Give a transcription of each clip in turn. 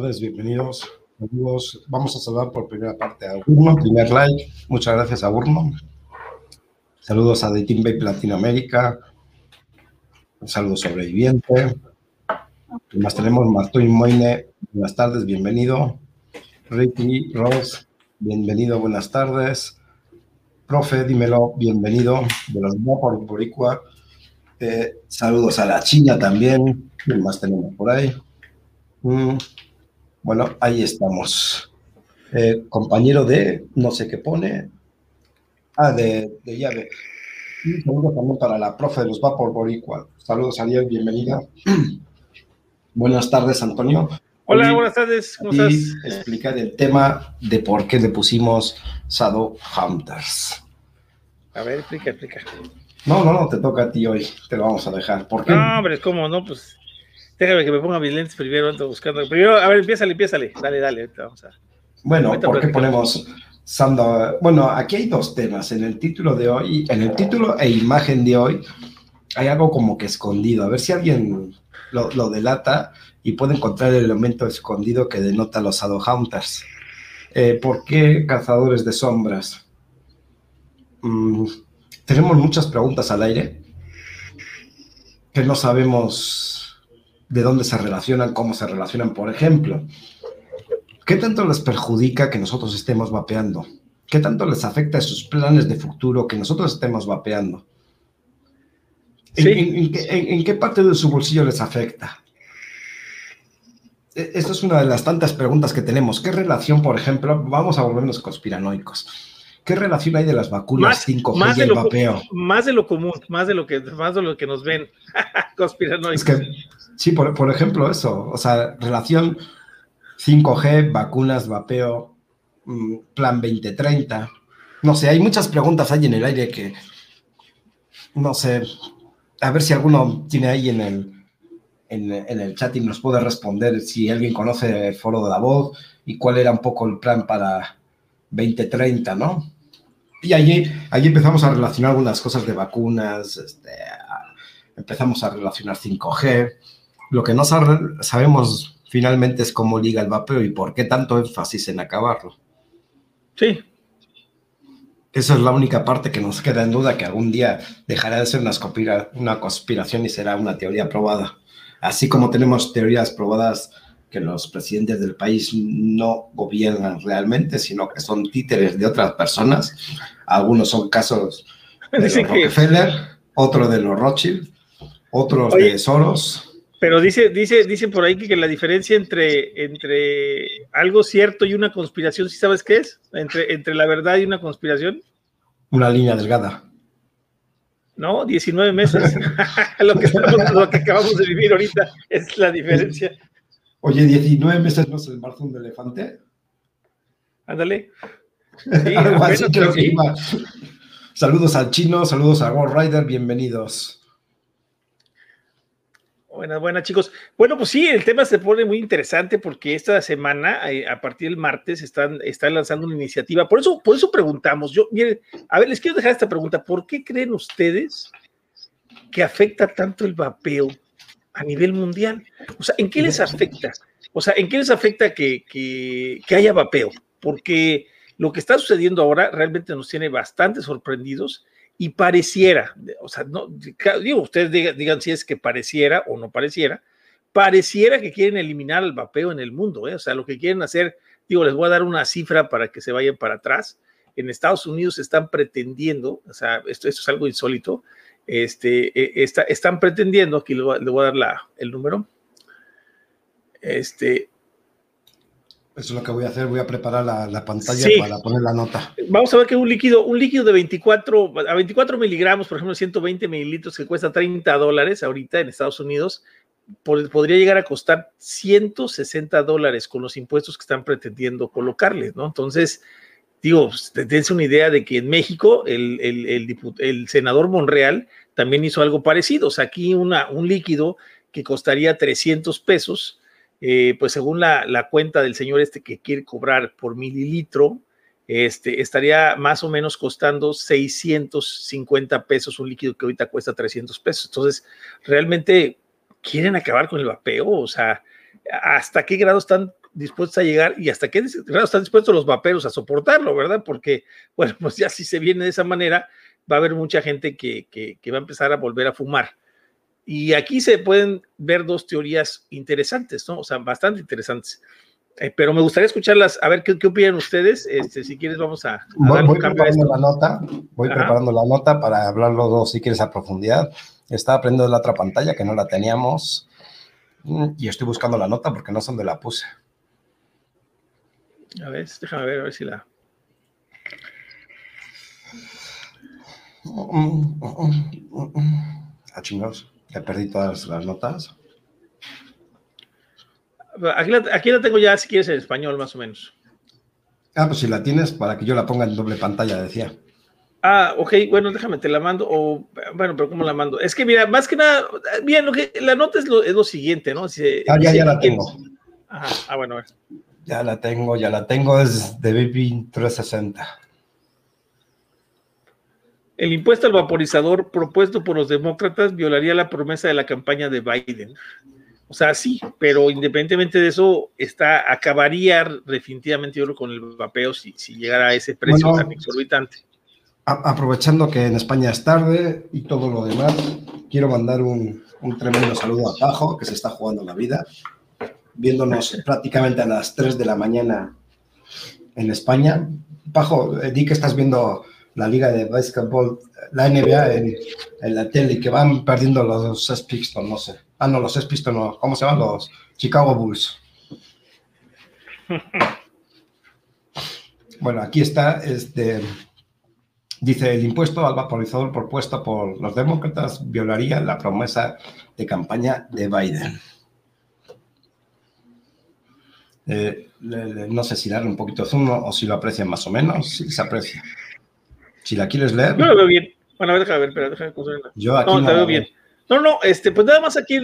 tardes, bienvenidos. Amigos, vamos a saludar por primera parte a Burno, primer like. Muchas gracias a Burno. Saludos a The Team Bay Latinoamérica. Un saludo sobreviviente. Y más tenemos Martín Moine. Buenas tardes, bienvenido. Ricky Ross, bienvenido, buenas tardes. Profe, dímelo, bienvenido de los por Boricua. Eh, saludos a la China también. ¿Qué más tenemos por ahí? Mm, bueno, ahí estamos. Eh, compañero de, no sé qué pone. Ah, de, llave. Un saludo también para la profe de los Vapor Boricua. Saludos, Ariel, bienvenida. Buenas tardes, Antonio. Hola, buenas tardes. ¿Cómo estás? explicar el tema de por qué le pusimos Shadow Hunters. A ver, explica, explica. No, no, no, te toca a ti hoy. Te lo vamos a dejar. ¿Por qué? No, hombre, ¿cómo no? Pues déjame que me ponga mis lentes primero, ando buscando. Primero, a ver, empiézale, empiézale. Dale, dale, vamos a. Bueno, ¿por qué ponemos Sando? Bueno, aquí hay dos temas. En el título de hoy, en el título e imagen de hoy, hay algo como que escondido. A ver si alguien lo, lo delata y puede encontrar el elemento escondido que denota los Shadowhunters. Eh, ¿Por qué cazadores de sombras? Mm, tenemos muchas preguntas al aire que no sabemos de dónde se relacionan, cómo se relacionan. Por ejemplo, ¿qué tanto les perjudica que nosotros estemos vapeando? ¿Qué tanto les afecta a sus planes de futuro que nosotros estemos vapeando? en qué parte de su bolsillo les afecta? E, Esta es una de las tantas preguntas que tenemos. ¿Qué relación, por ejemplo, vamos a volvernos conspiranoicos? ¿Qué relación hay de las vacunas 5G más y el vapeo? Más de lo común, más de lo que, más de lo que nos ven conspiranoicos. Es que, sí, por, por ejemplo, eso, o sea, relación 5G, vacunas, vapeo, mm, plan 2030. No sé, hay muchas preguntas ahí en el aire que, no sé, a ver si alguno tiene ahí en el, en, el chat y nos puede responder si alguien conoce el foro de la voz y cuál era un poco el plan para 2030, ¿no? Y allí, allí empezamos a relacionar algunas cosas de vacunas, este, empezamos a relacionar 5G. Lo que no sabemos finalmente es cómo liga el vapeo y por qué tanto énfasis en acabarlo. Sí. Esa es la única parte que nos queda en duda, que algún día dejará de ser una, una conspiración y será una teoría probada. Así como tenemos teorías probadas que los presidentes del país no gobiernan realmente, sino que son títeres de otras personas. Algunos son casos de los Rockefeller, otro de los Rothschild, otros de Soros. Pero dice, dice, dicen por ahí que, la diferencia entre, entre algo cierto y una conspiración, ¿sí sabes qué es? Entre, entre la verdad y una conspiración. Una línea delgada. No, 19 meses. lo, que lo que acabamos de vivir ahorita es la diferencia. Oye, 19 meses es el embarazo de un elefante. Ándale. Sí, Algo así creo que iba. Saludos al chino, saludos a World Rider, bienvenidos. Buenas, buenas chicos. Bueno, pues sí, el tema se pone muy interesante porque esta semana, eh, a partir del martes, están, están lanzando una iniciativa. Por eso, por eso preguntamos. Yo, miren, a ver, les quiero dejar esta pregunta. ¿Por qué creen ustedes que afecta tanto el vapeo a nivel mundial? O sea, ¿en qué les afecta? O sea, ¿en qué les afecta que, que, que haya vapeo? Porque lo que está sucediendo ahora realmente nos tiene bastante sorprendidos y pareciera, o sea, no, digo, ustedes digan, si es que pareciera o no pareciera, pareciera que quieren eliminar el vapeo en el mundo, ¿eh? o sea, lo que quieren hacer, digo, les voy a dar una cifra para que se vayan para atrás. En Estados Unidos están pretendiendo, o sea, esto, esto es algo insólito, este, e, están pretendiendo, aquí le voy, a dar la, el número, este, eso es lo que voy a hacer, voy a preparar la, pantalla para poner la nota. Vamos a ver que un líquido, un líquido de 24, a 24 miligramos, por ejemplo, 120 mililitros, que cuesta 30 dólares ahorita en Estados Unidos, podría llegar a costar 160 dólares con los impuestos que están pretendiendo colocarles, ¿no? Entonces, digo, dense una idea de que en México el, el, senador Monreal también hizo algo parecido, o sea, aquí un líquido que costaría 300 pesos, eh, pues según la, cuenta del señor este que quiere cobrar por mililitro, este, estaría más o menos costando 650 pesos un líquido que ahorita cuesta 300 pesos. Entonces, realmente quieren acabar con el vapeo, o sea, hasta qué grado están dispuestos a llegar y hasta qué grado están dispuestos los vaperos a soportarlo, ¿verdad? Porque, bueno, pues ya si se viene de esa manera, va a haber mucha gente que, que va a empezar a volver a fumar. Y aquí se pueden ver dos teorías interesantes, ¿no? O sea, bastante interesantes. Eh, pero me gustaría escucharlas, a ver qué, qué opinan ustedes. Este, si quieres, vamos a. voy, preparando la nota, voy preparando la nota para hablarlo dos, si quieres, a profundidad. Estaba aprendiendo de la otra pantalla que no la teníamos mm, y estoy buscando la nota porque no sé dónde la puse. A ver, déjame ver, a ver si la. A chingados, ya perdí todas las notas. Aquí la, tengo ya, si quieres, en español, más o menos. Ah, pues si la tienes, para que yo la ponga en doble pantalla, decía. Ah, ok, bueno, déjame, te la mando, o, bueno, pero ¿cómo la mando? Es que mira, más que nada, bien, lo que, la nota es lo, es lo siguiente, ¿no? ah, ya, ya la tengo. Ajá, ah, bueno, a ver. Ya la tengo, ya la tengo, es de BP 360. El impuesto al vaporizador propuesto por los demócratas violaría la promesa de la campaña de Biden. O sea, sí, pero independientemente de eso, está, acabaría definitivamente yo creo con el vapeo si, si llegara a ese precio tan exorbitante. aprovechando que en España es tarde y todo lo demás, quiero mandar un, un tremendo saludo a Pajo, que se está jugando la vida, viéndonos prácticamente a las 3 de la mañana en España. Pajo, eh, di que estás viendo la liga de basketball, la NBA en, en la tele y que van perdiendo los Sex Pistols, no sé. Ah, no, los Sex no. ¿Cómo se llaman? Los Chicago Bulls. Bueno, aquí está, este, dice, el impuesto al vaporizador propuesto por los demócratas violaría la promesa de campaña de Biden. Eh, no sé si darle un poquito zoom o si lo aprecian más o menos, si se aprecia. Si la quieres leer. Yo lo veo bien. Bueno, a ver, déjame ver, pero déjame Yo aquí no, te veo bien. No, no, este, pues nada más aquí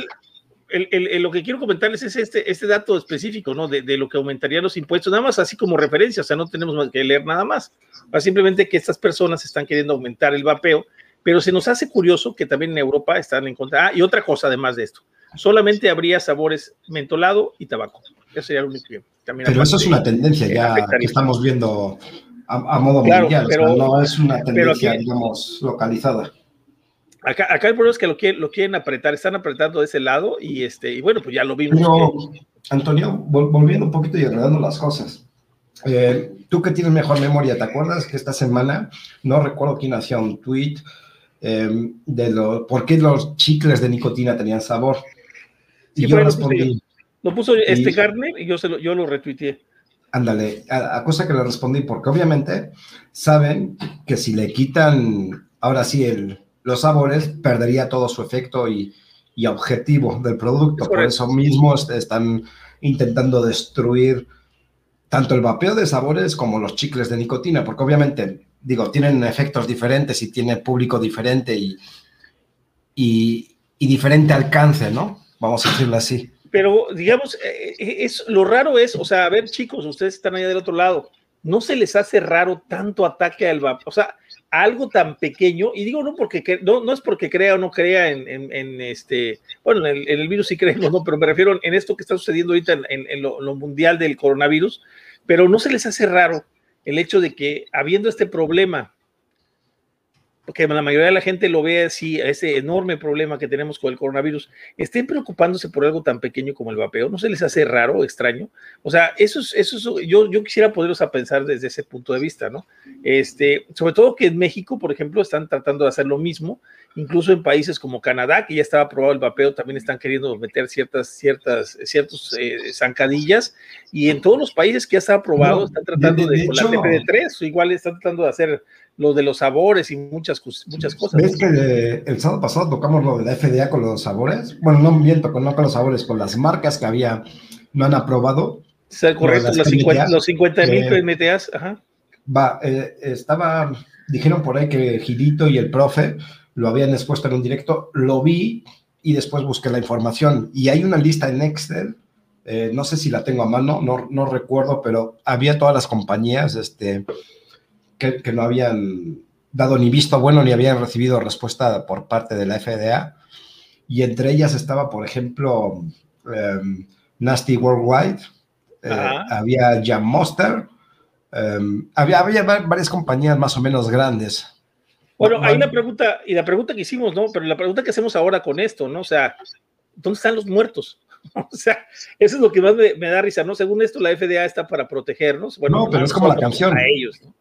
lo que quiero comentarles es este, este dato específico, ¿no? De, lo que aumentarían los impuestos, nada más así como referencia, o sea, no tenemos que leer nada más. simplemente que estas personas están queriendo aumentar el vapeo, pero se nos hace curioso que también en Europa están en contra. Ah, y otra cosa además de esto, solamente habría sabores mentolado y tabaco. Eso sería lo único que también. Pero eso es una tendencia ya que estamos viendo a, modo mundial, pero, no es una tendencia, digamos, localizada. Acá, acá el problema es que lo quieren, lo quieren apretar, están apretando de ese lado y, este, y bueno, pues ya lo vimos. Antonio, volviendo un poquito y arreglando las cosas. Eh, tú que tienes mejor memoria, ¿te acuerdas que esta semana, no recuerdo quién hacía un tweet em, de lo, por qué los chicles de nicotina tenían sabor? Y yo respondí. Lo puso, este Gardner y yo, se lo, yo lo retuiteé. Ándale, a, a, cosa que le respondí, porque obviamente saben que si le quitan, ahora sí, el, los sabores, perdería todo su efecto y, objetivo del producto. Por eso mismo están intentando destruir tanto el vapeo de sabores como los chicles de nicotina, porque obviamente, digo, tienen efectos diferentes y tiene público diferente y, y, diferente alcance, ¿no? Vamos a decirlo así. Pero, digamos, eh, eh, es, lo raro es, o sea, a ver, chicos, ustedes están allá del otro lado, ¿no se les hace raro tanto ataque al vapeo? O sea, algo tan pequeño, y digo no porque no, no es porque crea o no crea en, este, bueno, en el, virus sí creemos, no, pero me refiero en esto que está sucediendo ahorita en, lo, mundial del coronavirus, pero no se les hace raro el hecho de que habiendo este problema que la mayoría de la gente lo ve así, ese enorme problema que tenemos con el coronavirus, estén preocupándose por algo tan pequeño como el vapeo, ¿no se les hace raro extraño? O sea, eso es, eso es, yo, yo quisiera poderos a pensar desde ese punto de vista, ¿no? Este, sobre todo que en México, por ejemplo, están tratando de hacer lo mismo, incluso en países como Canadá, que ya estaba aprobado el vapeo, también están queriendo meter ciertas, ciertas, ciertos eh, zancadillas, y en todos los países que ya está aprobado, están tratando de, con la TPD3, igual están tratando de hacer lo de los sabores y muchas, muchas cosas. ¿Ves que el sábado pasado tocamos lo de la FDA con los sabores? Bueno, no miento, con, no con los sabores, con las marcas que había, no han aprobado. Sí, correcto, los 50, los 50 mil eh, ajá. Va, eh, estaba, dijeron por ahí que Gidito y el profe lo habían expuesto en un directo, lo vi y después busqué la información. Y hay una lista en Excel, eh, no sé si la tengo a mano, no, no recuerdo, pero había todas las compañías, este que, no habían dado ni visto bueno ni habían recibido respuesta por parte de la FDA. Y entre ellas estaba, por ejemplo, em, Nasty Worldwide, eh, había Jam Monster, em, había, había varias compañías más o menos grandes. Bueno, hay una pregunta, y la pregunta que hicimos, ¿no? Pero la pregunta que hacemos ahora con esto, ¿no? O sea, ¿dónde están los muertos? O sea, eso es lo que más me, da risa, ¿no? Según esto, la FDA está para protegernos. Bueno, no, pero es como la canción. A ellos, ¿no?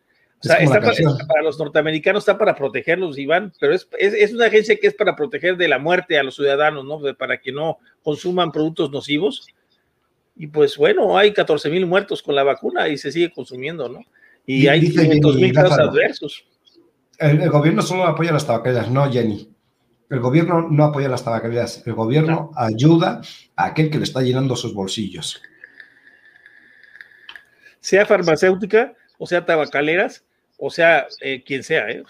O sea, está para, los norteamericanos está para protegerlos, Iván, pero es, es, una agencia que es para proteger de la muerte a los ciudadanos, ¿no? Para que no consuman productos nocivos. Y pues bueno, hay 14 mil muertos con la vacuna y se sigue consumiendo, ¿no? Y, hay 500 mil casos adversos. El, gobierno solo apoya las tabacaleras, no, Jenny. El gobierno no apoya las tabacaleras. El gobierno ayuda a aquel que le está llenando sus bolsillos. Sea farmacéutica o sea tabacaleras, o sea eh, quien sea, ¿eh?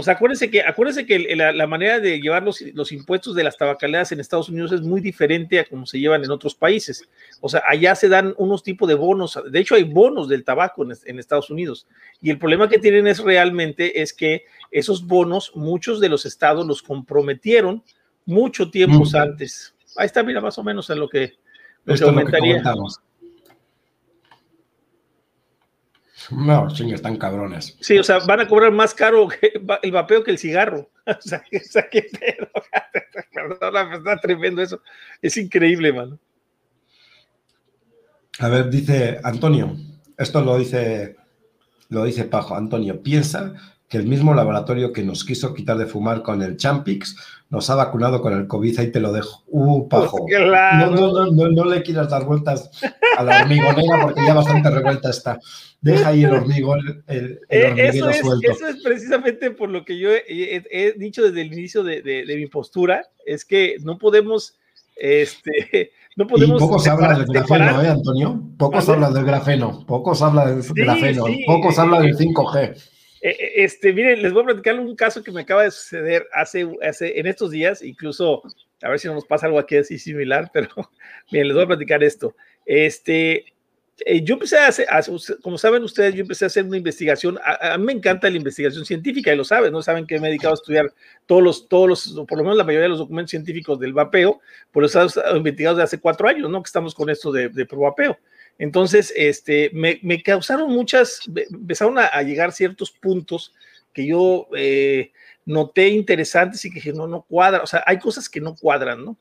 O sea, acuérdense que, acuérdense que la, manera de llevar los, los, impuestos de las tabacaleras en Estados Unidos es muy diferente a como se llevan en otros países. O sea, allá se dan unos tipos de bonos. De hecho, hay bonos del tabaco en, Estados Unidos. Y el problema que tienen es realmente es que esos bonos, muchos de los estados los comprometieron mucho tiempo antes. Ahí está, mira, más o menos en lo que, lo que aumentaría. No, sí, están cabrones. Sí, o sea, van a cobrar más caro el vapeo que el cigarro. O sea, qué pedo. Perdona, está tremendo eso. Es increíble, mano. A ver, dice Antonio, esto lo dice, lo dice Pajo. Antonio, piensa que el mismo laboratorio que nos quiso quitar de fumar con el Champix nos ha vacunado con el COVID, ahí te lo dejo. Uh, pajo. Pues no, no, no, no, le quieras dar vueltas a la hormigonera porque ya bastante revuelta está. Deja ahí el hormigón, el, eh, eso, es, eso, es, precisamente por lo que yo he, dicho desde el inicio de, de, mi postura, es que no podemos, este, no podemos. Y pocos hablan del grafeno, ¿eh, Antonio? Pocos hablan del grafeno, pocos hablan del grafeno, pocos hablan del 5G. Eh, eh, este, miren, les voy a platicar un caso que me acaba de suceder hace, hace en estos días, incluso a ver si no nos pasa algo aquí así similar, pero miren, les voy a platicar esto. Este, eh, yo empecé a hacer, como saben ustedes, yo empecé a hacer una investigación. A, mí me encanta la investigación científica y lo saben, ¿no? Saben que me he dedicado a estudiar todos los, todos los, por lo menos la mayoría de los documentos científicos del vapeo, por eso he investigado desde hace cuatro años, ¿no? Que estamos con esto de, de vapeo. Entonces, este, me, causaron muchas, empezaron a, llegar ciertos puntos que yo eh, noté interesantes y que dije, no, no cuadra, o sea, hay cosas que no cuadran, ¿no?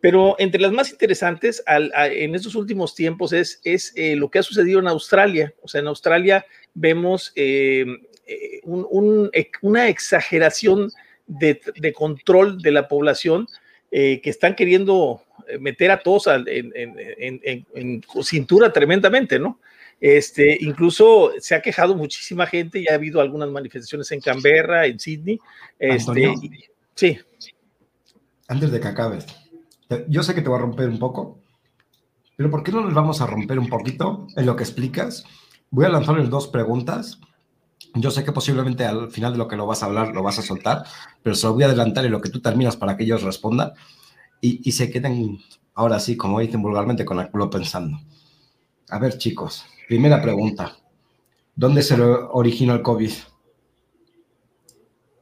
Pero entre las más interesantes en estos últimos tiempos es, es eh, lo que ha sucedido en Australia. O sea, en Australia vemos eh, una exageración de, control de la población que están queriendo meter a todos en, cintura tremendamente, ¿no? Este, incluso se ha quejado muchísima gente, ya ha habido algunas manifestaciones en Canberra, en Sydney. Este, sí. Antes de que acabes, yo sé que te va a romper un poco, pero ¿por qué no les vamos a romper un poquito en lo que explicas? Voy a lanzarles dos preguntas. Yo sé que posiblemente al final de lo que lo vas a hablar lo vas a soltar, pero se lo voy a adelantar en lo que tú terminas para que ellos respondan y, se queden, ahora sí, como dicen vulgarmente, con el culo pensando. A ver, chicos, primera pregunta. ¿Dónde se originó el COVID?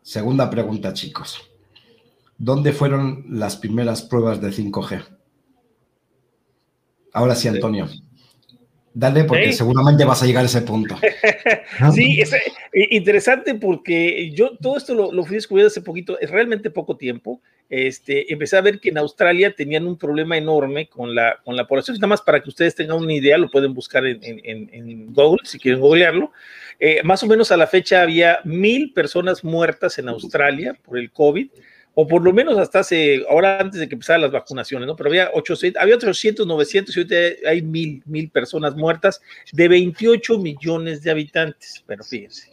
Segunda pregunta, chicos. ¿Dónde fueron las primeras pruebas de 5G? Ahora sí, Antonio. Dale, porque seguramente vas a llegar a ese punto. sí, es interesante porque yo todo esto lo, fui descubriendo hace poquito, es realmente poco tiempo. Este, empecé a ver que en Australia tenían un problema enorme con la, con la población. Nada más para que ustedes tengan una idea, lo pueden buscar en, en, Google, si quieren googlearlo. Eh, más o menos a la fecha había mil personas muertas en Australia por el COVID o por lo menos hasta hace, ahora antes de que empezaran las vacunaciones, ¿no? Pero había 800, había 800, 900 y ahorita hay mil, mil personas muertas de 28 millones de habitantes, pero fíjense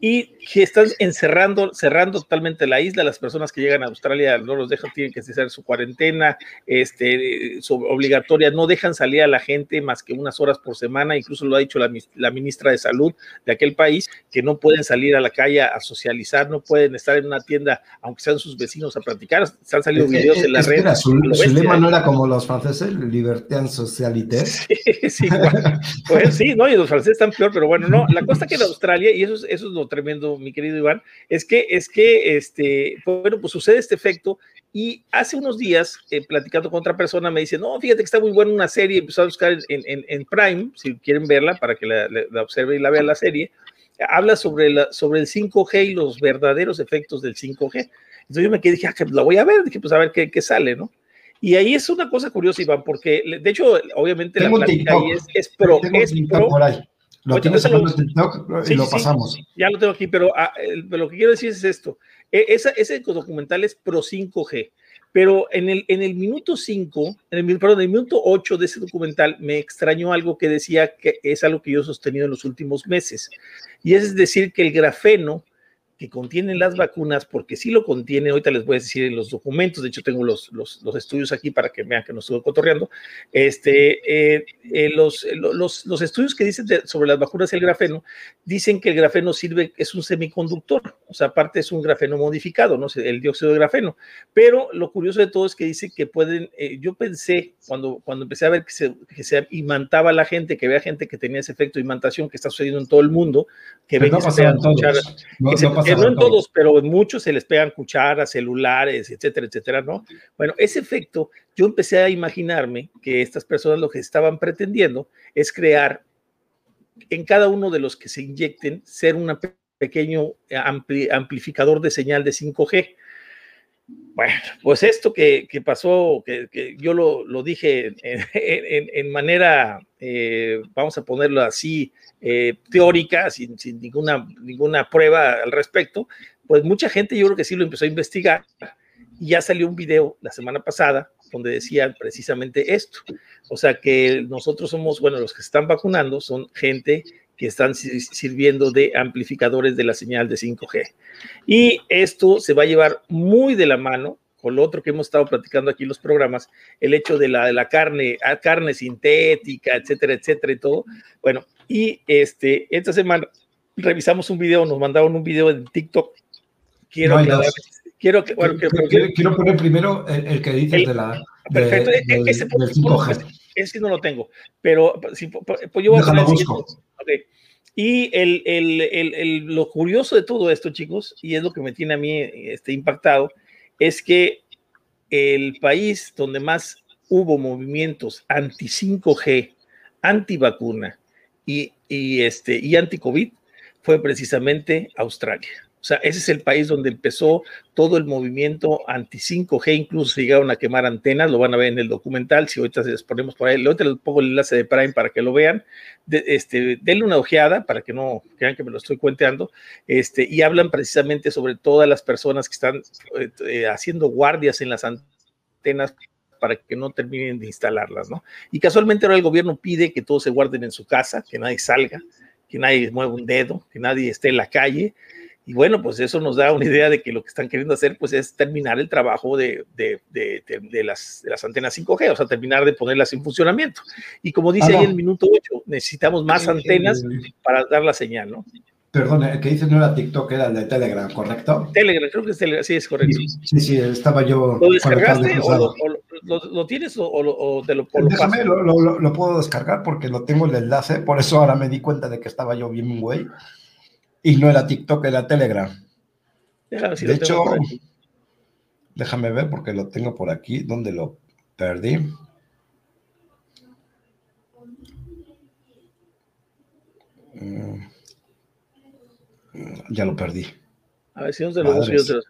y que están encerrando, cerrando totalmente la isla. Las personas que llegan a Australia no los dejan, tienen que hacer su cuarentena este, su obligatoria, no dejan salir a la gente más que unas horas por semana. Incluso lo ha dicho la, la, ministra de Salud de aquel país, que no pueden salir a la calle a socializar, no pueden estar en una tienda, aunque sean sus vecinos, a practicar. Se han salido videos en la red. Su, lema no era como los franceses, liberté en socialité. Sí, sí, pues sí, no, y los franceses están peor, pero bueno, no, la cosa que en Australia, y eso es, eso es tremendo, mi querido Iván, es que, es que, este, bueno, pues sucede este efecto y hace unos días, eh, platicando con otra persona, me dice, no, fíjate que está muy buena una serie, empezó a buscar en, en, en Prime, si quieren verla, para que la, la, observe y la vea la serie, habla sobre, la, sobre el 5G y los verdaderos efectos del 5G. Entonces yo me quedé, dije, ah, que la voy a ver, dije, pues a ver qué, qué sale, ¿no? Y ahí es una cosa curiosa, Iván, porque de hecho, obviamente tengo la plática ahí es, es pro. Es pro Lo tienes en TikTok y lo pasamos. Sí, ya lo tengo aquí, pero, ah, pero, lo que quiero decir es esto. E, esa, ese documental es pro 5G, pero en el, en el minuto 5, en el, perdón, en el minuto 8 de ese documental me extrañó algo que decía que es algo que yo he sostenido en los últimos meses. Y es decir, que el grafeno que contienen las vacunas, porque sí lo contiene, ahorita les voy a decir en los documentos, de hecho tengo los, los, los estudios aquí para que vean que no estuve cotorreando, este, eh, eh, los, los, los, estudios que dicen sobre las vacunas y el grafeno, dicen que el grafeno sirve, es un semiconductor, o sea, aparte es un grafeno modificado, ¿no? el dióxido de grafeno, pero lo curioso de todo es que dice que pueden, eh, yo pensé, cuando, cuando empecé a ver que se, que se imantaba la gente, que había gente que tenía ese efecto de imantación que está sucediendo en todo el mundo, que ven no se no, no en todos, pero en muchos se les pegan cucharas, celulares, etcétera, etcétera, ¿no? Bueno, ese efecto, yo empecé a imaginarme que estas personas lo que estaban pretendiendo es crear en cada uno de los que se inyecten, ser un pequeño amplificador de señal de 5G. Bueno, pues esto que, que pasó, que, que, yo lo, lo dije en, en, en manera, eh, vamos a ponerlo así, eh, teórica, sin, sin, ninguna, ninguna prueba al respecto, pues mucha gente yo creo que sí lo empezó a investigar y ya salió un video la semana pasada donde decían precisamente esto. O sea que nosotros somos, bueno, los que están vacunando son gente que están sirviendo de amplificadores de la señal de 5G. Y esto se va a llevar muy de la mano con lo otro que hemos estado platicando aquí en los programas, el hecho de la, de la carne, ah, carne sintética, etcétera, etcétera y todo. Bueno, y este, esta semana revisamos un video, nos mandaron un video en TikTok. Quiero quiero, que, bueno, quiero, poner primero el, que dices de la. Perfecto, e, e, ese, del 5G. Ese no lo tengo, pero si, pues yo voy a poner el Y el, el, el, lo curioso de todo esto, chicos, y es lo que me tiene a mí este, impactado, es que el país donde más hubo movimientos anti 5G, anti vacuna y, y, este, y anti COVID fue precisamente Australia. Sea, ese es el país donde empezó todo el movimiento anti 5G, incluso se llegaron a quemar antenas, lo van a ver en el documental, si ahorita les ponemos por ahí, ahorita les pongo el enlace de Prime para que lo vean, de, este, denle una ojeada para que no crean que me lo estoy cuenteando, este, y hablan precisamente sobre todas las personas que están eh, eh, haciendo guardias en las antenas para que no terminen de instalarlas, ¿no? Y casualmente ahora el gobierno pide que todos se guarden en su casa, que nadie salga, que nadie mueva un dedo, que nadie esté en la calle, y bueno, pues eso nos da una idea de que lo que están queriendo hacer pues es terminar el trabajo de, de, de, de las, las, antenas 5G, o sea, terminar de ponerlas en funcionamiento. Y como dice ahí en el minuto 8, necesitamos más antenas para dar la señal, ¿no? Perdón, el que dice no era TikTok, era el de Telegram, ¿correcto? Telegram, creo que es Telegram, sí, es correcto. Sí, sí, estaba yo. ¿Lo descargaste o, lo, lo, tienes o, te lo, Déjame, lo, lo, puedo descargar porque lo tengo el enlace, por eso ahora me di cuenta de que estaba yo bien güey. Y no era TikTok, era Telegram. de hecho, déjame ver porque lo tengo por aquí, donde lo perdí. Mm, ya lo perdí. A ver si no se lo busco yo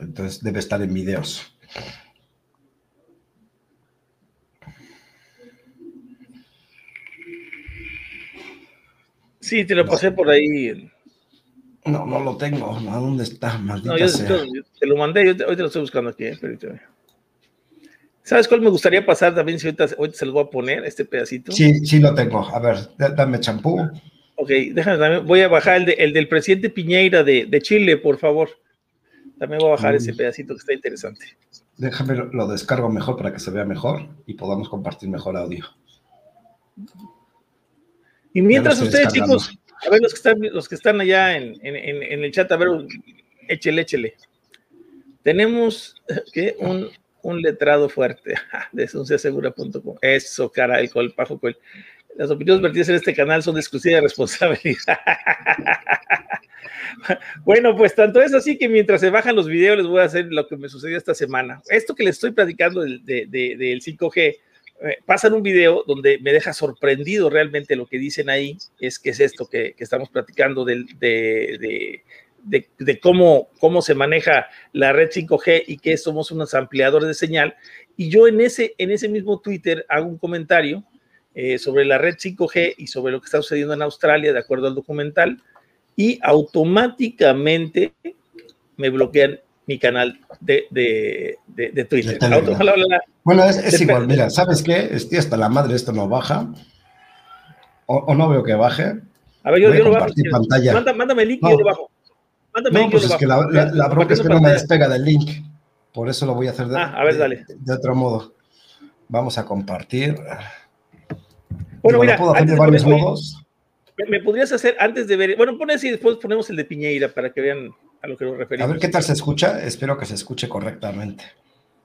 Entonces debe estar en videos. Sí, te lo pasé por ahí. No, no lo tengo. ¿A dónde está? Maldita no, yo, te lo mandé, yo te, hoy te lo estoy buscando aquí. Eh, ¿Sabes cuál me gustaría pasar también? Si ahorita, se lo voy a poner, este pedacito. Sí, sí lo tengo. A ver, dame champú. Ok, déjame también. Voy a bajar el, de, el del presidente Piñeira de, de, Chile, por favor. También voy a bajar ese mm. pedacito que está interesante. Déjame lo, lo descargo mejor para que se vea mejor y podamos compartir mejor audio. Y mientras ustedes, chicos, a ver los que están, los que están allá en, en, en el chat, a ver, échele, échele. Tenemos ¿qué? Un, un letrado fuerte de sunciasegura.com. Eso, cara, el colpajo. Las opiniones vertidas en este canal son de exclusiva responsabilidad. bueno, pues tanto es así que mientras se bajan los videos les voy a hacer lo que me sucedió esta semana. Esto que les estoy platicando del, 5G, eh, pasan un video donde me deja sorprendido realmente lo que dicen ahí, es que es esto que, estamos platicando de, cómo, se maneja la red 5G y que somos unos ampliadores de señal. Y yo en ese, en ese mismo Twitter hago un comentario eh, sobre la red 5G y sobre lo que está sucediendo en Australia, de acuerdo al documental, y automáticamente me bloquean mi canal de, de, Twitter. bueno, es, igual, mira, ¿sabes qué? Estoy hasta la madre, esto no baja, o, no veo que baje. A ver, yo, yo lo bajo. Pantalla. mándame el link y yo lo bajo. Mándame no, pues es que la, la, es que no me despega del link. Por eso lo voy a hacer de, ah, a ver, dale. de, otro modo. Vamos a compartir. Bueno, mira, puedo hacer de varios modos. Me, podrías hacer antes de ver. Bueno, pon así y después ponemos el de Piñeira para que vean a lo que nos referimos. A ver qué tal se escucha. Espero que se escuche correctamente.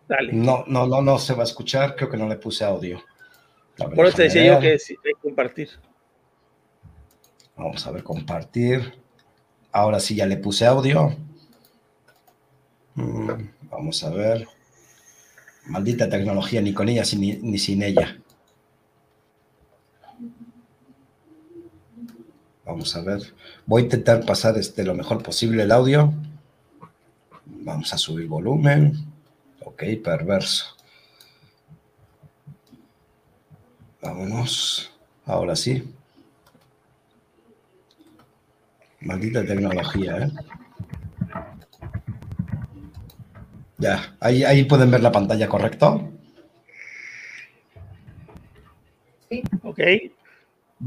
Dale. No, no, no, no se va a escuchar. Creo que no le puse audio. Por eso te decía yo que sí, hay que compartir. Vamos a ver, compartir. Ahora sí ya le puse audio. Mm, vamos a ver. Maldita tecnología, ni con ella ni sin ella. Vamos a ver. Voy a intentar pasar este, lo mejor posible el audio. Vamos a subir volumen. Ok, perverso. Vámonos. Ahora sí. Maldita tecnología, ¿eh? Ya, ahí, ahí pueden ver la pantalla, ¿correcto? Sí. Ok.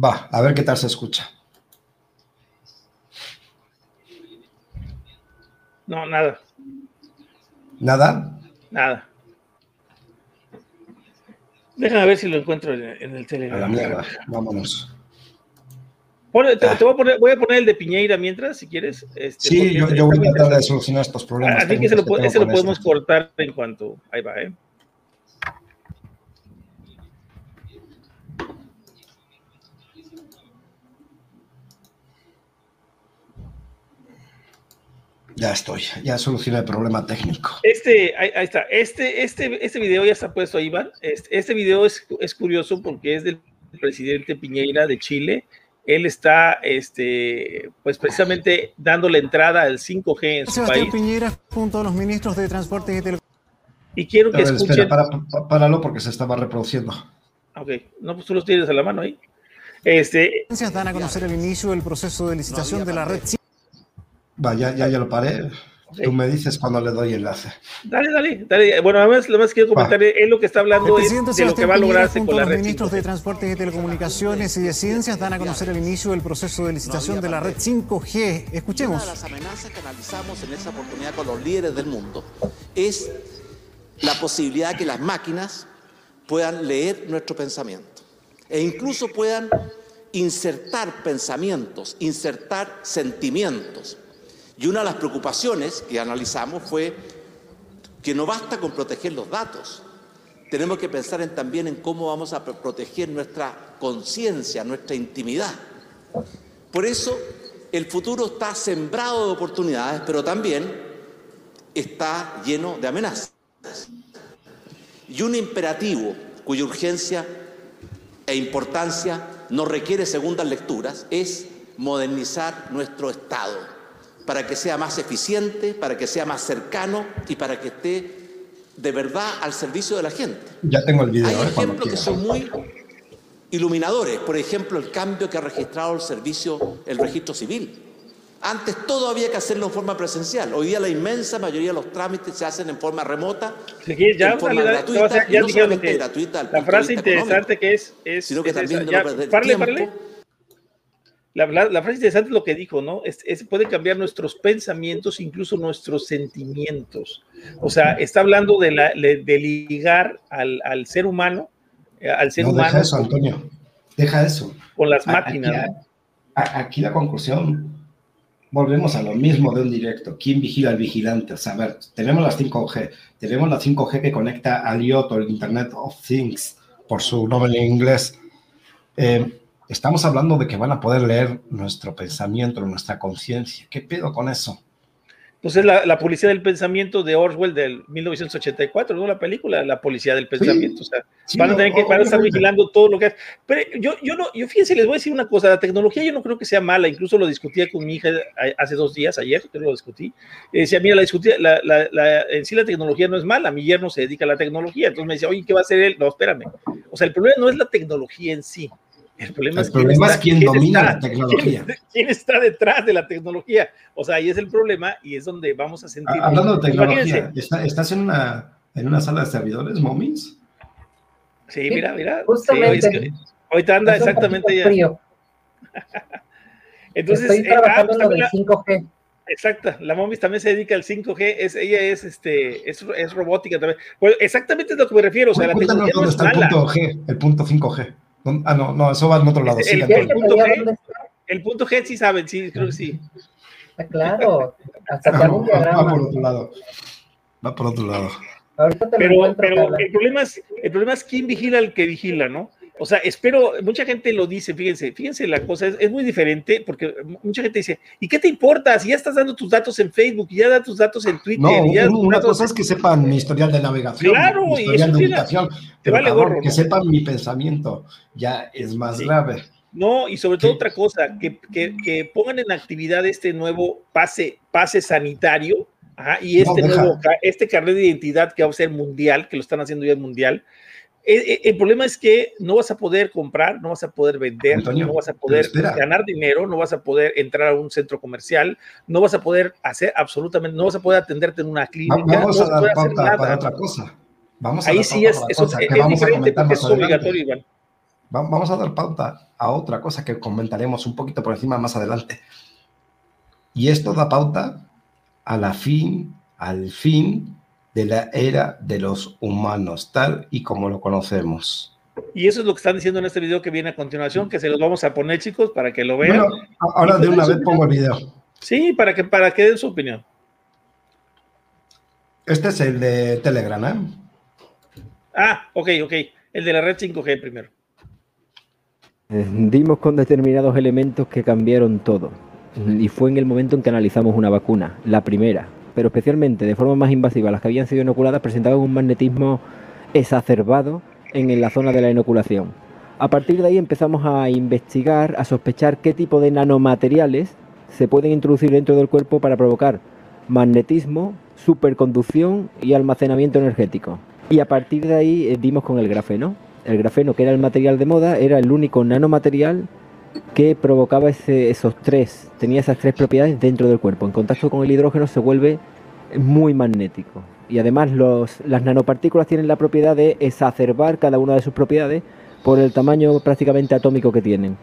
Va, a ver qué tal se escucha. No, nada. ¿Nada? Nada. Déjame ver si lo encuentro en, el Telegram. A la mierda, vámonos. te, voy, a poner, voy, a poner, el de Piñeira mientras, si quieres. Este, sí, yo, yo, voy a tratar de solucionar estos problemas. Así que ese lo, ese lo podemos cortar en cuanto. Ahí va, ¿eh? Ya estoy, ya solucioné el problema técnico. Este, ahí, está, este, este, este video ya está puesto, Iván. Este, este video es, es, curioso porque es del presidente Piñeira de Chile. Él está, este, pues precisamente dando la entrada al 5G en su Sebastián país. Piñera junto a los ministros de Transporte y Telecomunicaciones. Y quiero que escuchen. para, páralo porque se estaba reproduciendo. Ok, no, pues tú los tienes a la mano ahí. Este, dan a conocer el inicio del proceso de licitación de la red Va, ya, ya, lo paré. Tú me dices cuando le doy enlace. Dale, dale, dale. Bueno, además, lo más quiero comentar es lo que está hablando es de lo que va a lograrse con la red. Los ministros de Transportes y Telecomunicaciones y de Ciencias dan a conocer el inicio del proceso de licitación de la red 5G. Escuchemos. Una de las amenazas que analizamos en esa oportunidad con los líderes del mundo es la posibilidad de que las máquinas puedan leer nuestro pensamiento e incluso puedan insertar pensamientos, insertar sentimientos y una de las preocupaciones que analizamos fue que no basta con proteger los datos, tenemos que pensar también en cómo vamos a proteger nuestra conciencia, nuestra intimidad. Por eso el futuro está sembrado de oportunidades, pero también está lleno de amenazas. Y un imperativo cuya urgencia e importancia no requiere segundas lecturas es modernizar nuestro Estado para que sea más eficiente, para que sea más cercano y para que esté de verdad al servicio de la gente. Ya tengo el video. Hay eh, ejemplos que son muy iluminadores. Por ejemplo, el cambio que ha registrado el servicio, el registro civil. Antes todo había que hacerlo en forma presencial. Hoy día la inmensa mayoría de los trámites se hacen en forma remota, ya, en forma gratuita, ya, no solamente gratuita. La frase interesante que es, es, sino que también no perder tiempo la, frase interesante es lo que dijo, ¿no? Es, puede cambiar nuestros pensamientos, incluso nuestros sentimientos. O sea, está hablando de, la, de ligar al, ser humano, eh, al ser no, humano. Deja eso, Antonio. Deja eso. Con las máquinas. Aquí, la conclusión, volvemos a lo mismo de un directo. ¿Quién vigila al vigilante? O sea, a ver, tenemos las 5G, tenemos la 5G que conecta al IoT, el Internet of Things, por su nombre en inglés Eh, estamos hablando de que van a poder leer nuestro pensamiento, nuestra conciencia. ¿Qué pedo con eso? pues es la, policía del pensamiento de Orwell del 1984, ¿no? La película, la policía del pensamiento. o sea, van a tener que estar vigilando todo lo que es. Pero yo, yo no, yo fíjense, les voy a decir una cosa, la tecnología yo no creo que sea mala, incluso lo discutía con mi hija hace dos días, ayer, yo lo discutí. decía, mira, la, discutía, la, la, en sí la tecnología no es mala, mi yerno se dedica a la tecnología. Entonces me decía, oye, ¿qué va a hacer él? No, espérame. O sea, el problema no es la tecnología en sí, el problema, es, quién, domina la tecnología. ¿quién, está detrás de la tecnología? O sea, ahí es el problema y es donde vamos a sentir. Hablando de tecnología, ¿estás en una, en una sala de servidores, Momins? Sí, mira, mira. Justamente. ahorita anda exactamente ya. Entonces, Estoy trabajando en lo del 5G. Exacta, la Momis también se dedica al 5G, es, ella es, este, es, es robótica también. Pues exactamente es lo que me refiero, o sea, la tecnología no es está el punto G, el punto 5G. Ah, no, no, eso va en otro lado. El, el, punto, G, el punto G sí saben, sí, creo que sí. Ah, claro, hasta no, va, va por otro lado. Va por otro lado. pero, pero el, problema es, el problema es quién vigila al que vigila, ¿no? O sea, espero, mucha gente lo dice, fíjense, fíjense, la cosa es, muy diferente porque mucha gente dice, ¿y qué te importa si ya estás dando tus datos en Facebook, ya das tus datos en Twitter? No, y ya una cosa es que sepan mi historial de navegación, claro, mi historial de ubicación, vale gorro, que sepan mi pensamiento, ya es más grave. No, y sobre todo otra cosa, que, que, que, pongan en actividad este nuevo pase, pase sanitario, y este nuevo, este carnet de identidad que va a ser mundial, que lo están haciendo ya mundial, el, problema es que no vas a poder comprar, no vas a poder vender, no vas a poder ganar dinero, no vas a poder entrar a un centro comercial, no vas a poder hacer absolutamente, no vas a poder atenderte en una clínica. Vamos a dar pauta para otra cosa. Vamos a Ahí sí es, eso, es, diferente porque es obligatorio, Iván. Vamos a dar pauta a otra cosa que comentaremos un poquito por encima más adelante. Y esto da pauta a la fin, al fin de la era de los humanos, tal y como lo conocemos. Y eso es lo que están diciendo en este video que viene a continuación, que se los vamos a poner, chicos, para que lo vean. ahora de una vez pongo el video. Sí, para que, para que den su opinión. Este es el de Telegram, ¿eh? Ah, ok, ok. El de la red 5G primero. Eh, dimos con determinados elementos que cambiaron todo. Y fue en el momento en que analizamos una vacuna, la primera, pero especialmente de forma más invasiva las que habían sido inoculadas, presentaban un magnetismo exacerbado en la zona de la inoculación. A partir de ahí empezamos a investigar, a sospechar qué tipo de nanomateriales se pueden introducir dentro del cuerpo para provocar magnetismo, superconducción y almacenamiento energético. Y a partir de ahí eh, dimos con el grafeno. El grafeno, que era el material de moda, era el único nanomaterial que provocaba esos tres, tenía esas tres propiedades dentro del cuerpo. En contacto con el hidrógeno se vuelve muy magnético. Y además los, las nanopartículas tienen la propiedad de exacerbar cada una de sus propiedades por el tamaño prácticamente atómico que tienen.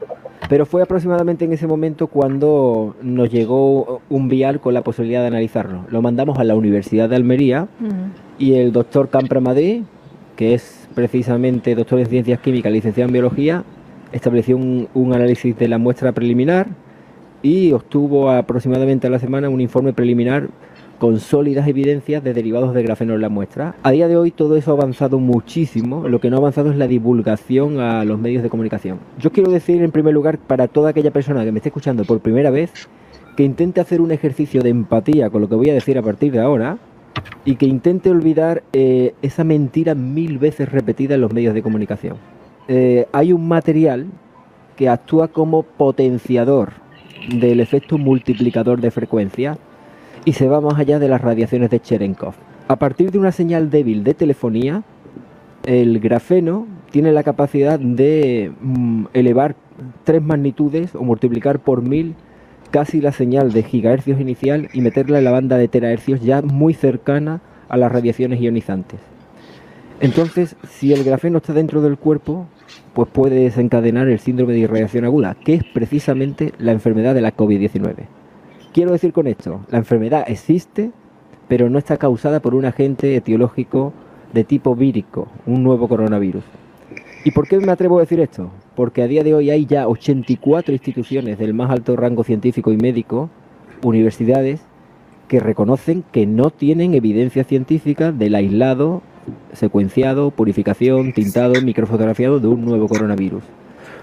Pero fue aproximadamente en ese momento cuando nos llegó un vial con la posibilidad de analizarlo. Lo mandamos a la Universidad de Almería y el doctor Campra Madrid, que es precisamente doctor en ciencias químicas, licenciado en biología, estableció un, análisis de la muestra preliminar y obtuvo aproximadamente a la semana un informe preliminar con sólidas evidencias de derivados de grafeno en la muestra. A día de hoy todo eso ha avanzado muchísimo, lo que no ha avanzado es la divulgación a los medios de comunicación. Yo quiero decir en primer lugar para toda aquella persona que me esté escuchando por primera vez que intente hacer un ejercicio de empatía con lo que voy a decir a partir de ahora y que intente olvidar eh, esa mentira mil veces repetida en los medios de comunicación. Eh, hay un material que actúa como potenciador del efecto multiplicador de frecuencia y se va más allá de las radiaciones de Cherenkov. A partir de una señal débil de telefonía, el grafeno tiene la capacidad de mm, elevar tres magnitudes o multiplicar por mil casi la señal de gigahercios inicial y meterla en la banda de terahercios ya muy cercana a las radiaciones ionizantes. Entonces, si el grafeno está dentro del cuerpo, pues puede desencadenar el síndrome de irradiación aguda, que es precisamente la enfermedad de la COVID-19. Quiero decir con esto, la enfermedad existe, pero no está causada por un agente etiológico de tipo vírico, un nuevo coronavirus. ¿Y por qué me atrevo a decir esto? Porque a día de hoy hay ya 84 instituciones del más alto rango científico y médico, universidades, que reconocen que no tienen evidencia científica del aislado secuenciado, purificación, tintado, microfotografiado de un nuevo coronavirus.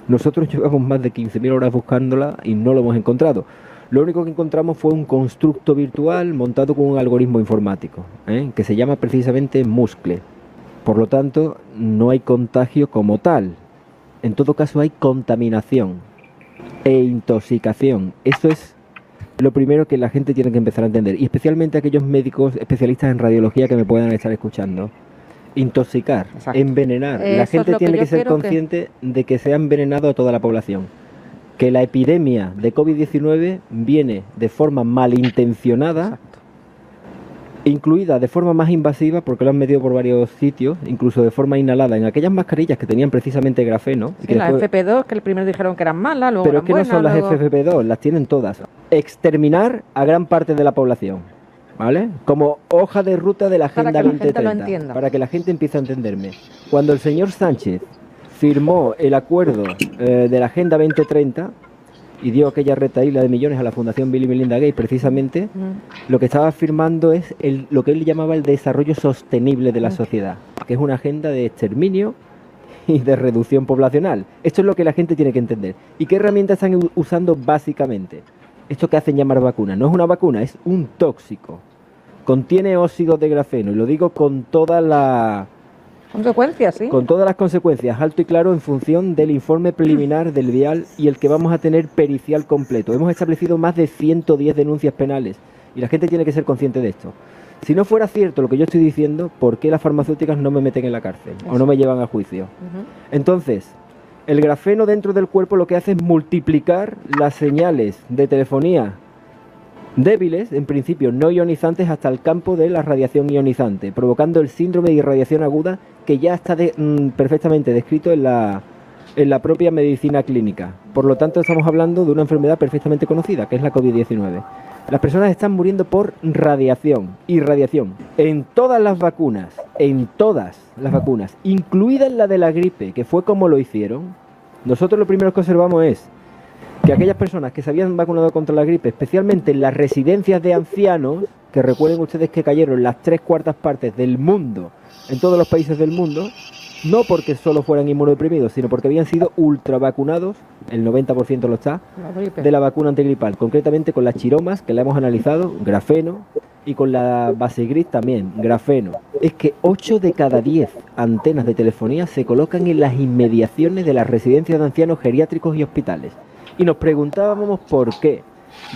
Nosotros llevamos más de 15.000 horas buscándola y no lo hemos encontrado. Lo único que encontramos fue un constructo virtual montado con un algoritmo informático, ¿eh? que se llama precisamente Muscle. Por lo tanto, no hay contagio como tal. En todo caso, hay contaminación e intoxicación. Eso es lo primero que la gente tiene que empezar a entender, y especialmente aquellos médicos especialistas en radiología que me puedan estar escuchando. Intoxicar, Exacto. envenenar. La gente que tiene que ser que- consciente de que se ha envenenado a toda la población. Que la epidemia de COVID-19 viene de forma malintencionada, incluida de forma más invasiva, porque lo han metido por varios sitios, incluso de forma inhalada, en aquellas mascarillas que tenían precisamente grafeno. y Sí, que la después- FP2, que el primero dijeron que eran malas, luego pero es que no son las luego- FFP2, las tienen todas. Exterminar a gran parte de la población, ¿vale? Como hoja de ruta de la Para Agenda que la gente lo 2030. entienda. Para que la gente empiece a entenderme. Cuando el señor Sánchez firmó el acuerdo eh, de la Agenda 2030 y dio aquella retaíla de millones a la Fundación Bill y Melinda Gates, precisamente, Mm. lo que estaba firmando es el, lo que él llamaba el desarrollo sostenible de la Mm. sociedad, que es una agenda de exterminio y de reducción poblacional. Esto es lo que la gente tiene que entender. ¿Y qué herramientas están usando básicamente? Esto que hacen llamar vacuna. No es una vacuna, es un tóxico. Contiene óxidos de grafeno, y lo digo con toda la Consecuencias, sí. con todas las consecuencias, alto y claro, en función del informe preliminar del vial y el que vamos a tener pericial completo. Hemos establecido más de 110 denuncias penales y la gente tiene que ser consciente de esto. Si no fuera cierto lo que yo estoy diciendo, ¿por qué las farmacéuticas no me meten en la cárcel o no me llevan a juicio? Entonces, el grafeno dentro del cuerpo lo que hace es multiplicar las señales de telefonía débiles, en principio no ionizantes, hasta el campo de la radiación ionizante, provocando el síndrome de irradiación aguda que ya está mm, perfectamente descrito en la, en la propia medicina clínica. Por lo tanto, estamos hablando de una enfermedad perfectamente conocida, que es la COVID-19. Las personas están muriendo por radiación, irradiación, en todas las vacunas, en todas las vacunas, incluida la de la gripe, que fue como lo hicieron. Nosotros lo primero que observamos es que aquellas personas que se habían vacunado contra la gripe, especialmente en las residencias de ancianos, que recuerden ustedes que cayeron las tres cuartas partes del mundo, en todos los países del mundo, no porque solo fueran inmunodeprimidos, sino porque habían sido ultra vacunados, el 90% lo está, La de la vacuna antigripal, concretamente con las chiromas, que la hemos analizado, grafeno, y con la base gris también, grafeno. Es que 8 de cada 10 antenas de telefonía se colocan en las inmediaciones de las residencias de ancianos geriátricos y hospitales. Y nos preguntábamos por qué.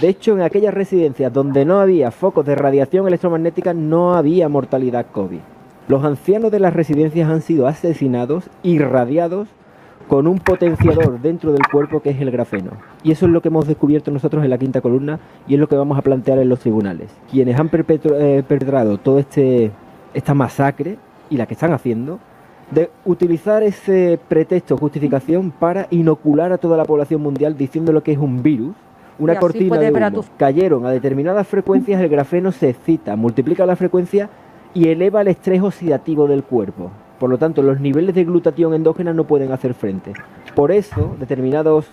De hecho, en aquellas residencias donde no había focos de radiación electromagnética no había mortalidad COVID. Los ancianos de las residencias han sido asesinados, irradiados con un potenciador dentro del cuerpo que es el grafeno. Y eso es lo que hemos descubierto nosotros en la quinta columna y es lo que vamos a plantear en los tribunales. Quienes han eh, perpetrado todo este esta masacre y la que están haciendo de utilizar ese pretexto justificación para inocular a toda la población mundial diciéndolo que es un virus, una cortina de humo. tus- Cayeron a determinadas frecuencias, el grafeno se excita, multiplica la frecuencia y eleva el estrés oxidativo del cuerpo. Por lo tanto, los niveles de glutatión endógena no pueden hacer frente. Por eso, determinados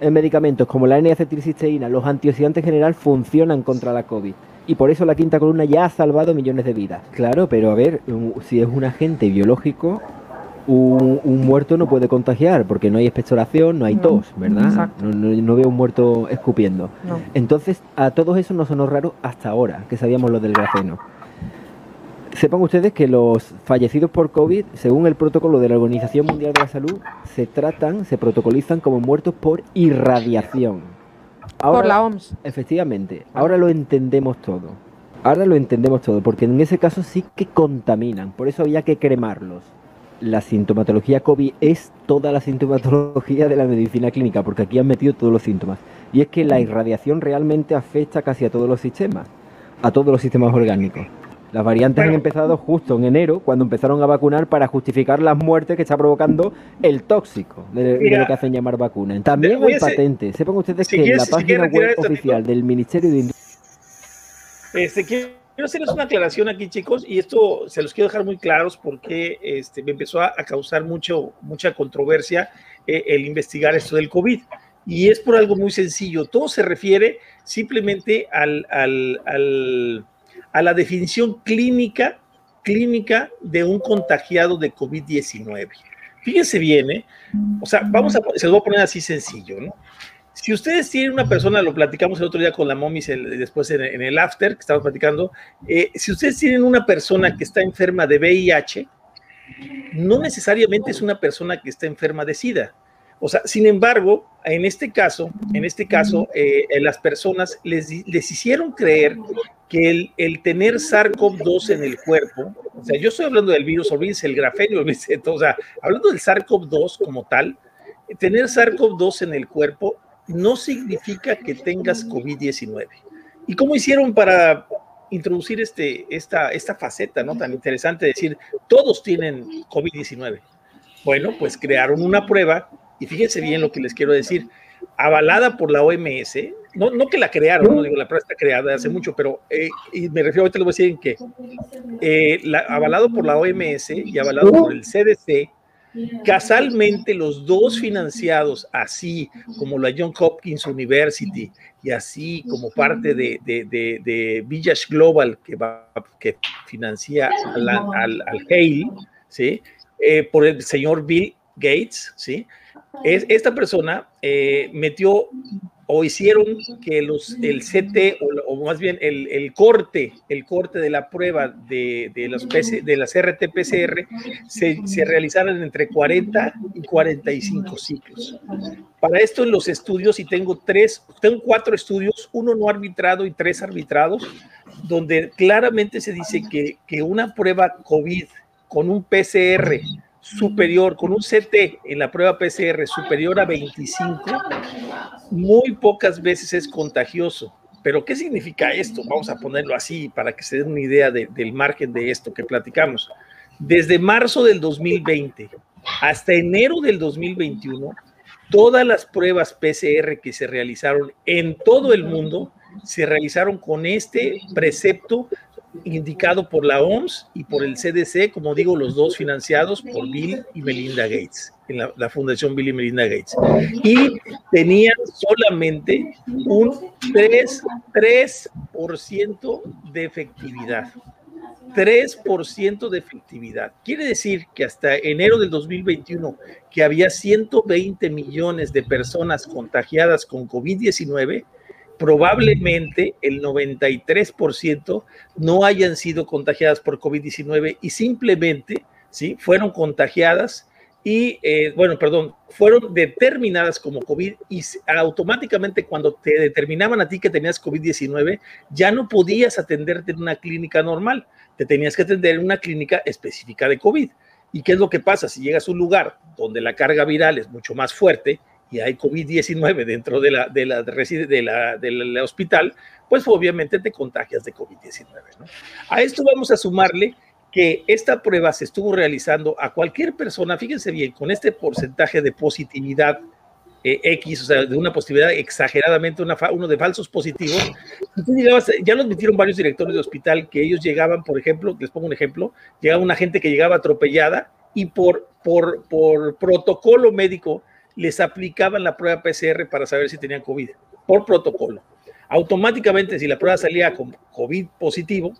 eh, medicamentos como la N-acetilcisteína, los antioxidantes en general funcionan contra la COVID. Y por eso la quinta columna ya ha salvado millones de vidas. Claro, pero a ver, si es un agente biológico, un, un muerto no puede contagiar porque no hay expectoración, no hay No, tos, ¿verdad? No, no- no veo un muerto escupiendo. No. Entonces, a todos eso no sonó raro hasta ahora, que sabíamos lo del grafeno. Sepan ustedes que los fallecidos por COVID, según el protocolo de la Organización Mundial de la Salud, se tratan, se protocolizan como muertos por irradiación. Por la OMS. Efectivamente, ahora lo entendemos todo. Ahora lo entendemos todo, porque en ese caso sí que contaminan, por eso había que cremarlos. La sintomatología COVID es toda la sintomatología de la medicina clínica, porque aquí han metido todos los síntomas. Y es que la irradiación realmente afecta casi a todos los sistemas, a todos los sistemas orgánicos. Las variantes han empezado justo en enero, cuando empezaron a vacunar para justificar las muertes que está provocando el tóxico de, lo que hacen llamar vacuna. También hay patentes. Sepan ustedes si que en la página web oficial del Ministerio de Industria Este, quiero hacerles una aclaración aquí, chicos, y esto se los quiero dejar muy claros porque este, me empezó a, a causar mucho, mucha controversia eh, el investigar esto del COVID. Y es por algo muy sencillo. Todo se refiere simplemente al, al- al- a la definición clínica, clínica de un contagiado de COVID-19. Fíjense bien, ¿eh? O sea, vamos a, se lo voy a poner así sencillo, ¿no? Si ustedes tienen una persona, lo platicamos el otro día con la momis, después en, el after que estamos platicando, eh, si ustedes tienen una persona que está enferma de VIH, no necesariamente es una persona que está enferma de SIDA. O sea, sin embargo, en este caso, en este caso, eh, las personas les, les, hicieron creer que el, el tener SARS-CoV-2 en el cuerpo, o sea, yo estoy hablando del virus, olvídense el grafeno, olvídense todo, o sea, hablando del SARS-CoV-2 como tal, tener SARS-CoV-2 en el cuerpo no significa que tengas COVID-19. ¿Y cómo hicieron para introducir este, esta, esta faceta ¿no? tan interesante de decir, todos tienen COVID-19? Bueno, pues crearon una prueba y fíjense bien lo que les quiero decir, avalada por la OMS, no, no que la crearon, no digo, la prueba está creada hace mucho, pero eh, y me refiero, ahorita lo voy a decir en que, eh, avalado por la OMS y avalado por el CDC, Casualmente, los dos financiados, así como la John Hopkins University y así como parte de, de, Village Global que, va, que financia al, al, Hale, ¿sí? Eh, por el señor Bill Gates, ¿sí? Es, esta persona eh, metió o hicieron que los, el CT, o, más bien el, corte, el corte de la prueba de, de, los de las RT-PCR se, se, realizaran entre 40 y 45 ciclos. Para esto en los estudios, y tengo tres, tengo cuatro estudios, uno no arbitrado y tres arbitrados, donde claramente se dice que, que una prueba COVID con un PCR superior, con un CT en la prueba PCR superior a 25, muy pocas veces es contagioso. Pero ¿qué significa esto? Vamos a ponerlo así para que se den una idea del margen de esto que platicamos. Desde marzo del 2020 hasta enero del 2021, todas las pruebas PCR que se realizaron en todo el mundo se realizaron con este precepto indicado por la OMS y por el CDC, como digo, los dos financiados por Bill y Melinda Gates, en la, Fundación Bill y Melinda Gates. Y tenían solamente un 3, 3% de efectividad. 3% de efectividad. Quiere decir que hasta enero del 2021, que había 120 millones de personas contagiadas con COVID-19, probablemente el 93% no hayan sido contagiadas por COVID-19 y simplemente ¿sí? fueron contagiadas y, eh, bueno, perdón, fueron determinadas como COVID y automáticamente cuando te determinaban a ti que tenías COVID-19, ya no podías atenderte en una clínica normal, te tenías que atender en una clínica específica de COVID. ¿Y qué es lo que pasa? Si llegas a un lugar donde la carga viral es mucho más fuerte, y hay COVID-19 dentro de la, de la, de la, del hospital, pues obviamente te contagias de COVID-19. ¿no? A esto vamos a sumarle que esta prueba se estuvo realizando a cualquier persona, fíjense bien, con este porcentaje de positividad eh, X, o sea, de una positividad exageradamente, una uno de falsos positivos, ya lo admitieron varios directores de hospital que ellos llegaban, por ejemplo, les pongo un ejemplo, llegaba una gente que llegaba atropellada y por, por, por protocolo médico les aplicaban la prueba PCR para saber si tenían COVID, por protocolo. Automáticamente, si la prueba salía con COVID positivo,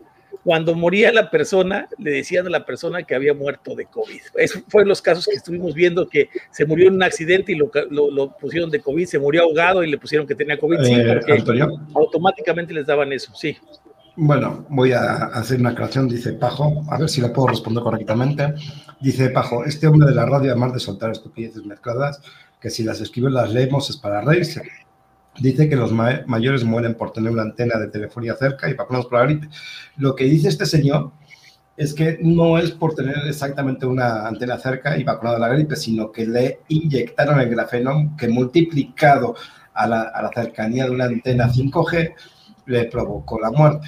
cuando moría la persona, le decían a la persona que había muerto de COVID. Esos fueron los casos que estuvimos viendo, que se murió en un accidente y lo, lo, pusieron de COVID, se murió ahogado y le pusieron que tenía COVID. Sí, eh, automáticamente les daban eso, sí. Bueno, voy a hacer una aclaración, dice Pajo, a ver si la puedo responder correctamente. Dice Pajo, este hombre de la radio, además de soltar estupideces mezcladas, que si las escribo las leemos es para reírse. Dice que los mayores mueren por tener una antena de telefonía cerca y vacunados por la gripe. Lo que dice este señor es que no es por tener exactamente una antena cerca y vacunado de la gripe, sino que le inyectaron el grafeno que multiplicado a la, a la cercanía de una antena 5G le provocó la muerte.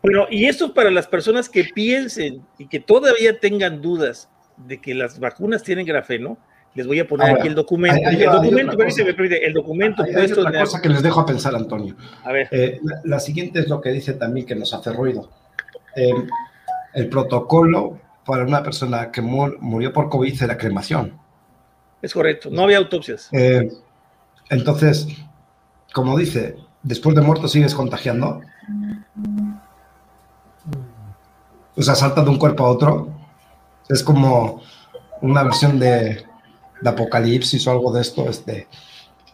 Bueno, y esto es para las personas que piensen y que todavía tengan dudas de que las vacunas tienen grafeno, les voy a poner aquí el documento. el documento, el documento hay, puesto otra cosa que les dejo a pensar, Antonio. A ver. Eh, la, siguiente es lo que dice también que nos hace ruido. Eh, el protocolo para una persona que murió por COVID es la cremación. Es correcto, no había autopsias. Eh, entonces, como dice, después de muerto sigues contagiando. O sea, salta de un cuerpo a otro. Es como una versión de, de Apocalipsis o algo de esto, este,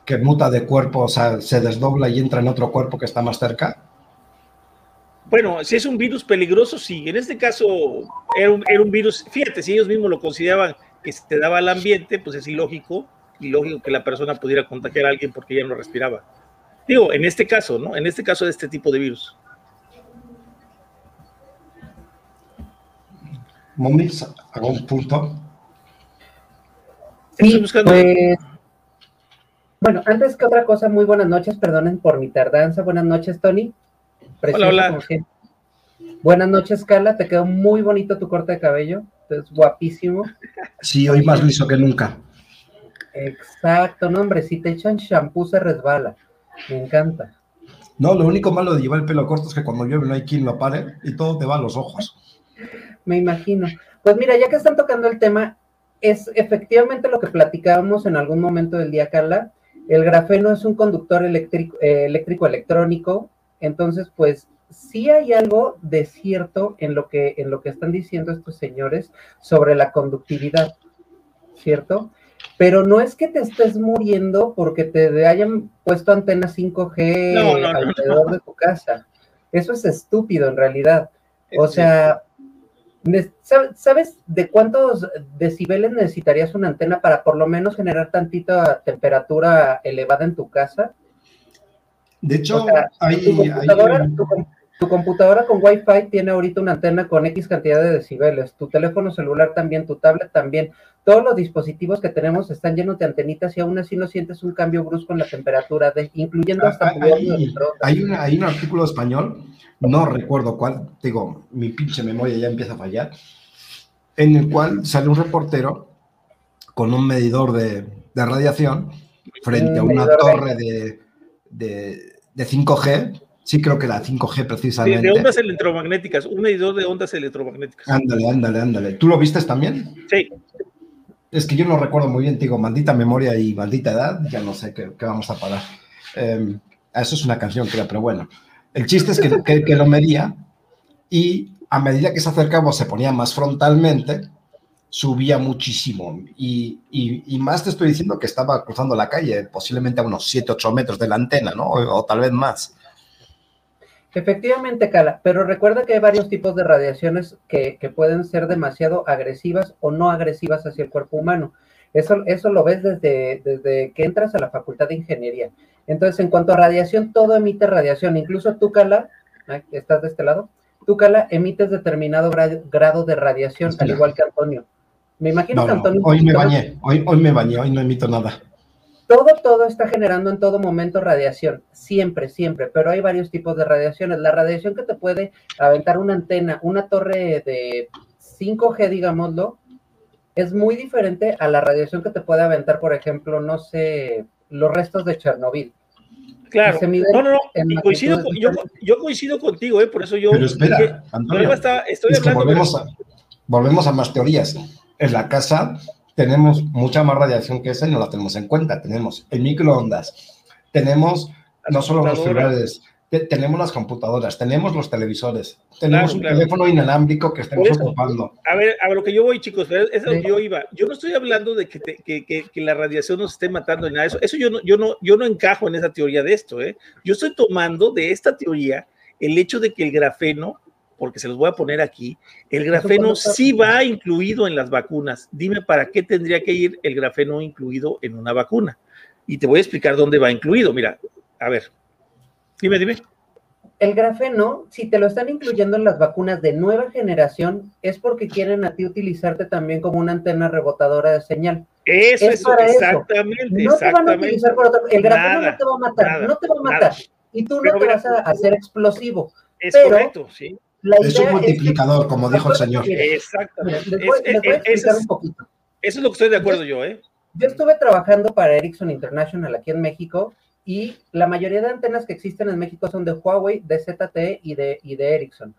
que muta de cuerpo, o sea, se desdobla y entra en otro cuerpo que está más cerca. Bueno, si es un virus peligroso, sí. En este caso era un, era un virus, fíjate, si ellos mismos lo consideraban que se te daba al ambiente, pues es ilógico, ilógico que la persona pudiera contagiar a alguien porque ya no respiraba. Digo, en este caso, ¿no? En este caso de este tipo de virus. Momis, ¿algún punto? Sí, pues, bueno, antes que otra cosa, muy buenas noches, perdonen por mi tardanza. Buenas noches, Tony. Precioso, hola, hola. Buenas noches, Carla. Te quedó muy bonito tu corte de cabello. Es guapísimo. Sí, hoy más liso que nunca. Exacto, no, hombre, si te echan shampoo se resbala. Me encanta. No, lo único malo de llevar el pelo corto es que cuando llueve no hay quien lo pare y todo te va a los ojos. Me imagino. Pues mira, ya que están tocando el tema, es efectivamente lo que platicábamos en algún momento del día, Carla. El grafeno es un conductor eléctrico, eh, eléctrico electrónico, entonces pues sí hay algo de cierto en lo que en lo que están diciendo estos señores sobre la conductividad, ¿cierto? Pero no es que te estés muriendo porque te hayan puesto antenas 5G alrededor de tu casa. Eso es estúpido en realidad. O sea, ¿sabes de cuántos decibeles necesitarías una antena para por lo menos generar tantita temperatura elevada en tu casa? De hecho, tu, computadora, tu, computadora, con Wi-Fi tiene ahorita una antena con X cantidad de decibeles, tu teléfono celular también, tu tablet también. Todos los dispositivos que tenemos están llenos de antenitas y aún así no sientes un cambio brusco en la temperatura, incluyendo hasta... Ah, hay, hay, hay un artículo español no recuerdo cuál, digo, mi pinche memoria ya empieza a fallar, en el cual sale un reportero con un medidor de, radiación frente a una torre de, de, 5G, sí creo que la 5G precisamente. de ondas electromagnéticas, un medidor de ondas electromagnéticas. Ándale, ándale, ándale. ¿Tú lo viste también? Sí. Es que yo no recuerdo muy bien, digo, maldita memoria y maldita edad, ya no sé qué, vamos a parar. Em, eso es una canción, creo, pero bueno. El chiste es que, que, lo medía y a medida que se acercaba se ponía más frontalmente, subía muchísimo. Y, y, más te estoy diciendo que estaba cruzando la calle, posiblemente a unos 7, 8 metros de la antena, ¿no? O, tal vez más. Efectivamente, Cala, pero recuerda que hay varios tipos de radiaciones que, que, pueden ser demasiado agresivas o no agresivas hacia el cuerpo humano. Eso, eso lo ves desde, desde que entras a la Facultad de Ingeniería. Entonces, en cuanto a radiación, todo emite radiación, incluso tú, Cala, estás de este lado, tú, Cala, emites determinado grado de radiación, al igual que Antonio. Me imagino que Antonio... hoy me bañé, hoy, hoy me bañé, hoy no emito nada. Todo, todo está generando en todo momento radiación, siempre, siempre, pero hay varios tipos de radiaciones. La radiación que te puede aventar una antena, una torre de 5G, digámoslo, es muy diferente a la radiación que te puede aventar, por ejemplo, no sé, los restos de Chernobyl. Claro, no, no, no, coincido yo, coincido contigo, ¿eh? por eso yo... Pero espera, Antonio, estoy hablando, volvemos, a, volvemos a más teorías. En la casa tenemos mucha más radiación que esa y no la tenemos en cuenta. Tenemos el microondas, tenemos no solo los celulares, tenemos las computadoras, tenemos los televisores, tenemos un teléfono inalámbrico que estamos ocupando. A ver, a lo que yo voy, chicos, es lo que yo iba. Yo no estoy hablando de que, que, que, la radiación nos esté matando en nada. Eso, eso yo, no, yo, no, yo no encajo en esa teoría de esto. ¿eh? Yo estoy tomando de esta teoría el hecho de que el grafeno, porque se los voy a poner aquí, el grafeno sí va incluido en las vacunas. Dime para qué tendría que ir el grafeno incluido en una vacuna. Y te voy a explicar dónde va incluido. Mira, a ver, Dime, dime. El grafeno, si te lo están incluyendo en las vacunas de nueva generación, es porque quieren a ti utilizarte también como una antena rebotadora de señal. Eso es, exactamente. No te van a utilizar por otro. El grafeno no te va a matar, no te va a matar. Y tú no te vas a hacer explosivo. Es correcto, sí. Es un multiplicador, como dijo el señor. Exactamente. un poquito. Eso es lo que estoy de acuerdo yo, ¿eh? Yo estuve trabajando para Ericsson International aquí en México y la mayoría de antenas que existen en México son de Huawei, de ZTE y de, y de Ericsson.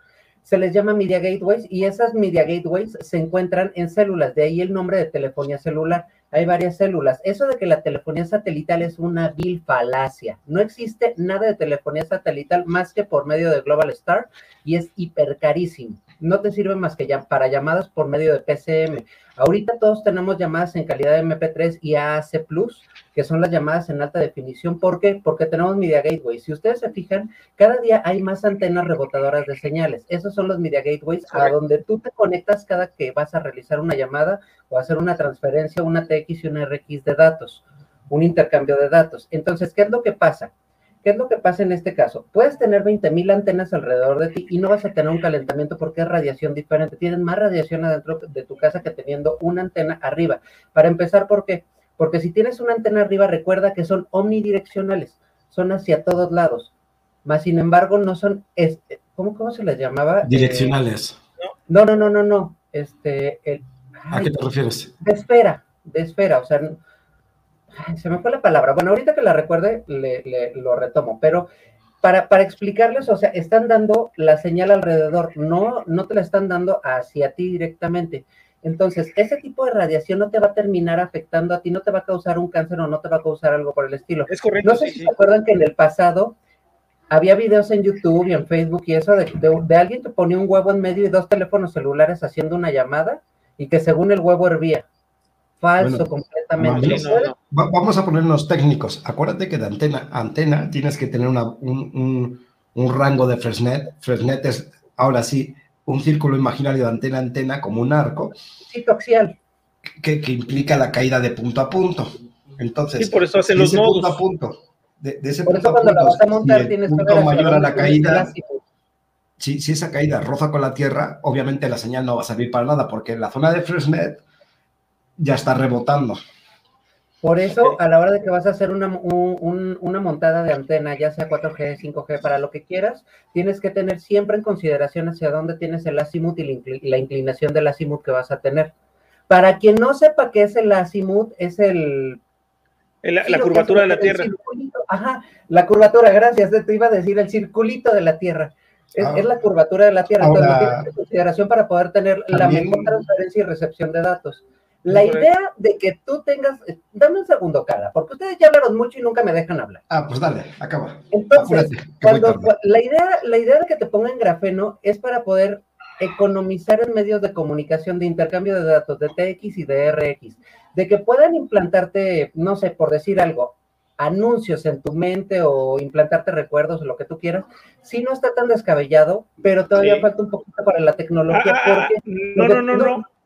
Se les llama Media Gateways y esas Media Gateways se encuentran en células, de ahí el nombre de telefonía celular. Hay varias células. Eso de que la telefonía satelital es una vil falacia. No existe nada de telefonía satelital más que por medio de Global Star y es hiper carísimo. No te sirve más que ya para llamadas por medio de PCM. Ahorita todos tenemos llamadas en calidad de MP3 y AAC Plus, que son las llamadas en alta definición. ¿Por qué? Porque tenemos Media Gateway. Si ustedes se fijan, cada día hay más antenas rebotadoras de señales. Esos son los Media Gateways a donde tú te conectas cada que vas a realizar una llamada o hacer una transferencia, una TX y una RX de datos, un intercambio de datos. Entonces, ¿qué es lo que pasa? ¿Qué es lo que pasa en este caso? Puedes tener 20.000 antenas alrededor de ti y no vas a tener un calentamiento porque es radiación diferente. Tienes más radiación adentro de tu casa que teniendo una antena arriba. Para empezar, ¿por qué? Porque si tienes una antena arriba, recuerda que son omnidireccionales, son hacia todos lados. Más sin embargo, no son, este, ¿cómo, ¿cómo se les llamaba? Direccionales. no, no, no, no, no. Este, ¿A qué te refieres? De esfera, de esfera, o sea, se me fue la palabra. Bueno, ahorita que la recuerde, le, lo retomo, pero para, para, explicarles, o sea, están dando la señal alrededor, no, no te la están dando hacia ti directamente. Entonces, ese tipo de radiación no te va a terminar afectando a ti, no te va a causar un cáncer o no te va a causar algo por el estilo. Es correcto. No sé si se acuerdan que en el pasado había videos en YouTube y en Facebook y eso de, de, alguien que ponía un huevo en medio y dos teléfonos celulares haciendo una llamada y que según el huevo hervía. Falso completamente. Vamos a ponernos técnicos. Acuérdate que de antena a antena tienes que tener una, un, un, rango de Fresnet. Fresnet es, ahora sí, un círculo imaginario de antena a antena como un arco. Sí, axial. Que, que, implica la caída de punto a punto. Entonces, sí, por eso hacen los nodos. punto a punto. De, ese por punto eso cuando la vas a montar tienes punto mayor a la caída. Si, si, esa caída roza con la tierra, obviamente la señal no va a servir para nada, porque en la zona de Fresnet ya está rebotando. Por eso, a la hora de que vas a hacer una, una, montada de antena, ya sea 4G, 5G, para lo que quieras, tienes que tener siempre en consideración hacia dónde tienes el azimut y la inclinación del azimut que vas a tener. Para quien no sepa qué es el azimut, es el... la, curvatura de la Tierra. Ajá, la curvatura, gracias, te iba a decir el circulito de la Tierra. Es, ah. la curvatura de la Tierra, entonces lo tienes en consideración para poder tener la mejor transferencia y recepción de datos. La idea de que tú tengas, dame un segundo, cara, porque ustedes ya hablaron mucho y nunca me dejan hablar. Ah, pues dale, acaba. Entonces, cuando, la, idea, la idea de que te pongan grafeno es para poder economizar en medios de comunicación de intercambio de datos de TX y de RX, de que puedan implantarte, no sé, por decir algo, anuncios en tu mente o implantarte recuerdos o lo que tú quieras, sí no está tan descabellado, pero todavía falta un poquito para la tecnología. Ah, ah, porque no, no, no, no.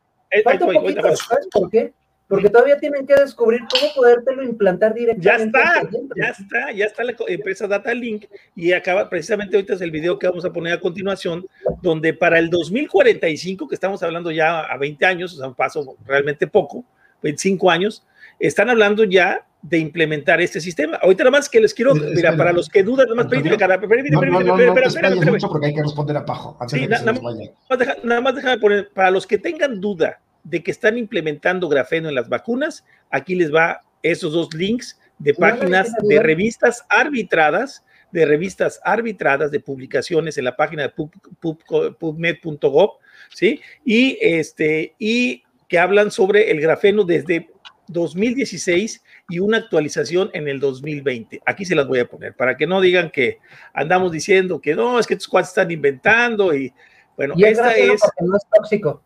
Falta un poquito, ¿sabes por qué? Porque todavía tienen que descubrir cómo podértelo implantar directamente. Ya está, ya está, ya está la empresa Datalink y acaba precisamente ahorita es el video que vamos a poner a continuación, donde para el 2045, que estamos hablando ya a 20 años, o sea, un paso realmente poco, 25 años, están hablando ya de implementar este sistema. Ahorita nada más que les quiero, mira, para los que dudan, nada más, permíteme, permíteme, permíteme, porque hay que responder a Pajo. nada, más déjame poner, para los que tengan duda de que están implementando grafeno en las vacunas, aquí les va esos dos links de páginas de revistas arbitradas, de revistas arbitradas de publicaciones en la página de pubmed.gov, ¿sí? Y este, y que hablan sobre el grafeno desde 2016 y una actualización en el 2020. Aquí se las voy a poner para que no digan que andamos diciendo que no, es que estos cuates están inventando y bueno, esta es... No es tóxico.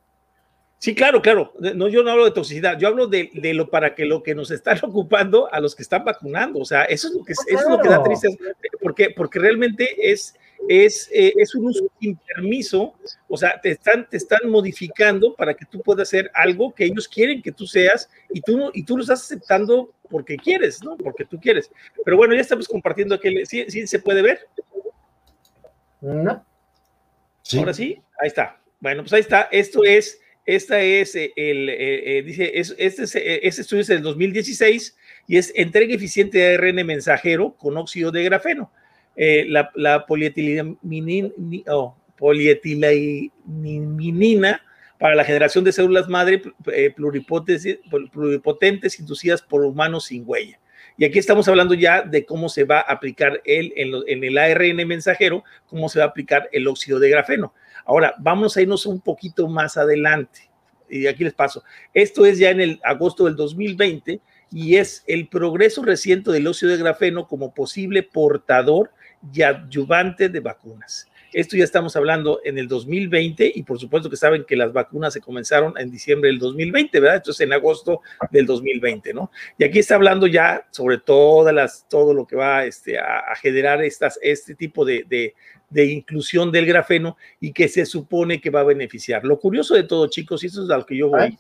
Sí, claro, claro. No, yo no hablo de toxicidad, yo hablo de, lo para que lo que nos están ocupando a los que están vacunando. O sea, eso es lo que, eso es lo que da tristeza, porque, porque realmente es, es, eh, es un uso sin permiso. O sea, te están, te están modificando para que tú puedas hacer algo que ellos quieren que tú seas y tú, y tú lo estás aceptando porque quieres, ¿no? Porque tú quieres. Pero bueno, ya estamos compartiendo aquel. ¿Sí, sí se puede ver? No. Ahora sí, ahí está. Bueno, pues ahí está. Esto es esta es eh, el, eh, eh, dice, este, este estudio es del 2016 y es entrega eficiente de ARN mensajero con óxido de grafeno. La, la oh, para la generación de células madre pluripotentes inducidas por humanos sin huella. Y aquí estamos hablando ya de cómo se va a aplicar el, en, en el ARN mensajero, cómo se va a aplicar el óxido de grafeno. Ahora, vamos a irnos un poquito más adelante. Y aquí les paso. Esto es ya en el agosto del 2020 y es el progreso reciente del óxido de grafeno como posible portador y adyuvante de vacunas. Esto ya estamos hablando en el 2020 y por supuesto que saben que las vacunas se comenzaron en diciembre del 2020, ¿verdad? Entonces en agosto del 2020, ¿no? Y aquí está hablando ya sobre todas las, todo lo que va este, a, generar estas, este tipo de, de, inclusión del grafeno y que se supone que va a beneficiar. Lo curioso de todo, chicos, y eso es a lo que yo voy.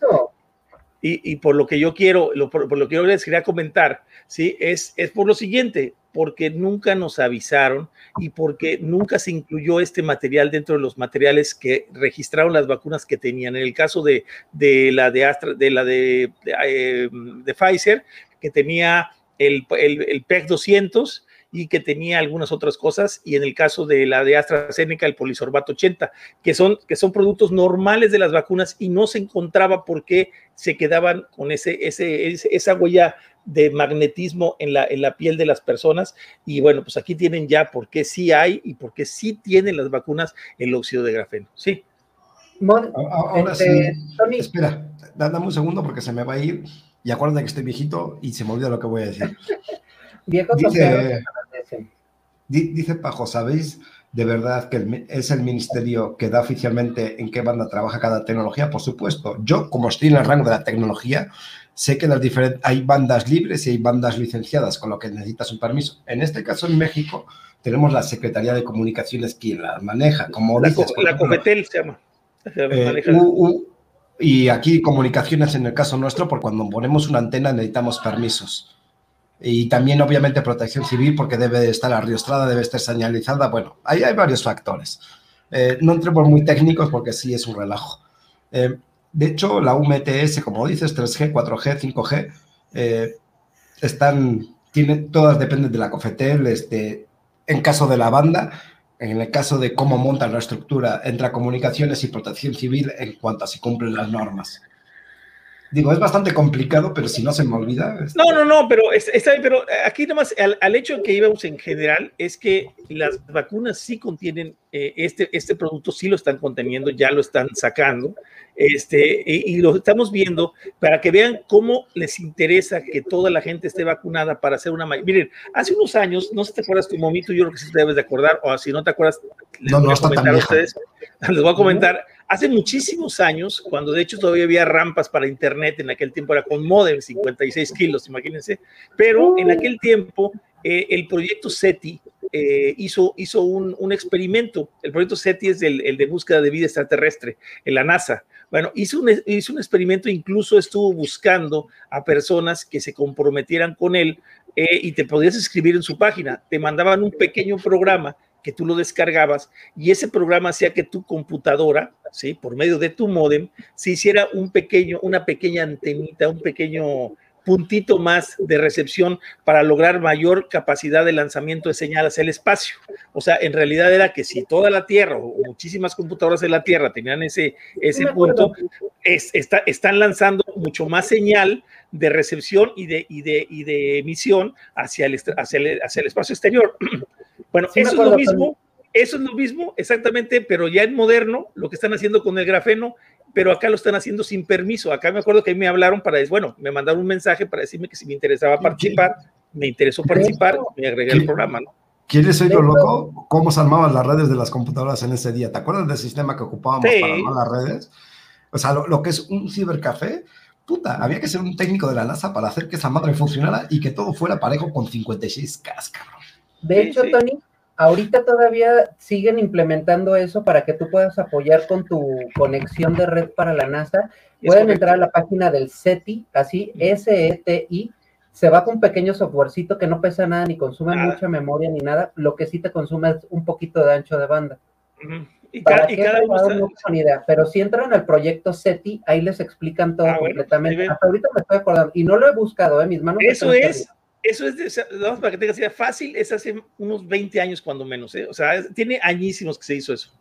Y, y, por lo que yo quiero, lo, por, por, lo que yo les quería comentar, ¿sí? Es, es por lo siguiente, porque nunca nos avisaron y porque nunca se incluyó este material dentro de los materiales que registraron las vacunas que tenían. En el caso de, de la de Astra, de la de, de, eh, Pfizer, que tenía el, el, el PEC 200 y que tenía algunas otras cosas, y en el caso de la de AstraZeneca, el polisorbato 80, que son, que son productos normales de las vacunas y no se encontraba por qué se quedaban con ese, ese, esa huella de magnetismo en la, en la piel de las personas. Y bueno, pues aquí tienen ya por qué sí hay y por qué sí tienen las vacunas el óxido de grafeno. Sí. Ahora este, sí. Espera, dame un segundo porque se me va a ir. Y acuérdate que estoy viejito y se me olvida lo que voy a decir. Viejo dice, dice Pajo, ¿sabéis de verdad que es el ministerio que da oficialmente en qué banda trabaja cada tecnología? Por supuesto. Yo, como estoy en el rango de la tecnología, sé que las diferentes, hay bandas libres y hay bandas licenciadas, con lo que necesitas un permiso. En este caso, en México, tenemos la Secretaría de Comunicaciones quien las maneja. Como la, la Copetel se llama. Eh, y aquí comunicaciones en el caso nuestro, por cuando ponemos una antena necesitamos permisos. Y también, obviamente, protección civil, porque debe estar arriostrada, debe estar señalizada. Bueno, ahí hay varios factores. Eh, no entremos muy técnicos porque sí es un relajo. Eh, de hecho, la UMTS, como dices, 3G, 4G, 5G, están, tienen, todas dependen de la COFETEL, este, en caso de la banda, en el caso de cómo montan la estructura entre comunicaciones y protección civil en cuanto a si cumplen las normas. Digo, es bastante complicado, pero si no se me olvida. Este no, no, no, pero está pero aquí nomás al, al hecho que íbamos en general es que las vacunas sí contienen eh, este, este producto, sí lo están conteniendo, ya lo están sacando, este, y, lo estamos viendo para que vean cómo les interesa que toda la gente esté vacunada para hacer una... Miren, hace unos años, no sé si te acuerdas tu momento, yo creo que sí te debes de acordar, o si no te acuerdas, les no, voy a comentar a ustedes, les voy a comentar Hace muchísimos años, cuando de hecho todavía había rampas para internet, en aquel tiempo era con modem, 56 kilos, imagínense, pero en aquel tiempo eh, el proyecto SETI eh, hizo, hizo un, un, experimento. El proyecto SETI es el, el, de búsqueda de vida extraterrestre en la NASA. Bueno, hizo un, hizo un experimento, incluso estuvo buscando a personas que se comprometieran con él eh, y te podías escribir en su página. Te mandaban un pequeño programa que tú lo descargabas y ese programa hacía que tu computadora, ¿sí? por medio de tu modem, se hiciera un pequeño, una pequeña antenita, un pequeño puntito más de recepción para lograr mayor capacidad de lanzamiento de señal hacia el espacio. O sea, en realidad era que si toda la Tierra o muchísimas computadoras de la Tierra tenían ese, ese punto, es, está, están lanzando mucho más señal de recepción y de, y de, y de emisión hacia el, hacia el, hacia el espacio exterior. Bueno, eso es lo mismo, eso es lo mismo, exactamente, pero ya en moderno, lo que están haciendo con el grafeno, pero acá lo están haciendo sin permiso. Acá me acuerdo que me hablaron para decir, bueno, me mandaron un mensaje para decirme que si me interesaba participar, me interesó participar, me agregué al programa, ¿no? ¿Quieres oír lo loco? ¿Cómo se armaban las redes de las computadoras en ese día? ¿Te acuerdas del sistema que ocupábamos para armar las redes? O sea, lo, lo, que es un cibercafé, puta, había que ser un técnico de la NASA para hacer que esa madre funcionara y que todo fuera parejo con 56 cascas, de hecho, Tony, ahorita todavía siguen implementando eso para que tú puedas apoyar con tu conexión de red para la NASA. Pueden entrar a la página del SETI, así, S-E-T-I. Se va con un pequeño softwarecito que no pesa nada ni consume mucha memoria ni nada. Lo que sí te consume es un poquito de ancho de banda. Y cada, y cada uno idea, pero si entran al proyecto SETI, ahí les explican todo ah, completamente. Hasta ahorita me estoy acordando, y no lo he buscado, ¿eh? mis manos. Eso es, eso es, de, vamos para que tengas idea, fácil, es hace unos 20 años cuando menos, ¿eh? o sea, tiene añísimos que se hizo eso.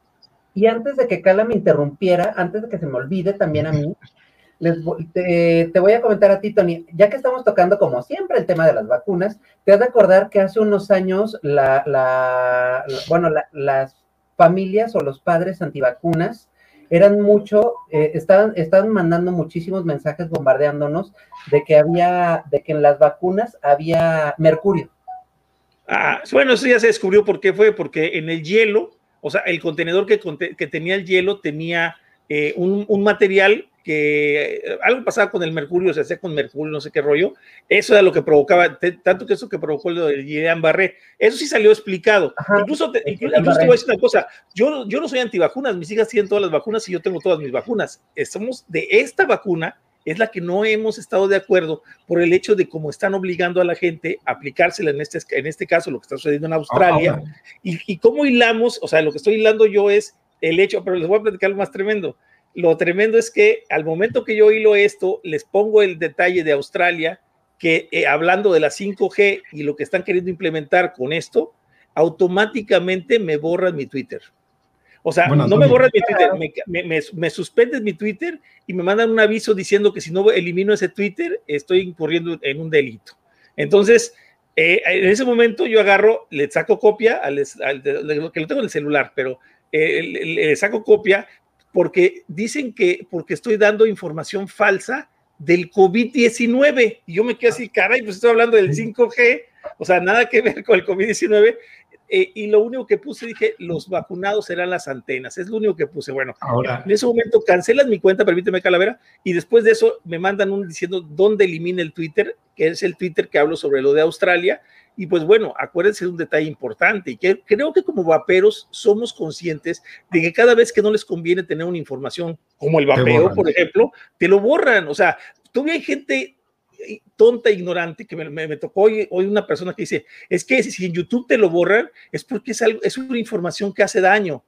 Y antes de que Cala me interrumpiera, antes de que se me olvide también a mí, les, te, te, voy a comentar a ti, Tony, ya que estamos tocando como siempre el tema de las vacunas, te has de acordar que hace unos años la, la, la bueno, las familias o los padres antivacunas eran mucho, eh, estaban, estaban mandando muchísimos mensajes bombardeándonos de que había, de que en las vacunas había mercurio. Ah, bueno, eso ya se descubrió por qué fue, porque en el hielo O sea, el contenedor que, que tenía el hielo tenía eh, un, un, material que eh, algo pasaba con el mercurio, se hacía con mercurio, no sé qué rollo. Eso era lo que provocaba, tanto que eso que provocó lo de Guillain Barré. Eso sí salió explicado. incluso, te, incluso, te voy a decir una cosa: yo, yo no soy antivacunas, mis hijas tienen todas las vacunas y yo tengo todas mis vacunas. Estamos de esta vacuna es la que no hemos estado de acuerdo por el hecho de cómo están obligando a la gente a aplicársela en este, en este caso, lo que está sucediendo en Australia, y, y cómo hilamos, o sea, lo que estoy hilando yo es el hecho, pero les voy a platicar lo más tremendo. Lo tremendo es que al momento que yo hilo esto, les pongo el detalle de Australia, que eh, hablando de la 5G y lo que están queriendo implementar con esto, automáticamente me borran mi Twitter. O sea, no me borran mi Twitter, me, me, me, suspenden mi Twitter y me mandan un aviso diciendo que si no elimino ese Twitter, estoy incurriendo en un delito. Entonces, eh, en ese momento yo agarro, le saco copia, al, al, que lo tengo en el celular, pero eh, le saco copia porque dicen que porque estoy dando información falsa del COVID-19. Y yo me quedé así, caray, pues estoy hablando del 5G, o sea, nada que ver con el COVID-19. Eh, y lo único que puse, dije, los vacunados serán las antenas. Es lo único que puse. Bueno, Ahora, en ese momento cancelas mi cuenta, permíteme, Calavera, y después de eso me mandan un diciendo dónde elimina el Twitter, que es el Twitter que hablo sobre lo de Australia. Y pues bueno, acuérdense de un detalle importante, y que creo que como vaperos somos conscientes de que cada vez que no les conviene tener una información como el vapeo, por ejemplo, te lo borran. O sea, todavía hay gente tonta, ignorante, que me, me, tocó hoy, hoy, una persona que dice, es que si en YouTube te lo borran, es porque es, algo, es una información que hace daño.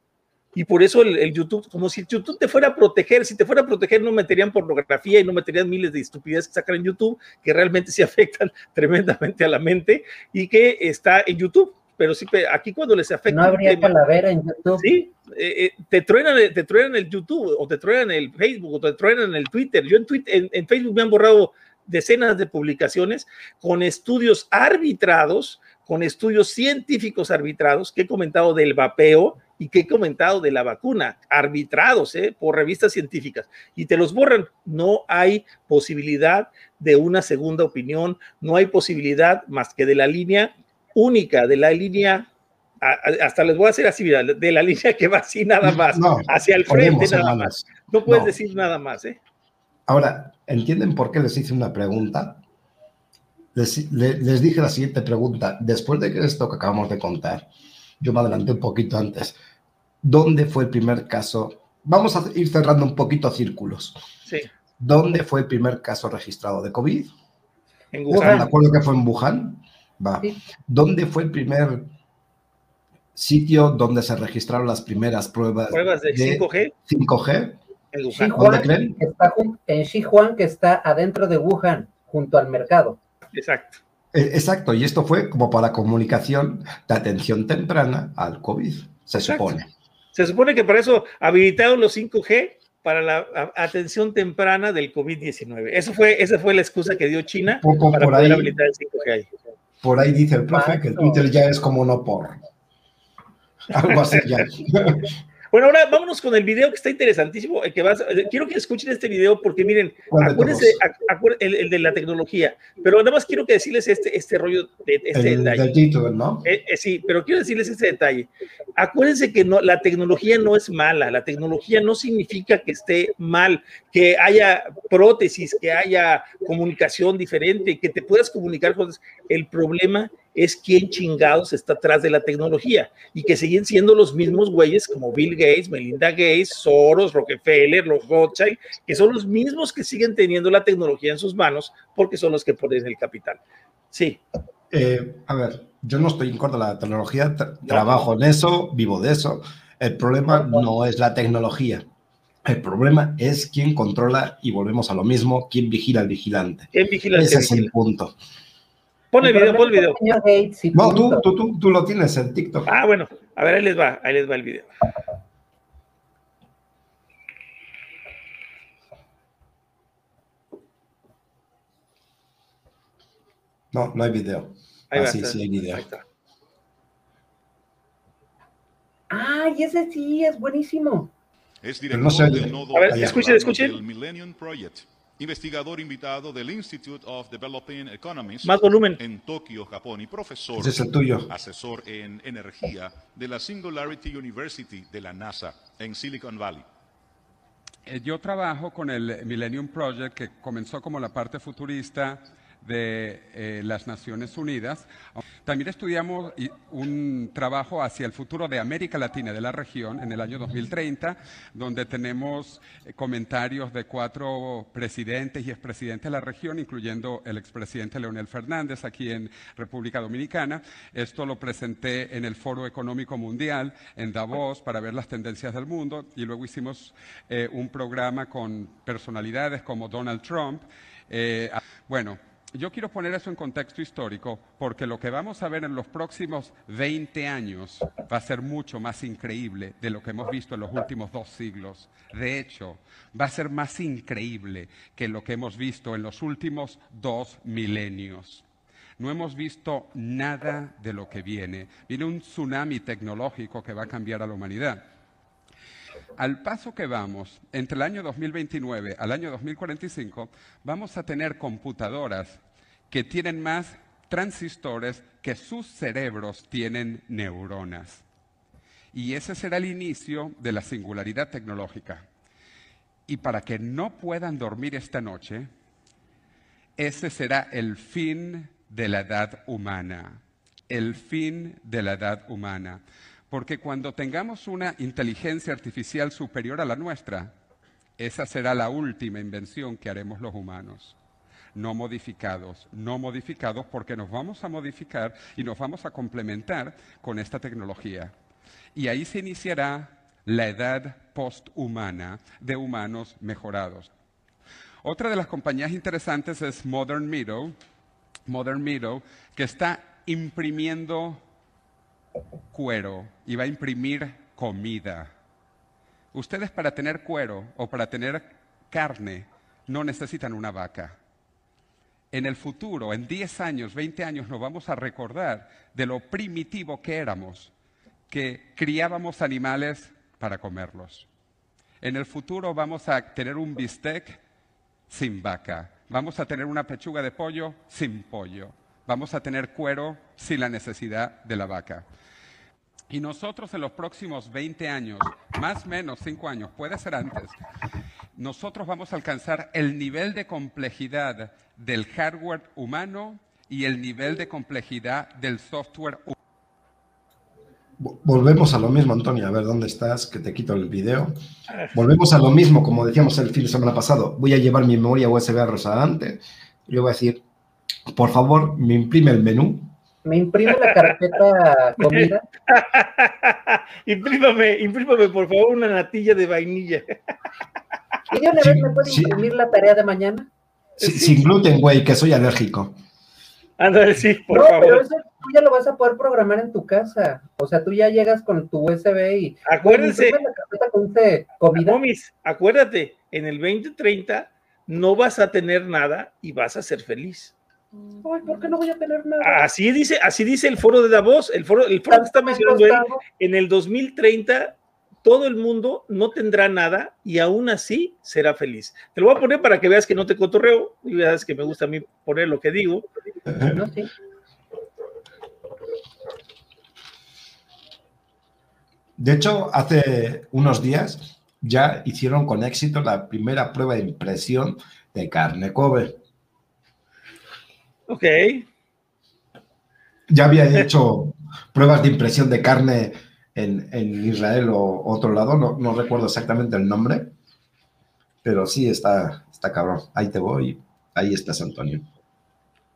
Y por eso el, el, YouTube, como si YouTube te fuera a proteger, si te fuera a proteger no meterían pornografía y no meterían miles de estupideces que sacan en YouTube, que realmente sí afectan tremendamente a la mente y que está en YouTube. Pero sí, aquí cuando les afecta... No habría calavera en YouTube. Sí, eh, eh, te, truenan, te truenan el YouTube o te truenan el Facebook o te truenan el Twitter. Yo en, Twitter, en, en Facebook me han borrado decenas de publicaciones con estudios arbitrados, con estudios científicos arbitrados que he comentado del vapeo y que he comentado de la vacuna, arbitrados ¿eh? por revistas científicas, y te los borran. No hay posibilidad de una segunda opinión, no hay posibilidad más que de la línea única, de la línea hasta les voy a hacer así, mira, de la línea que va así nada más, hacia el frente nada más. No puedes decir nada más, ¿eh? Ahora, ¿entienden por qué les hice una pregunta? Les, les, dije la siguiente pregunta. Después de esto que acabamos de contar, yo me adelanté un poquito antes. ¿Dónde fue el primer caso? Vamos a ir cerrando un poquito círculos. Sí. ¿Dónde fue el primer caso registrado de COVID? En Wuhan. ¿De acuerdo que fue en Wuhan? Va. Sí. ¿Dónde fue el primer sitio donde se registraron las primeras pruebas, ¿Pruebas de, de 5G? 5G en Wuhan, creen? Está en Sichuan, que está adentro de Wuhan, junto al mercado. Exacto. Eh, exacto, y esto fue como para comunicación de atención temprana al COVID, se Exacto. supone. Se supone que para eso habilitaron los 5G para la atención temprana del COVID-19. Eso fue, esa fue la excusa que dio China para por poder ahí, habilitar el 5G ahí. Por ahí dice el profe que el Twitter ya es como no por. Algo así ya. Bueno, ahora vámonos con el video que está interesantísimo. El que vas, quiero que escuchen este video porque miren, acuérdense, acuérdense el, el, de la tecnología, pero nada más quiero que decirles este, este rollo de este el, detalle. Título, ¿no? Eh, eh, sí, pero quiero decirles este detalle. Acuérdense que no, la tecnología no es mala, la tecnología no significa que esté mal, que haya prótesis, que haya comunicación diferente, que te puedas comunicar con... El problema es quién chingados está atrás de la tecnología y que siguen siendo los mismos güeyes como Bill Gates, Melinda Gates, Soros, Rockefeller, los Rothschild, que son los mismos que siguen teniendo la tecnología en sus manos porque son los que ponen el capital. Sí. Eh, a ver, yo no estoy en contra de la tecnología, tra trabajo en eso, vivo de eso. El problema no es la tecnología. El problema es quién controla, y volvemos a lo mismo, quién vigila al vigilante. ¿Quién vigila Ese es el punto. Pon el video, pon el video. No, tú, tú, tú, tú lo tienes en TikTok. Ah, bueno, a ver, ahí les va, ahí les va el video. No, no hay video. Ahí ah, va, sí, está, sí hay video. Ahí está. Ay, ese sí, es buenísimo. Es Pero no sé. nodo A ver, escuchen, escuchen. del Millennium Project. Investigador invitado del Institute of Developing Economies Más volumen. en Tokio, Japón, y profesor, Ese es el tuyo. asesor en energía de la Singularity University de la NASA en Silicon Valley. Eh, Yo trabajo con el Millennium Project, que comenzó como la parte futurista de eh, las Naciones Unidas. También estudiamos un trabajo hacia el futuro de América Latina, de la región, en el año 2030, donde tenemos eh, comentarios de cuatro presidentes y expresidentes de la región, incluyendo el expresidente Leonel Fernández aquí en República Dominicana. Esto lo presenté en el Foro Económico Mundial en Davos para ver las tendencias del mundo y luego hicimos eh, un programa con personalidades como Donald Trump. Eh, bueno, yo quiero poner eso en contexto histórico porque lo que vamos a ver en los próximos 20 años va a ser mucho más increíble de lo que hemos visto en los últimos dos siglos. De hecho, va a ser más increíble que lo que hemos visto en los últimos dos milenios. No hemos visto nada de lo que viene. Viene un tsunami tecnológico que va a cambiar a la humanidad. Al paso que vamos, entre el año 2029 al año 2045, vamos a tener computadoras que tienen más transistores que sus cerebros tienen neuronas. Y ese será el inicio de la singularidad tecnológica. Y para que no puedan dormir esta noche, ese será el fin de la edad humana. El fin de la edad humana. Porque cuando tengamos una inteligencia artificial superior a la nuestra, esa será la última invención que haremos los humanos. No modificados, no modificados porque nos vamos a modificar y nos vamos a complementar con esta tecnología. Y ahí se iniciará la edad posthumana de humanos mejorados. Otra de las compañías interesantes es Modern Meadow, Modern Meadow, que está imprimiendo cuero y va a imprimir comida. Ustedes para tener cuero o para tener carne no necesitan una vaca. En el futuro, en 10 años, 20 años, nos vamos a recordar de lo primitivo que éramos, que criábamos animales para comerlos. En el futuro vamos a tener un bistec sin vaca. Vamos a tener una pechuga de pollo sin pollo. Vamos a tener cuero sin la necesidad de la vaca. Y nosotros en los próximos 20 años, más o menos 5 años, puede ser antes, nosotros vamos a alcanzar el nivel de complejidad del hardware humano y el nivel de complejidad del software humano. Volvemos a lo mismo, Antonio. A ver dónde estás, que te quito el video. Volvemos a lo mismo, como decíamos el fin de semana pasado. Voy a llevar mi memoria USB a Rosadante. Yo voy a decir, por favor, me imprime el menú. Me imprime la carpeta comida. imprímame, imprímame, por favor, una natilla de vainilla. ¿Y de una Sí, vez me puede imprimir la tarea de mañana? Si- Sin gluten, güey, que soy alérgico. Ándale, sí, por no, pero favor. eso tú ya lo vas a poder programar en tu casa. O sea, tú ya llegas con tu USB y. Acuérdense. Imprime la carpeta con ese comida. Momis, acuérdate, en el 2030 no vas a tener nada y vas a ser feliz. Ay, ¿por qué no voy a tener nada? Así dice, así dice el foro de Davos, el foro, el foro que está mencionando en el 2030 todo el mundo no tendrá nada y aún así será feliz. Te lo voy a poner para que veas que no te cotorreo y veas que me gusta a mí poner lo que digo. No, sí. De hecho, hace unos días ya hicieron con éxito la primera prueba de impresión de carne Kobe. Ok, Ya había hecho pruebas de impresión de carne en, en Israel o otro lado, no, no recuerdo exactamente el nombre, pero sí está, está cabrón. Ahí te voy, ahí estás, Antonio.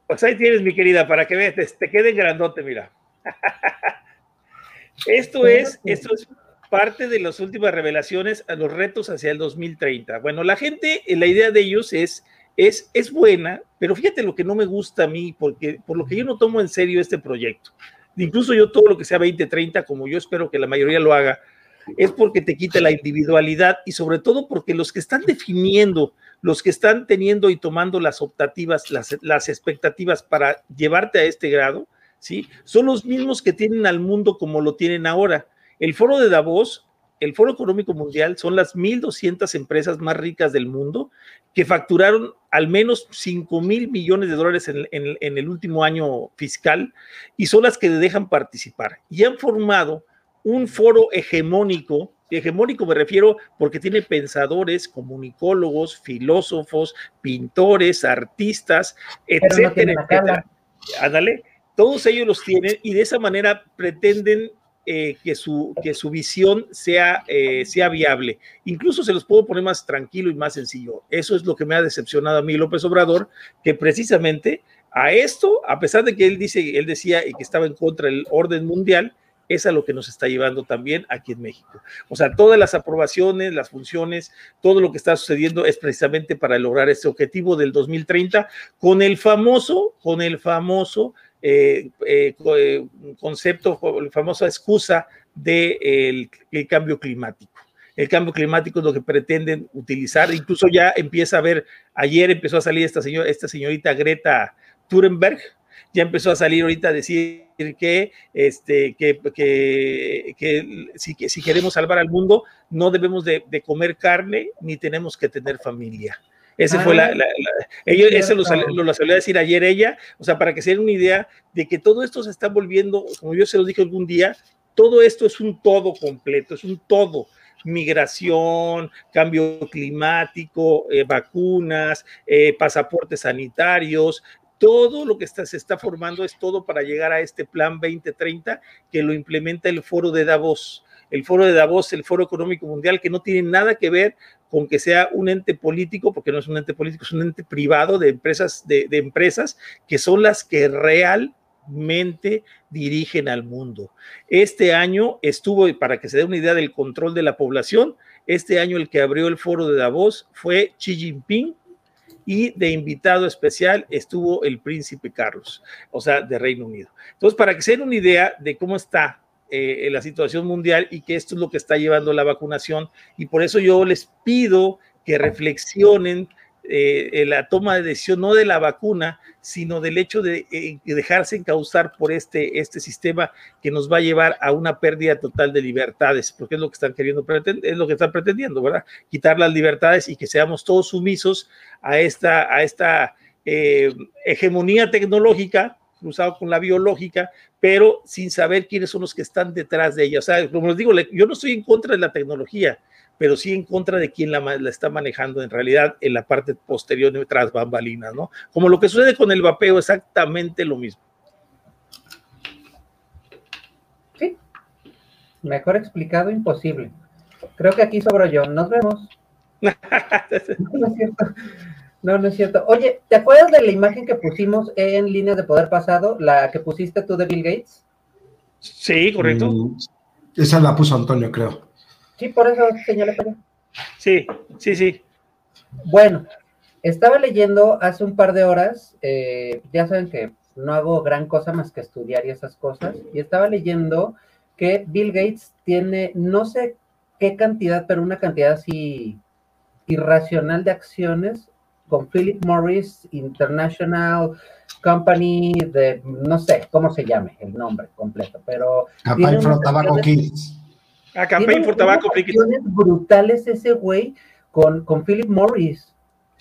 pues ahí tienes mi querida para que veas, te, te quede grandote, mira. Esto es, esto es parte de las últimas revelaciones a los retos hacia el 2030. Bueno, la gente, la idea de ellos es, es, es buena, pero fíjate lo que no me gusta a mí, porque por lo que yo no tomo en serio este proyecto. Incluso yo todo lo que sea 2030, como yo espero que la mayoría lo haga, es porque te quita la individualidad y sobre todo porque los que están definiendo, los que están teniendo y tomando las optativas, las, las expectativas para llevarte a este grado, ¿sí? Son los mismos que tienen al mundo como lo tienen ahora. El foro de Davos el Foro Económico Mundial son las 1.200 empresas más ricas del mundo que facturaron al menos 5 mil millones de dólares en, en, el último año fiscal y son las que dejan participar. Y han formado un foro hegemónico hegemónico me refiero porque tiene pensadores, comunicólogos, filósofos, pintores, artistas, etcétera, etcétera. Ándale, todos ellos los tienen y de esa manera pretenden eh, que, su, que su visión sea, eh, sea viable. Incluso se los puedo poner más tranquilo y más sencillo. Eso es lo que me ha decepcionado a mí López Obrador, que precisamente a esto, a pesar de que él dice, él decía y que estaba en contra del orden mundial, es a lo que nos está llevando también aquí en México. O sea, todas las aprobaciones, las funciones, todo lo que está sucediendo es precisamente para lograr este objetivo del 2030 con el famoso, con el famoso eh, eh, eh, concepto, la famosa excusa del de cambio climático. El cambio climático es lo que pretenden utilizar. Incluso ya empieza a ver, ayer empezó a salir esta, señora, esta señorita Greta Thunberg, ya empezó a salir ahorita a decir que, este, que, que, si, que si queremos salvar al mundo, no debemos de, de comer carne ni tenemos que tener familia. Ese fue la, ah, eso lo, lo, salió a decir ayer ella, o sea, para que se den una idea de que todo esto se está volviendo, como yo se lo dije algún día, todo esto es un todo completo, es un todo. Migración, cambio climático, eh, vacunas, eh, pasaportes sanitarios, todo lo que está, se está formando es todo para llegar a este plan 2030 que lo implementa el foro de Davos. El foro de Davos, el foro económico mundial, que no tiene nada que ver con que sea un ente político, porque no es un ente político, es un ente privado de empresas, de, empresas que son las que realmente dirigen al mundo. Este año estuvo, para que se dé una idea del control de la población, este año el que abrió el foro de Davos fue Xi Jinping, y de invitado especial estuvo el príncipe Carlos, o sea, de Reino Unido. Entonces, para que se den una idea de cómo está eh, la situación mundial y que esto es lo que está llevando la vacunación, y por eso yo les pido que reflexionen eh, la toma de decisión no de la vacuna, sino del hecho de eh, dejarse encauzar por este, este sistema que nos va a llevar a una pérdida total de libertades, porque es lo que están queriendo, es lo que están pretendiendo, ¿verdad? Quitar las libertades y que seamos todos sumisos a esta, a esta eh, hegemonía tecnológica cruzado con la biológica, pero sin saber quiénes son los que están detrás de ella. O sea, como les digo, yo no estoy en contra de la tecnología, pero sí en contra de quien la, está manejando en realidad en la parte posterior de tras bambalinas, ¿no? Como lo que sucede con el vapeo, exactamente lo mismo. Sí, mejor explicado imposible. Creo que aquí sobro yo. Nos vemos. no, no es cierto. No, no es cierto. Oye, ¿te acuerdas de la imagen que pusimos en líneas de poder pasado, la que pusiste tú de Bill Gates? Sí, correcto. Mm, esa la puso Antonio, creo. Sí, por eso señalé Sí, sí, sí. Bueno, estaba leyendo hace un par de horas, eh, ya saben que no hago gran cosa más que estudiar y esas cosas, y estaba leyendo que Bill Gates tiene, no sé qué cantidad, pero una cantidad así irracional de acciones con Philip Morris International Company de, no sé cómo se llame el nombre completo, pero... Campaign for Tobacco Kids. A Campaign for Tobacco brutales ese güey con, con Philip Morris.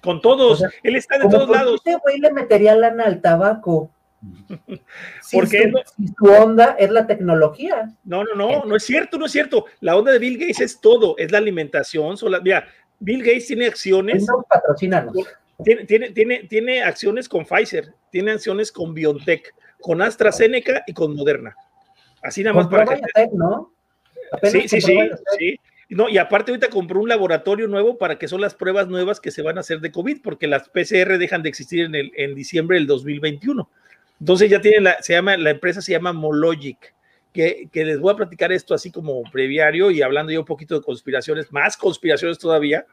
Con todos, él está de todos lados. Ese güey le metería lana al tabaco. Porque si su, onda es la tecnología. No, no, no, no es cierto, no es cierto. La onda de Bill Gates es todo, es la alimentación. mira, Bill Gates tiene acciones. No, patrocínanos. Tiene, tiene, tiene, tiene acciones con Pfizer, tiene acciones con BioNTech, con AstraZeneca y con Moderna. Así nada más para que. ¿no? sí, sí, sí, sí. No, y aparte ahorita compró un laboratorio nuevo para que son las pruebas nuevas que se van a hacer de COVID, porque las PCR dejan de existir en, el, en diciembre del 2021. Entonces ya tienen la, se llama, la empresa se llama Mologic, que, que, les voy a platicar esto así como previario y hablando ya un poquito de conspiraciones, más conspiraciones todavía.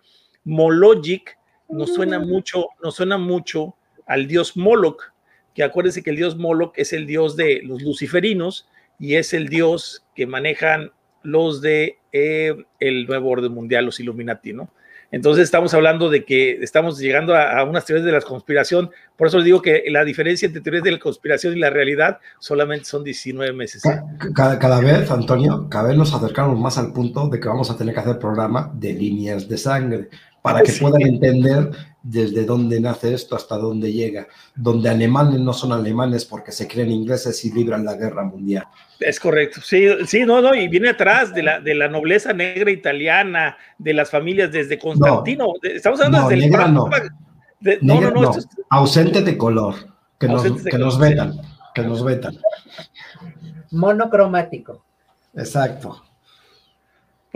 Mologic nos suena mucho, nos suena mucho al dios Moloch, que acuérdense que el dios Moloch es el dios de los luciferinos y es el dios que manejan los de eh, el nuevo orden mundial, los Illuminati, ¿no? Entonces estamos hablando de que estamos llegando a, unas teorías de la conspiración. Por eso les digo que la diferencia entre teorías de la conspiración y la realidad solamente son 19 meses. Cada, cada, vez, Antonio, cada vez nos acercamos más al punto de que vamos a tener que hacer programa de líneas de sangre para que puedan entender desde dónde nace esto hasta dónde llega, donde alemanes no son alemanes porque se creen ingleses y libran la guerra mundial. Es correcto, sí, sí, no, no, y viene atrás de la, de la nobleza negra italiana, de las familias desde Constantino, estamos hablando desde negra, el... No. De, no, no, no, ausente de color, que, nos, que nos vetan, que nos vetan. Monocromático. Exacto.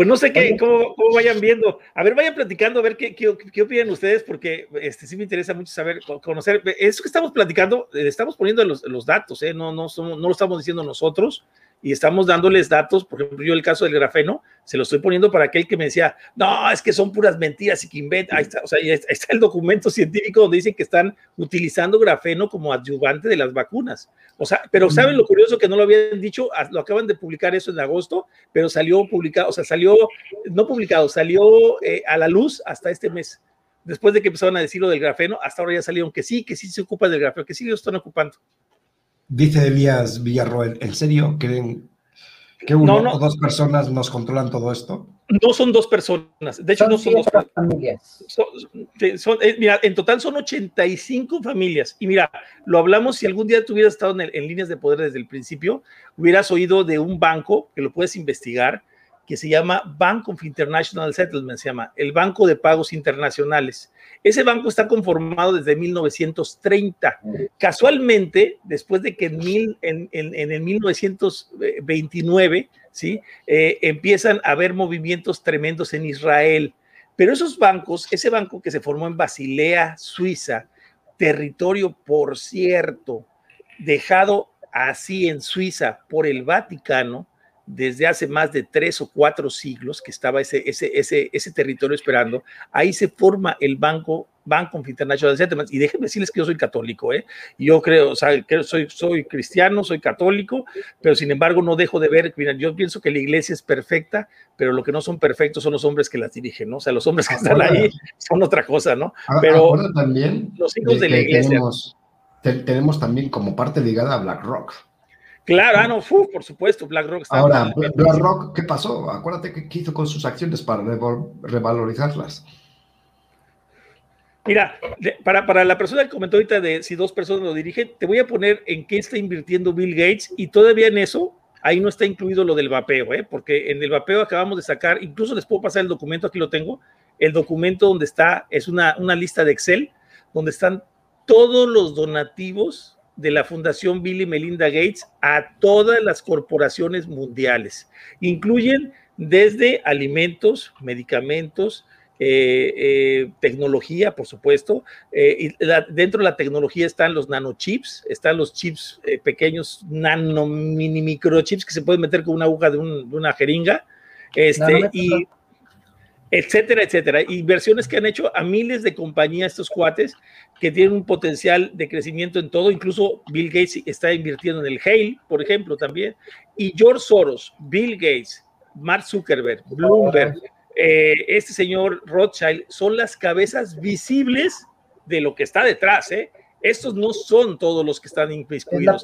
Pues no sé qué, cómo, vayan viendo. A ver, vayan platicando, a ver qué, qué, opinan ustedes, porque este, sí me interesa mucho saber, conocer. Eso que estamos platicando, eh, estamos poniendo los, los datos, ¿eh? no, no, no lo estamos diciendo nosotros y estamos dándoles datos, por ejemplo, yo el caso del grafeno, se lo estoy poniendo para aquel que me decía, no, es que son puras mentiras y que inventan, ahí está, o sea, ahí está el documento científico donde dicen que están utilizando grafeno como adyuvante de las vacunas. O sea, pero ¿saben lo curioso que no lo habían dicho? Ah, lo acaban de publicar eso en agosto, pero salió publicado, o sea, salió, no publicado, salió eh, a la luz hasta este mes. Después de que empezaron a decir lo del grafeno, hasta ahora ya salieron que sí, que sí se ocupa del grafeno, que sí lo están ocupando. Dice Elías Villarroel, ¿en serio creen que uno o dos personas nos controlan todo esto? No son dos personas, de hecho no son dos familias. Eh, mira, en total son 85 familias. Y mira, lo hablamos, si algún día tuvieras estado en, en líneas de poder desde el principio, hubieras oído de un banco, que lo puedes investigar, que se llama Bank of International Settlements, se llama el Banco de Pagos Internacionales. Ese banco está conformado desde 1930. Casualmente, después de que en, mil, en, en, el 1929, ¿sí? Eh, empiezan a haber movimientos tremendos en Israel. Pero esos bancos, ese banco que se formó en Basilea, Suiza, territorio, por cierto, dejado así en Suiza por el Vaticano, desde hace más de tres o cuatro siglos que estaba ese, ese, ese, ese territorio esperando, ahí se forma el Banco Bank of International Settlements. Y déjenme decirles que yo soy católico, ¿eh? Yo creo, o sea, que soy, soy cristiano, soy católico, pero sin embargo no dejo de ver, mira, yo pienso que la iglesia es perfecta, pero lo que no son perfectos son los hombres que las dirigen, ¿no? O sea, los hombres que están ahí son otra cosa, ¿no? Pero también los hijos de, la iglesia. Tenemos, tenemos también como parte ligada a BlackRock. Claro, ah, no, por supuesto, BlackRock está. Ahora, BlackRock, ¿qué pasó? Acuérdate qué hizo con sus acciones para revalorizarlas. Mira, para, para la persona que comentó ahorita de si dos personas lo dirigen, te voy a poner en qué está invirtiendo Bill Gates y todavía en eso, ahí no está incluido lo del vapeo, ¿eh? porque en el vapeo acabamos de sacar, incluso les puedo pasar el documento, aquí lo tengo, el documento donde está, es una, una lista de Excel, donde están todos los donativos de la Fundación Bill y Melinda Gates a todas las corporaciones mundiales. Incluyen desde alimentos, medicamentos, eh, eh, tecnología, por supuesto. Eh, y dentro de la tecnología están los nanochips, están los chips pequeños, nano, mini microchips que se pueden meter con una aguja de, una jeringa. Este, y etcétera, etcétera. Inversiones que han hecho a miles de compañías estos cuates que tienen un potencial de crecimiento en todo. Incluso Bill Gates está invirtiendo en el Hale, por ejemplo, también. Y George Soros, Bill Gates, Mark Zuckerberg, Bloomberg, eh, este señor Rothschild, son las cabezas visibles de lo que está detrás, ¿eh? Estos no son todos los que están inmiscuidos.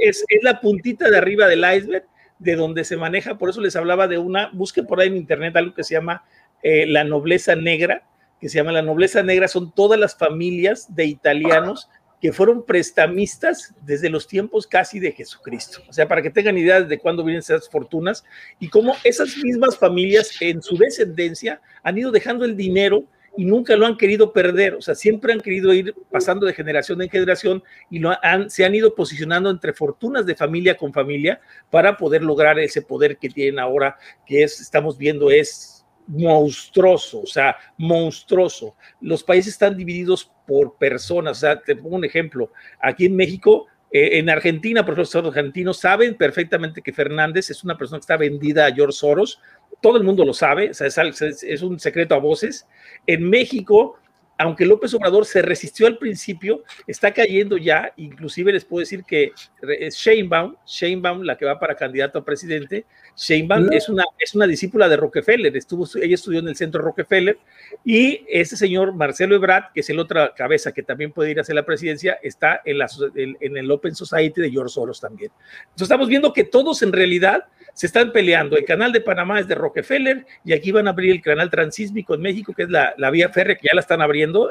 Es, es la puntita de arriba del iceberg de donde se maneja, por eso les hablaba de una, busquen por ahí en internet algo que se llama eh, la nobleza negra, que se llama la nobleza negra, son todas las familias de italianos que fueron prestamistas desde los tiempos casi de Jesucristo. O sea, para que tengan idea de cuándo vienen esas fortunas y cómo esas mismas familias en su descendencia han ido dejando el dinero y nunca lo han querido perder, o sea, siempre han querido ir pasando de generación en generación y lo han, se han ido posicionando entre fortunas de familia con familia para poder lograr ese poder que tienen ahora, que es, estamos viendo, es monstruoso, o sea, monstruoso. Los países están divididos por personas, o sea, te pongo un ejemplo, aquí en México eh, en Argentina, por ejemplo, los argentinos saben perfectamente que Fernández es una persona que está vendida a George Soros. Todo el mundo lo sabe, es, un secreto a voces. En México, aunque López Obrador se resistió al principio, está cayendo ya, inclusive les puedo decir que es Sheinbaum, Sheinbaum, la que va para candidato a presidente, Sheinbaum es, una, es una discípula de Rockefeller, estuvo, ella estudió en el centro Rockefeller, y ese señor Marcelo Ebrard, que es el otra cabeza que también puede ir a hacer la presidencia, está en, la, en el Open Society de George Soros también. Entonces estamos viendo que todos en realidad se están peleando. El canal de Panamá es de Rockefeller y aquí van a abrir el canal transísmico en México, que es la, vía férrea que ya la están abriendo,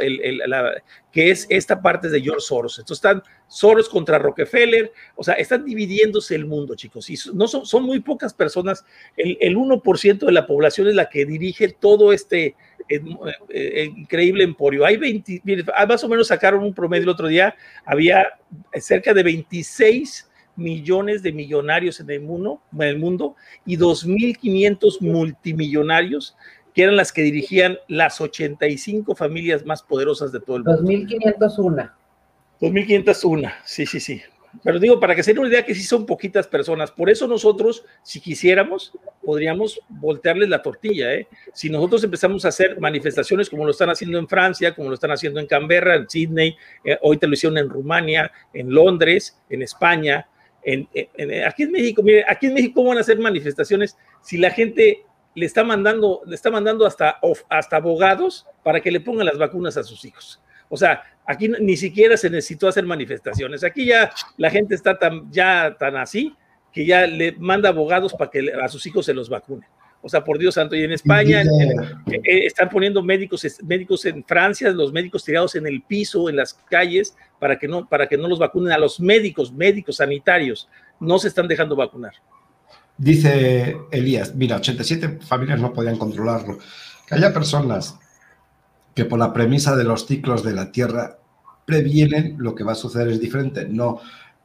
que es esta parte de George Soros. Entonces están Soros contra Rockefeller, o sea, están dividiéndose el mundo, chicos. Y no son, son muy pocas personas. El, el 1% de la población es la que dirige todo este eh, eh, increíble emporio. Hay 20, más o menos sacaron un promedio el otro día, había cerca de 26 millones de millonarios en el mundo, en el mundo y 2.500 multimillonarios que eran las que dirigían las 85 familias más poderosas de todo el mundo. 2.501. 2.501, sí, sí, sí. Pero digo, para que se den una idea que sí son poquitas personas. Por eso nosotros, si quisiéramos, podríamos voltearles la tortilla. ¿eh? Si nosotros empezamos a hacer manifestaciones como lo están haciendo en Francia, como lo están haciendo en Canberra, en Sydney, eh, hoy te lo hicieron en Rumania, en Londres, en España, aquí en México, mire, aquí en México ¿cómo van a hacer manifestaciones si la gente le está mandando, le está mandando hasta, hasta abogados para que le pongan las vacunas a sus hijos? O sea, aquí ni siquiera se necesitó hacer manifestaciones. Aquí ya la gente está tan, ya tan así que ya le manda abogados para que a sus hijos se los vacunen. O sea, por Dios santo, y en España eh, eh, están poniendo médicos, médicos en Francia, los médicos tirados en el piso, en las calles, para que no, para que no los vacunen a los médicos, médicos sanitarios. No se están dejando vacunar. Dice Elías, mira, 87 familias no podían controlarlo. Que haya personas que por la premisa de los ciclos de la Tierra previenen lo que va a suceder es diferente. No,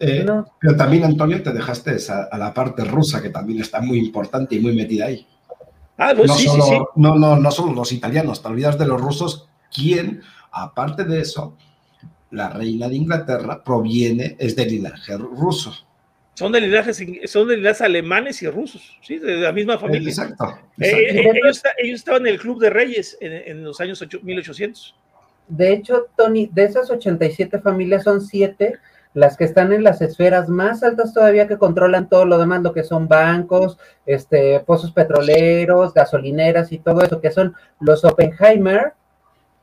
eh, Pero también, Antonio, te dejaste a, la parte rusa, que también está muy importante y muy metida ahí. Ah, pues no, sí, solo, sí, No, no, no solo los italianos, te olvidas de los rusos, quien, aparte de eso, la reina de Inglaterra proviene, es de linaje ruso. Son de linajes, son de linajes alemanes y rusos, ¿sí? De la misma familia. Exacto. Eh, eh, ellos, estaban en el Club de Reyes en, los años 1800. De hecho, Tony, de esas 87 familias son siete las que están en las esferas más altas todavía que controlan todo lo demás, lo que son bancos, este, pozos petroleros, gasolineras y todo eso, que son los Oppenheimer,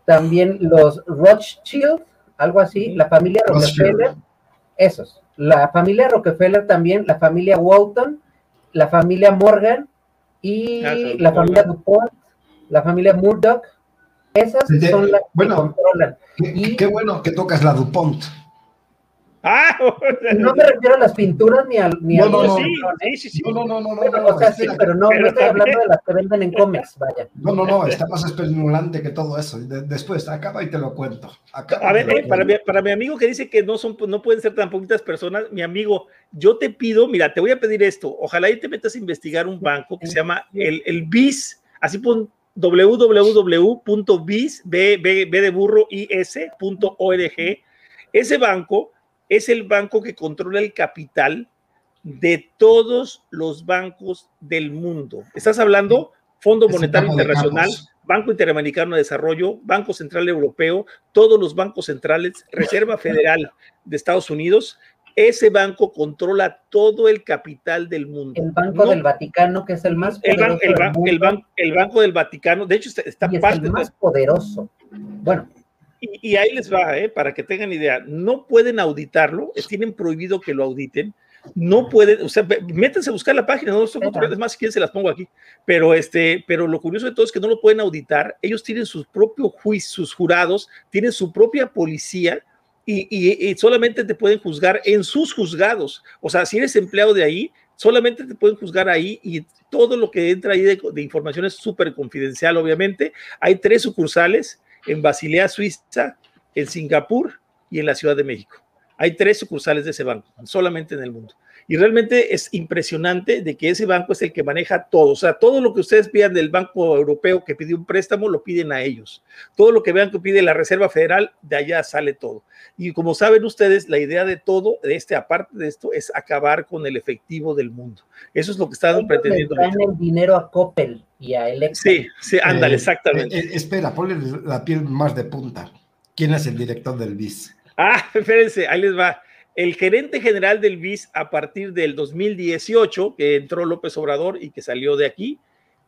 también los Rothschild, algo así, la familia Rockefeller, esos, la familia Rockefeller también, la familia Walton, la familia Morgan y ah, la familia DuPont, la familia Murdoch, esas son las que controlan. y, qué bueno que tocas la DuPont Ah, no me refiero a las pinturas ni al. Ni no, no, no, sí, sí, sí, no, no, no, no, no, O sea, sí, pero no, no estoy hablando de las que venden en cómics, vaya. No, no, no, está más espeluznante que todo eso. después, acaba y te lo cuento. a ver, eh, para, mi, para mi amigo que dice que no, son, no pueden ser tan poquitas personas, mi amigo, yo te pido, mira, te voy a pedir esto. Ojalá y te metas a investigar un banco que se llama el, el BIS, así pon www.bis, b, b, b de burro, is.org. Ese banco es el banco que controla el capital de todos los bancos del mundo. Estás hablando Fondo Monetario Internacional, Banco Interamericano de Desarrollo, Banco Central Europeo, todos los bancos centrales, Reserva Federal de Estados Unidos. Ese banco controla todo el capital del mundo. El Banco del Vaticano, que es el más poderoso. El, el, banco del Vaticano, de hecho, está, y es el más poderoso. Bueno, y, ahí les va, ¿eh? para que tengan idea, no pueden auditarlo, tienen prohibido que lo auditen, no pueden, o sea, métanse a buscar la página, no son es más, si quieren se las pongo aquí, pero este, pero lo curioso de todo es que no lo pueden auditar, ellos tienen sus propios juicios, sus jurados, tienen su propia policía y, solamente te pueden juzgar en sus juzgados, o sea, si eres empleado de ahí, solamente te pueden juzgar ahí y todo lo que entra ahí de, de información es súper confidencial, obviamente, hay tres sucursales, en Basilea, Suiza, en Singapur y en la Ciudad de México. Hay tres sucursales de ese banco, solamente en el mundo. Y realmente es impresionante de que ese banco es el que maneja todo. O sea, todo lo que ustedes pidan del Banco Europeo que pidió un préstamo, lo piden a ellos. Todo lo que vean que pide la Reserva Federal, de allá sale todo. Y como saben ustedes, la idea de todo, de este, aparte de esto, es acabar con el efectivo del mundo. Eso es lo que están pretendiendo. Le el dinero a Coppel y a Electra. Sí, sí, ándale, exactamente. Eh, eh, espera, ponle la piel más de punta. ¿Quién es el director del BIS? Ah, espérense, ahí les va. El gerente general del BIS a partir del 2018, que entró López Obrador y que salió de aquí,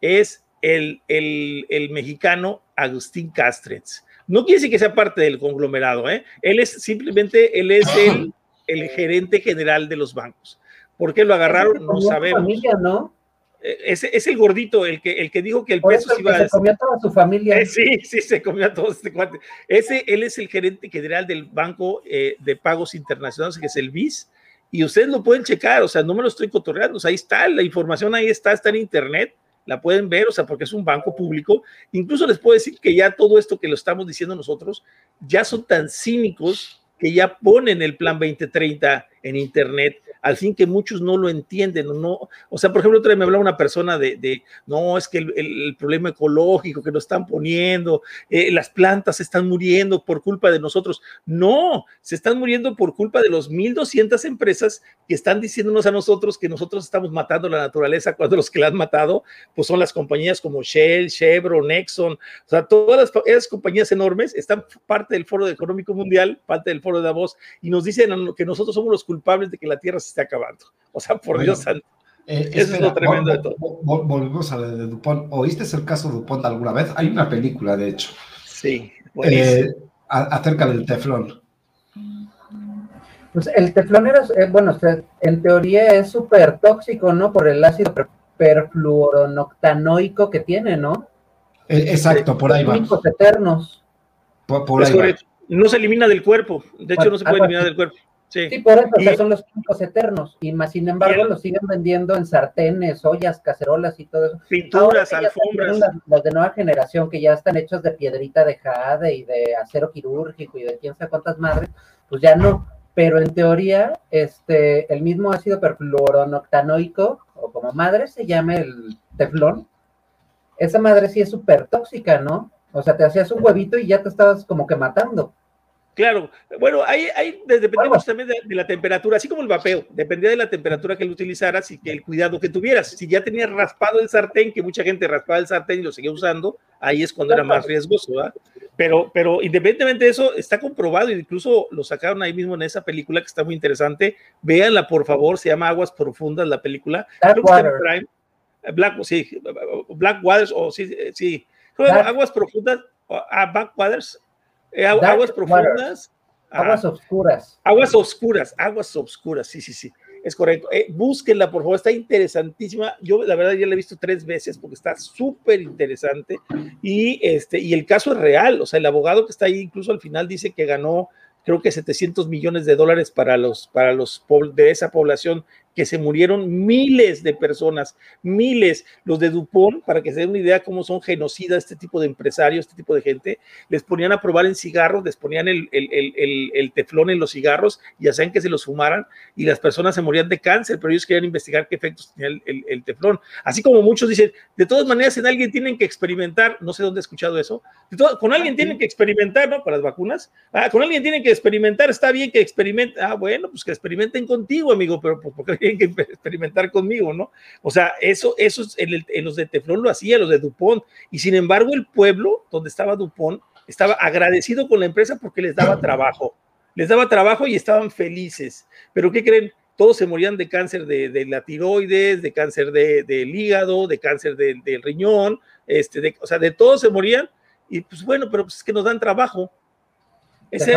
es el, el, el mexicano Agustín Castretz. No quiere decir que sea parte del conglomerado, ¿eh? Él es simplemente, él es el, el gerente general de los bancos. ¿Por qué lo agarraron? No sabemos. Familia, ¿no? Eh, es, es, el gordito, el que, el que dijo que el peso se iba a... Se comió a toda su familia. Eh, sí, sí, se comió a todo este cuate. Ese, él es el gerente general del Banco eh, de Pagos Internacionales, que es el BIS, y ustedes lo pueden checar, o sea, no me lo estoy cotorreando, o sea, ahí está, la información ahí está, está en internet, la pueden ver, o sea, porque es un banco público. Incluso les puedo decir que ya todo esto que lo estamos diciendo nosotros, ya son tan cínicos que ya ponen el plan 2030 en internet al fin que muchos no lo entienden, no, o sea, por ejemplo, otra vez me hablaba una persona de, no, es que el, problema ecológico que nos están poniendo, eh, las plantas se están muriendo por culpa de nosotros, no, se están muriendo por culpa de los 1.200 empresas que están diciéndonos a nosotros que nosotros estamos matando la naturaleza cuando los que la han matado, pues son las compañías como Shell, Chevron, Exxon, o sea, todas las, esas compañías enormes están parte del Foro Económico Mundial, parte del Foro de Davos, y nos dicen que nosotros somos los culpables de que la Tierra se esté acabando. O sea, por Dios santo. Eh, Eso es lo tremendo de todo. Volvemos a lo de Dupont. ¿Oíste el caso de Dupont alguna vez? Hay una película, de hecho. Sí. Eh, acerca del teflón. Pues el teflón era, eh, bueno, en teoría es súper tóxico, ¿no? Por el ácido perfluoronoctanoico que tiene, ¿no? exacto, por ahí va. eternos. Por, ahí No se elimina del cuerpo. De hecho, no se puede eliminar del cuerpo. Sí, por eso son los químicos eternos. Y más, sin embargo, los siguen vendiendo en sartenes, ollas, cacerolas y todo eso. Pinturas, alfombras. Los de nueva generación que ya están hechos de piedrita de jade y de acero quirúrgico y de quién sabe cuántas madres, pues ya no. Pero en teoría, este, el mismo ácido perfluoronoctanoico, o como madre se llama el teflón, esa madre sí es súper tóxica, ¿no? O sea, te hacías un huevito y ya te estabas como que matando. Claro, bueno, ahí, ahí dependemos también de, la temperatura, así como el vapeo, dependía de la temperatura que lo utilizaras y que el cuidado que tuvieras. Si ya tenías raspado el sartén, que mucha gente raspaba el sartén y lo seguía usando, ahí es cuando era más riesgoso, ¿verdad? Pero, pero independientemente de eso, está comprobado, incluso lo sacaron ahí mismo en esa película que está muy interesante. Véanla, por favor, se llama Aguas Profundas la película. Black Black, sí, Black Waters, o sí, sí. Aguas Profundas, ah, Eh, aguas profundas. Aguas oscuras. Aguas oscuras, aguas oscuras, sí, sí, sí. Es correcto. Eh, búsquenla, por favor, está interesantísima. Yo, la verdad, ya la he visto tres veces porque está súper interesante. Y, este, y el caso es real. O sea, el abogado que está ahí, incluso al final, dice que ganó, creo que 700 millones de dólares para los, para los de esa población que se murieron miles de personas, miles. Los de Dupont, para que se den una idea cómo son genocidas este tipo de empresarios, este tipo de gente, les ponían a probar en cigarros, les ponían el, el, teflón en los cigarros y hacían que se los fumaran y las personas se morían de cáncer, pero ellos querían investigar qué efectos tenía el, teflón. Así como muchos dicen, de todas maneras en alguien tienen que experimentar, no sé dónde he escuchado eso, con alguien tienen que experimentar, ¿no? Para las vacunas, ah, con alguien tienen que experimentar, está bien que experimenten, ah, bueno, pues que experimenten contigo, amigo, pero pues, porque tienen que experimentar conmigo, ¿no? O sea, eso, eso en, los de Teflón lo hacía, los de Dupont, y sin embargo el pueblo donde estaba Dupont estaba agradecido con la empresa porque les daba trabajo, les daba trabajo y estaban felices. Pero ¿qué creen? Todos se morían de cáncer de, la tiroides, de cáncer del hígado, de cáncer del riñón, este, de, o sea, de todos se morían, y pues bueno, pero pues es que nos dan trabajo. Ese,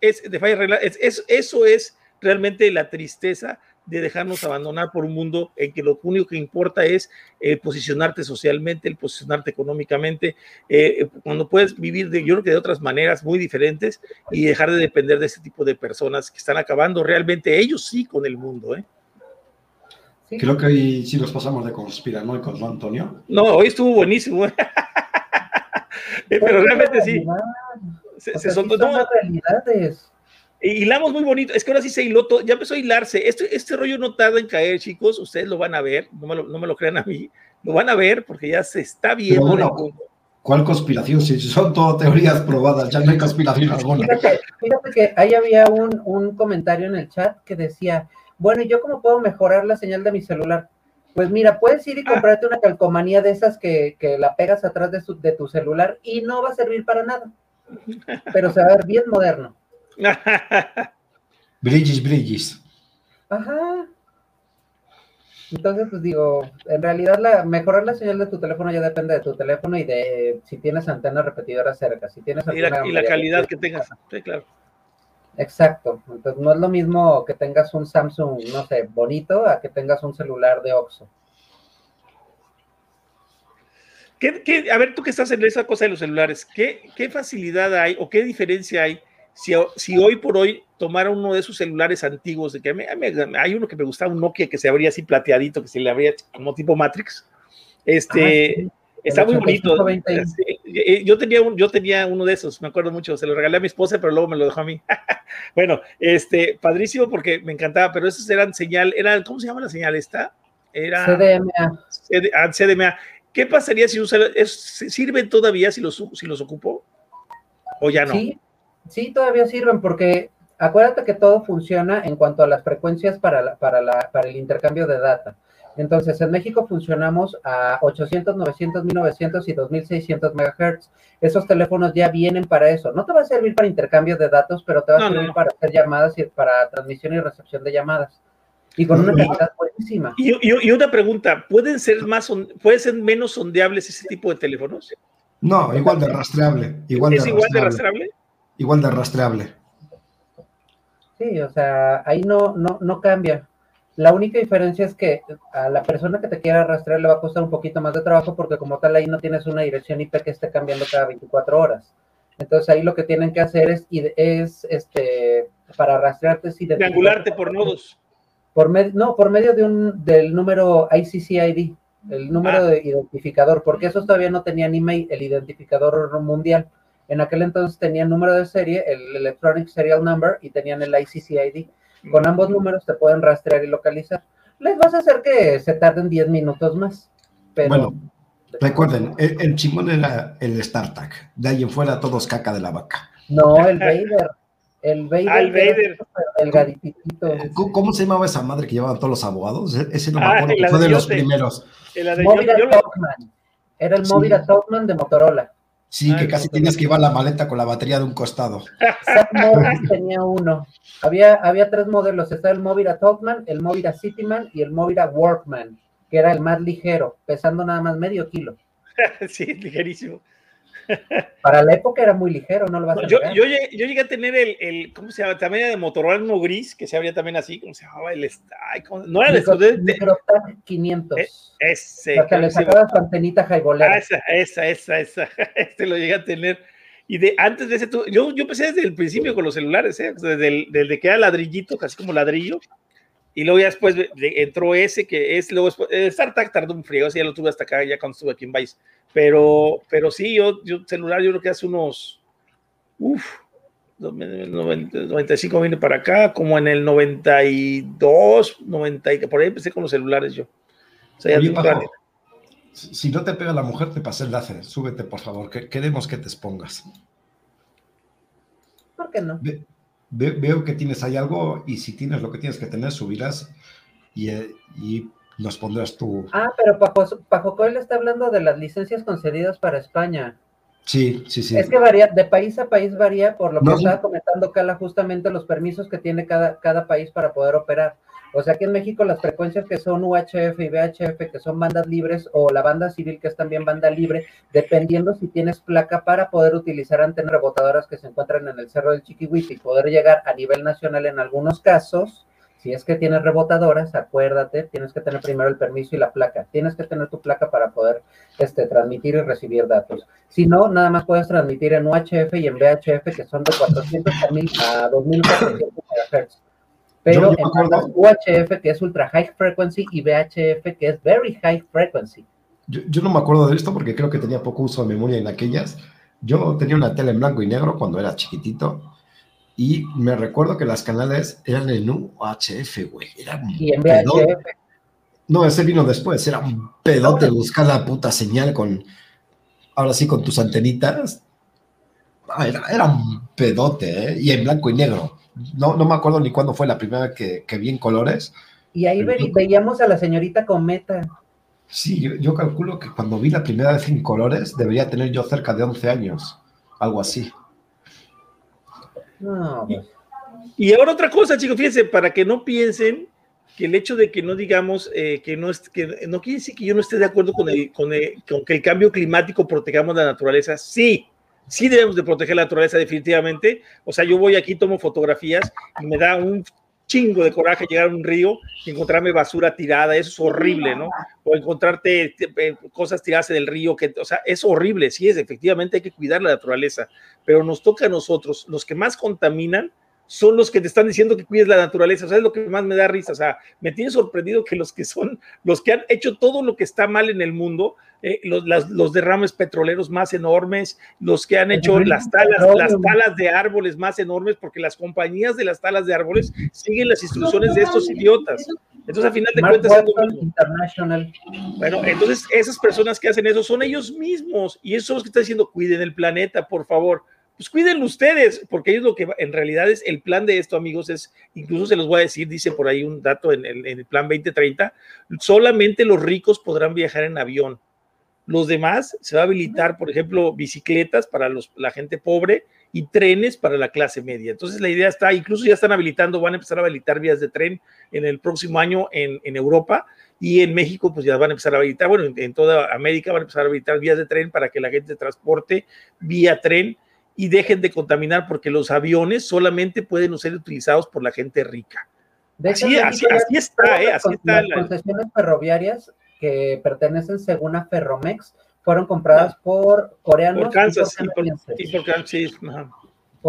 es, de falla eso es realmente la tristeza de dejarnos abandonar por un mundo en que lo único que importa es eh, posicionarte socialmente, el posicionarte económicamente, eh, cuando puedes vivir de, yo creo que de otras maneras muy diferentes y dejar de depender de ese tipo de personas que están acabando realmente ellos sí con el mundo. ¿eh? Creo que hoy sí nos pasamos de conspiranoicos, ¿no, Antonio? No, hoy estuvo buenísimo. Pero realmente sí. Se, son, las realidades hilamos muy bonito. Es que ahora sí se hiló todo, ya empezó a hilarse. Este, este rollo no tarda en caer, chicos. Ustedes lo van a ver, no me lo, no me lo crean a mí. Lo van a ver porque ya se está viendo. ¿Cuál conspiración? Si son todo teorías probadas, ya no hay conspiración alguna. Fíjate, que ahí había un, comentario en el chat que decía, bueno, ¿yo cómo puedo mejorar la señal de mi celular? Pues mira, puedes ir y comprarte una calcomanía de esas que, que la pegas atrás de, su- de tu celular y no va a servir para nada. Pero se va a ver bien moderno. Brillis, brillis. Ajá. Entonces, pues digo, en realidad la, mejorar la señal de tu teléfono ya depende de tu teléfono y de si tienes antena repetidora cerca, si tienes y, la, y la calidad que tengas. Sí, claro. Exacto. Entonces no es lo mismo que tengas un Samsung, no sé, bonito, a que tengas un celular de Oxxo. ¿Qué, qué- a ver, tú que estás en esa cosa de los celulares, ¿qué, qué facilidad hay o qué diferencia hay si, si hoy por hoy tomara uno de esos celulares antiguos? De que mí- hay uno que me gustaba, un Nokia que se abría así plateadito, que se le abría como tipo Matrix. Este, Ah, sí. está El muy bonito. 8520. Sí, eh, Yo tenía, un, yo tenía uno de esos, me acuerdo mucho, se lo regalé a mi esposa, pero luego me lo dejó a mí. bueno, este, padrísimo porque me encantaba, pero esos eran señal, eran, ¿cómo se llama la señal esta? Era CDMA. CD ah, CDMA. ¿Qué pasaría si usa, es- sirven todavía si los, si los ocupo? ¿O ya no? Sí, sí, todavía sirven porque acuérdate que todo funciona en cuanto a las frecuencias para, la- para, la- para el intercambio de data. Entonces, en México funcionamos a 800, 900, 1900 y 2600 megahertz. Esos teléfonos ya vienen para eso. No te va a servir para intercambio de datos, pero te va a No, servir no. para hacer llamadas y para transmisión y recepción de llamadas. Y con una Y- calidad buenísima. Y, y- y una pregunta, ¿pueden ser más, son- pueden ser menos sondeables ese tipo de teléfonos? No, igual de rastreable. Igual de ¿Es igual de rastreable. Igual de rastreable. Sí, o sea, ahí no, no, no cambia. La única diferencia es que a la persona que te quiera rastrear le va a costar un poquito más de trabajo porque como tal ahí no tienes una dirección IP que esté cambiando cada 24 horas. Entonces ahí lo que tienen que hacer es, es este, para rastrearte es Triangularte por nodos. por med- no, por medio de un, del número ICCID, el número Ah. de identificador, porque esos todavía no tenían email, el identificador mundial. En aquel entonces tenían número de serie, el Electronic Serial Number, y tenían el ICCID. Con ambos números te pueden rastrear y localizar. Les vas a hacer que se tarden 10 minutos más. Pero Bueno, recuerden, el, el chingón era el StarTAC. De ahí en fuera todos caca de la vaca. no, el Vader. El Vader. Ah, el que era Vader. delgaditito. ¿Cómo, cómo se llamaba esa madre que llevaban todos los abogados? E- Ese no me Ah, acuerdo, el que fue de los ladrillote. primeros. El de- yo- Movira yo lo- Talkman. Era el Sí. Movira Talkman de Motorola. Sí, que casi tienes que llevar la maleta con la batería de un costado. Morris tenía uno. Había, había tres modelos. Estaba el Movira Talkman, el Movira Cityman y el Movira Workman, que era el más ligero, pesando nada más medio kilo. sí, ligerísimo. Para la época era muy ligero, no lo vas a Yo, yo, llegué, yo llegué a tener el, el, ¿cómo se llama? También era de Motorola, uno gris, que se abría también así, ¿cómo se llamaba? El, ay, ¿cómo? No era Micro- de- Microtac 500. Eh, ese. Creo le sacaba su antenita Ah, jaibolera. esa, esa, esa, esa. Este lo llegué a tener. Y de antes de ese, yo, yo empecé desde el principio con los celulares, ¿eh? desde, el, desde que era ladrillito, casi como ladrillo. Y luego ya después de- de- entró ese, que es luego después, eh, StarTAC tardó un frío, ese ya lo tuve hasta acá, ya cuando estuve aquí en Vice. Pero, pero sí, yo, yo celular, yo creo que hace unos, uff, 95 vine para acá, como en el 92, 90, y- por ahí empecé con los celulares yo. O sea, ya Oye, Paco, si no te pega la mujer, te pasé el enlace. Súbete, por favor, que queremos que te expongas. ¿Por qué no? Ve- veo que tienes ahí algo y si tienes lo que tienes que tener, subirás y, eh, y nos pondrás tu... Ah, pero Pajo, Pajo Coelho está hablando de las licencias concedidas para España. Sí, sí, sí. Es que varía, de país a país varía, por lo que No, estaba comentando Cala, justamente los permisos que tiene cada, cada país para poder operar. O sea, aquí en México las frecuencias que son UHF y VHF, que son bandas libres, o la banda civil, que es también banda libre, dependiendo si tienes placa para poder utilizar antenas rebotadoras que se encuentran en el Cerro del Chiquihuite y poder llegar a nivel nacional en algunos casos. Si es que tienes rebotadoras, acuérdate, tienes que tener primero el permiso y la placa. Tienes que tener tu placa para poder este, transmitir y recibir datos. Si no, nada más puedes transmitir en UHF y en VHF, que son de 400 a, 1000 a 2400 MHz. Pero Yo- yo en acuerdo- UHF, que es ultra high frequency, y VHF, que es very high frequency. Yo, yo no me acuerdo de esto porque creo que tenía poco uso de memoria en aquellas. Yo tenía una tele en blanco y negro cuando era chiquitito y me recuerdo que las canales eran en UHF, güey. Era un Y en pedote. VHF, No, ese vino después. Era un pedote buscar la puta señal con, ahora sí, con tus antenitas. Ah, era, era un pedote, ¿eh? Y en blanco y negro. No, no me acuerdo ni cuándo fue la primera vez que, que vi en colores. Y ahí veíamos a la señorita Cometa. Sí, yo, calculo que cuando vi la primera vez en colores debería tener yo cerca de 11 años, algo así. y, ahora otra cosa, chicos, fíjense, para que no piensen que el hecho de que no digamos eh, que no es que no quiere decir que yo no esté de acuerdo con, el, con, con que el cambio climático protejamos la naturaleza, sí, sí debemos de proteger la naturaleza definitivamente. O sea, yo voy aquí, tomo fotografías y me da un chingo de coraje llegar a un río y encontrarme basura tirada, eso es horrible, ¿no? O encontrarte eh, cosas tiradas del río, que, o sea, es horrible, sí es, efectivamente hay que cuidar la naturaleza, pero nos toca a nosotros, los que más contaminan, son los que te están diciendo que cuides la naturaleza. O sea, es lo que más me da risa. O sea, me tiene sorprendido que los que son, los que han hecho todo lo que está mal en el mundo, eh, los, derrames petroleros más enormes, los que han hecho las talas, las talas de árboles más enormes, porque las compañías de las talas de árboles siguen las instrucciones de estos idiotas. Entonces, a final de cuentas, bueno, entonces esas personas que hacen eso son ellos mismos y esos son los que están diciendo, cuiden el planeta, por favor pues cuídenlo ustedes, porque es lo que en realidad es el plan de esto, amigos, es, incluso se los voy a decir, dice por ahí un dato en el, plan 2030, solamente los ricos podrán viajar en avión. Los demás se va a habilitar, por ejemplo, bicicletas para la gente pobre y trenes para la clase media. Entonces la idea está, incluso ya están habilitando, van a empezar a habilitar vías de tren en el próximo año en, en Europa y en México pues ya van a empezar a habilitar, bueno, en, en, toda América van a empezar a habilitar vías de tren para que la gente transporte vía tren y dejen de contaminar porque los aviones solamente pueden ser utilizados por la gente rica. así, así, está, ¿eh? Así está. Las concesiones ferroviarias que pertenecen según a Ferromex fueron compradas ah. por coreanos. Por Kansas, y por, y por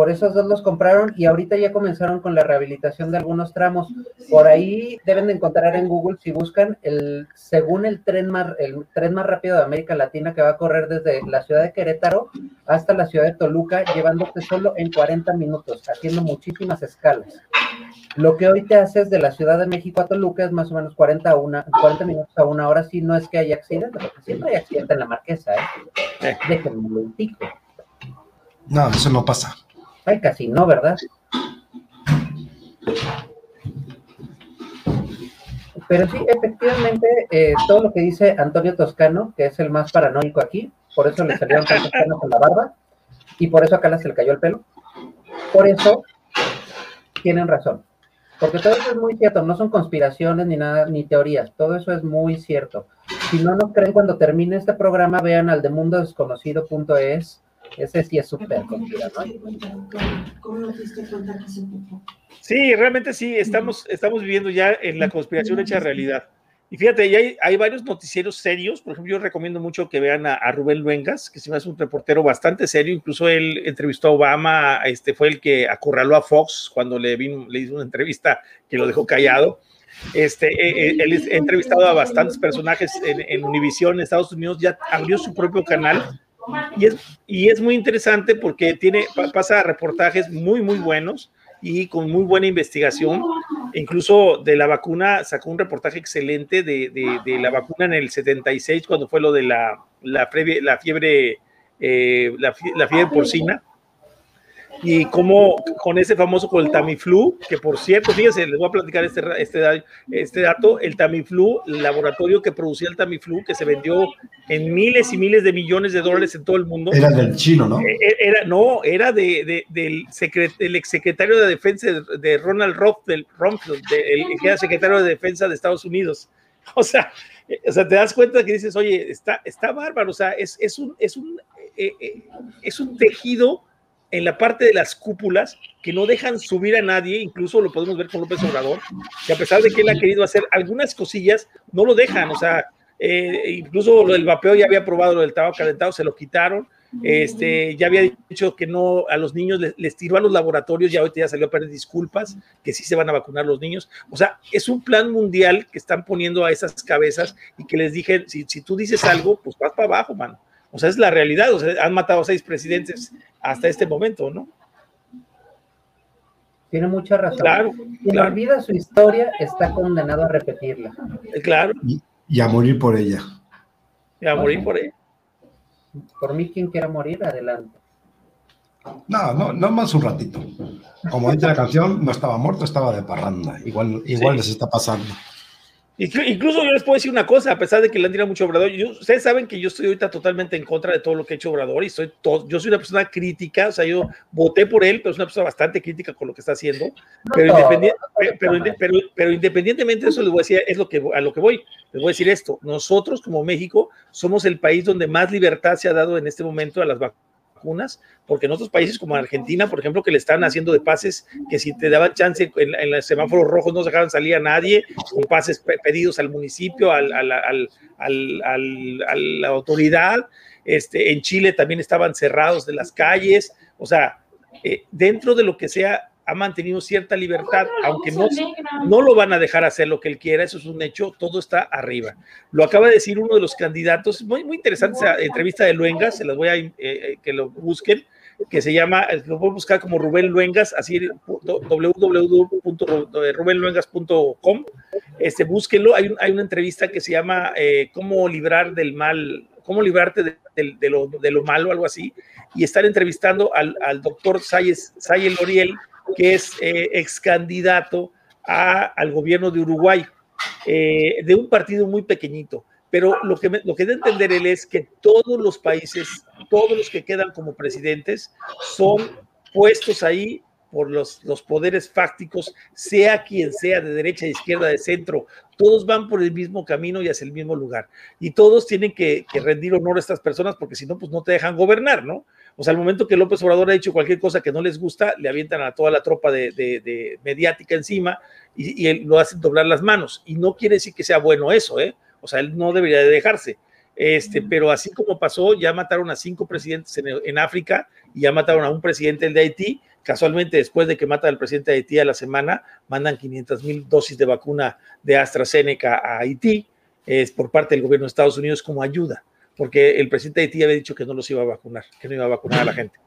esos dos los compraron y ahorita ya comenzaron con la rehabilitación de algunos tramos. Por ahí deben de encontrar en Google si buscan el según el tren más el tren más rápido de América Latina que va a correr desde la ciudad de Querétaro hasta la ciudad de Toluca, llevándote solo en 40 minutos, haciendo muchísimas escalas. Lo que hoy te haces de la Ciudad de México a Toluca es más o menos 40, una, 40 minutos a una hora, si no es que haya accidente, porque siempre hay accidente en la marquesa, ¿eh? eh. Déjenme lo No, eso no pasa. Ay, casi no, ¿verdad? Pero sí, efectivamente, eh, todo lo que dice Antonio Toscano, que es el más paranoico aquí, por eso le salieron tantos canos en la barba, y por eso acá se le cayó el pelo. Por eso tienen razón. Porque todo eso es muy cierto, no son conspiraciones ni nada, ni teorías, todo eso es muy cierto. Si no nos creen cuando termine este programa, vean al de mundodesconocido.es ese sí es súper Sí, realmente sí, estamos, estamos viviendo ya en la conspiración hecha realidad. Y fíjate, ya hay, hay, varios noticieros serios. Por ejemplo, yo recomiendo mucho que vean a, Rubén Luengas, que se me hace un reportero bastante serio. Incluso él entrevistó a Obama, este fue el que acorraló a Fox cuando le, vino, le hizo una entrevista que lo dejó callado. Este, eh, eh, él ha entrevistado a bastantes personajes en, en Univision, Estados Unidos, ya abrió su propio canal y es, y es muy interesante porque tiene, pasa reportajes muy, muy buenos y con muy buena investigación. Incluso de la vacuna, sacó un reportaje excelente de, de, la vacuna en el 76, cuando fue lo de la, la, la fiebre, eh, la, la, fiebre porcina y cómo con ese famoso con el Tamiflu, que por cierto, fíjense, les voy a platicar este, este, este dato, el Tamiflu, el laboratorio que producía el Tamiflu, que se vendió en miles y miles de millones de dólares en todo el mundo. Era del chino, ¿no? Eh, eh, era, no, era de, del, secret, exsecretario de Defensa de Ronald Rumsfeld, el, que era secretario de Defensa de Estados Unidos. O sea, eh, o sea, te das cuenta que dices, oye, está, está bárbaro, o sea, es, es un, es un, es un tejido en la parte de las cúpulas que no dejan subir a nadie, incluso lo podemos ver con López Obrador, que a pesar de que él ha querido hacer algunas cosillas, no lo dejan, o sea, eh, incluso lo del vapeo ya había probado lo del tabaco calentado, se lo quitaron, este, ya había dicho que no a los niños les, tiró a los laboratorios, ya ahorita ya salió a pedir disculpas, que sí se van a vacunar los niños. O sea, es un plan mundial que están poniendo a esas cabezas y que les dije, si, si tú dices algo, pues vas para abajo, mano. O sea, es la realidad. O sea, han matado a seis presidentes hasta este momento, ¿no? Tiene mucha razón. Claro. Quien olvida su historia está condenado a repetirla. Eh, claro. Y, a morir por ella. Y a morir por ella. Por mí, quien quiera morir, adelante. No, no, no más un ratito. Como dice la canción, no estaba muerto, estaba de parranda. Igual, igual les está pasando. Incluso yo les puedo decir una cosa, a pesar de que le han tirado mucho Obrador, ustedes saben que yo estoy ahorita totalmente en contra de todo lo que ha hecho Obrador y estoy todo, yo soy una persona crítica, o sea, yo voté por él, pero soy una persona bastante crítica con lo que está haciendo, pero, pero, independientemente de eso, les voy a decir, es lo que, a lo que voy, les voy a decir esto, nosotros como México somos el país donde más libertad se ha dado en este momento a las vacunas vacunas, porque en otros países como Argentina, por ejemplo, que le están haciendo de pases, que si te daban chance en, en los semáforos rojos no dejaban salir a nadie, con pases pedidos al municipio, al, al, al, a la autoridad. Este, en Chile también estaban cerrados de las calles, o sea, eh, dentro de lo que sea ha mantenido cierta libertad, aunque no, no lo van a dejar hacer lo que él quiera, eso es un hecho, todo está arriba. Lo acaba de decir uno de los candidatos, muy, muy interesante esa entrevista de Luengas, se las voy a eh, eh, que lo busquen, que se llama, lo pueden buscar como Rubén Luengas, así www.rubenluengas.com, este, búsquenlo, hay, hay, una entrevista que se llama eh, Cómo librar del mal, cómo librarte de, de, lo, de, lo, malo, algo así, y están entrevistando al, al doctor Sayes, Sayel Loriel, que es eh, ex candidato al gobierno de Uruguay, eh, de un partido muy pequeñito. Pero lo que, lo que debe entender él es que todos los países, todos los que quedan como presidentes, son puestos ahí por los, los poderes fácticos, sea quien sea, de derecha, de izquierda, de centro, todos van por el mismo camino y hacia el mismo lugar. Y todos tienen que, que rendir honor a estas personas porque si no, pues no te dejan gobernar, ¿no? O sea, al momento que López Obrador ha dicho cualquier cosa que no les gusta, le avientan a toda la tropa de, mediática encima y, él lo hacen doblar las manos. Y no quiere decir que sea bueno eso, ¿eh? O sea, él no debería de dejarse. Este, pero así como pasó, ya mataron a cinco presidentes en, África y ya mataron a un presidente de Haití. Casualmente, después de que matan al presidente de Haití a la semana, mandan 500 mil dosis de vacuna de AstraZeneca a Haití, es por parte del gobierno de Estados Unidos como ayuda porque el presidente de Haití había dicho que no los iba a vacunar, que no iba a vacunar a la gente.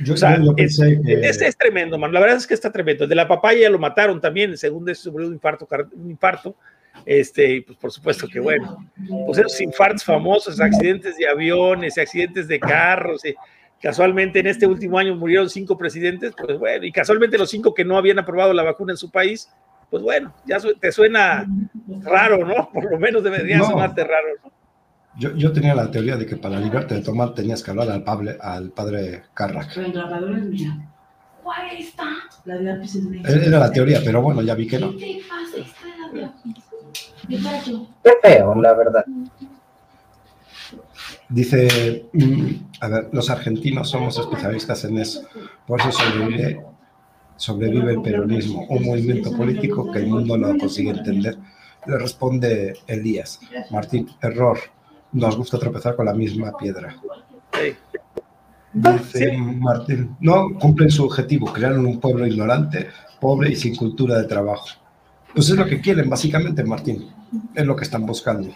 Yo, o sea, es, que... es, tremendo, man. La verdad es que está tremendo. El de la papaya lo mataron también, según eso sufrió un infarto, un infarto. Este, pues por supuesto que bueno, pues esos infartos famosos, accidentes de aviones, accidentes de carros, y casualmente en este último año murieron cinco presidentes, pues bueno, y casualmente los cinco que no habían aprobado la vacuna en su país, pues bueno, ya te suena raro, ¿no? Por lo menos debería no. sonarte raro, ¿no? Yo, yo, tenía la teoría de que para librarte de tomar tenías que hablar al, padre, al padre Carrack. Era la teoría, pero bueno, ya vi que no. Qué feo, la verdad. Dice, mm, a ver, los argentinos somos especialistas en eso. Por eso sobrevive, sobrevive el peronismo, un movimiento político que el mundo no consigue entender. Le responde Elías. Martín, error nos gusta tropezar con la misma piedra. Dice Martín, no cumplen su objetivo, crearon un pueblo ignorante, pobre y sin cultura de trabajo. Pues es lo que quieren, básicamente, Martín. Es lo que están buscando.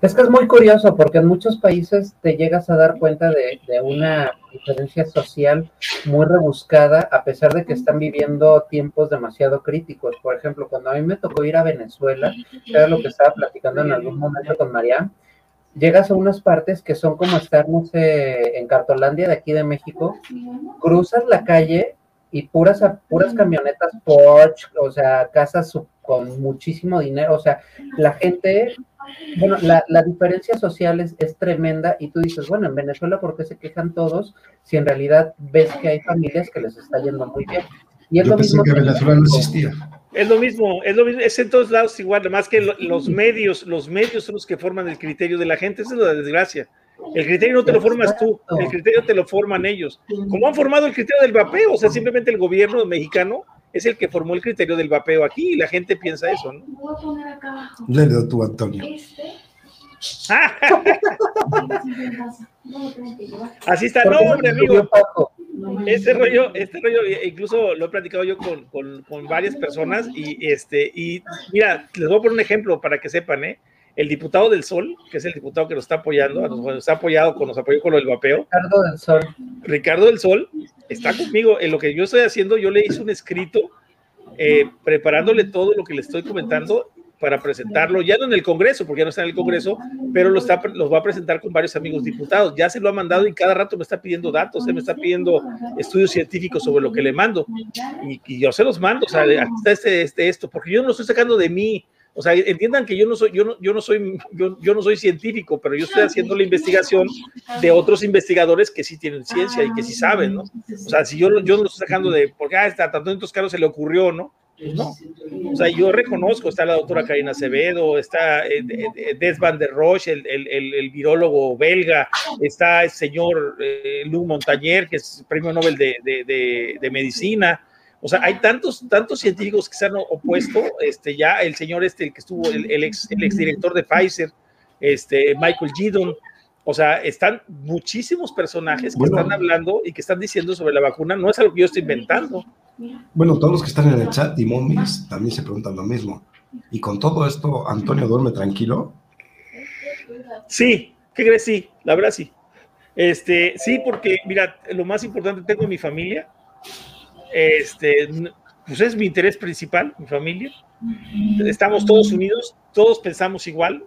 Es que es muy curioso porque en muchos países te llegas a dar cuenta de, de, una diferencia social muy rebuscada a pesar de que están viviendo tiempos demasiado críticos. Por ejemplo, cuando a mí me tocó ir a Venezuela, era lo que estaba platicando en algún momento con María, llegas a unas partes que son como estar, no sé, en Cartolandia de aquí de México, cruzas la calle y puras, puras camionetas Porsche, o sea, casas con muchísimo dinero, o sea, la gente bueno, la, la diferencia social es, es, tremenda y tú dices, bueno, en Venezuela, ¿por qué se quejan todos si en realidad ves que hay familias que les está yendo muy bien? Y es Yo lo mismo que Venezuela no existía. Es lo mismo, es lo mismo, es en todos lados igual, además que los medios, los medios son los que forman el criterio de la gente, esa es la desgracia. El criterio no te lo formas tú, el criterio te lo forman ellos. ¿Cómo han formado el criterio del vapeo? O sea, simplemente el gobierno mexicano es el que formó el criterio del vapeo aquí y la gente piensa eso, ¿no? Voy a poner acá abajo. Léelo tú, Antonio. Este. Así está, no, hombre, amigo. Este rollo, este rollo, incluso lo he platicado yo con, con, con, varias personas y este, y mira, les voy a poner un ejemplo para que sepan, ¿eh? El diputado del Sol, que es el diputado que nos está apoyando, nos, está apoyado, con, nos apoyó con lo del vapeo. Ricardo del Sol. Ricardo del Sol está conmigo. En lo que yo estoy haciendo, yo le hice un escrito eh, preparándole todo lo que le estoy comentando para presentarlo, ya no en el Congreso, porque ya no está en el Congreso, pero lo está, los va a presentar con varios amigos diputados. Ya se lo ha mandado y cada rato me está pidiendo datos, se me está pidiendo estudios científicos sobre lo que le mando. Y, yo se los mando, o sea, está este, este, esto, porque yo no lo estoy sacando de mí. O sea, entiendan que yo no soy, yo no, soy, yo, no soy científico, pero yo estoy haciendo la investigación de otros investigadores que sí tienen ciencia y que sí saben, ¿no? O sea, si yo, yo no lo estoy sacando de, porque ah, está tanto en caros se le ocurrió, ¿no? Pues no. O sea, yo reconozco, está la doctora Karina Acevedo, está eh, Des Van der Roche, el, el, el, virólogo belga, está el señor eh, Lou Montañer, que es premio Nobel de, de, de, medicina. O sea, hay tantos, tantos científicos que se han opuesto, este, ya el señor este, que estuvo, el, ex, el exdirector de Pfizer, este, Michael Gidon, o sea, están muchísimos personajes que están hablando y que están diciendo sobre la vacuna, no es algo que yo estoy inventando. Bueno, todos los que están en el chat y momis también se preguntan lo mismo. Y con todo esto, ¿Antonio duerme tranquilo? Sí, ¿qué crees? Sí, la verdad sí. Este, sí, porque, mira, lo más importante, tengo mi familia. Este, pues es mi interés principal, mi familia. Estamos todos unidos, todos pensamos igual.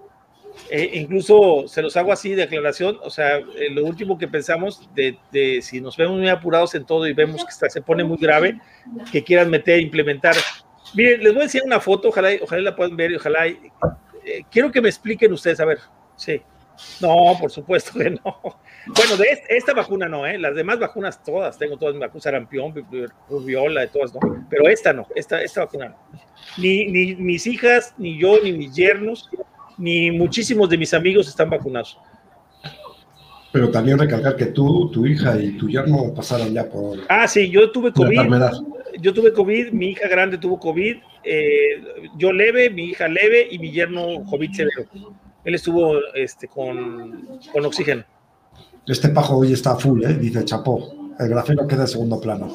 Eh, incluso se los hago así de aclaración, o sea, eh, lo último que pensamos de, si nos vemos muy apurados en todo y vemos que se pone muy grave, que quieran meter, implementar. Miren, les voy a decir una foto, ojalá, ojalá la puedan ver, ojalá. Eh, quiero que me expliquen ustedes, a ver, sí. No, por supuesto que no. Bueno, de esta, vacuna no, ¿eh? Las demás vacunas todas, tengo todas mis vacunas, sarampión, rubiola, de todas, ¿no? Pero esta no, esta, esta vacuna no. Ni, ni mis hijas, ni yo, ni mis yernos, ni muchísimos de mis amigos están vacunados. Pero también recalcar que tú, tu hija y tu yerno pasaron ya por. Ah, sí, yo tuve COVID. Yo tuve COVID, mi hija grande tuvo COVID, eh, yo leve, mi hija leve y mi yerno COVID severo. Él estuvo este, con, con oxígeno. Este pajo hoy está full, ¿eh? dice Chapó. El grafeno queda en segundo plano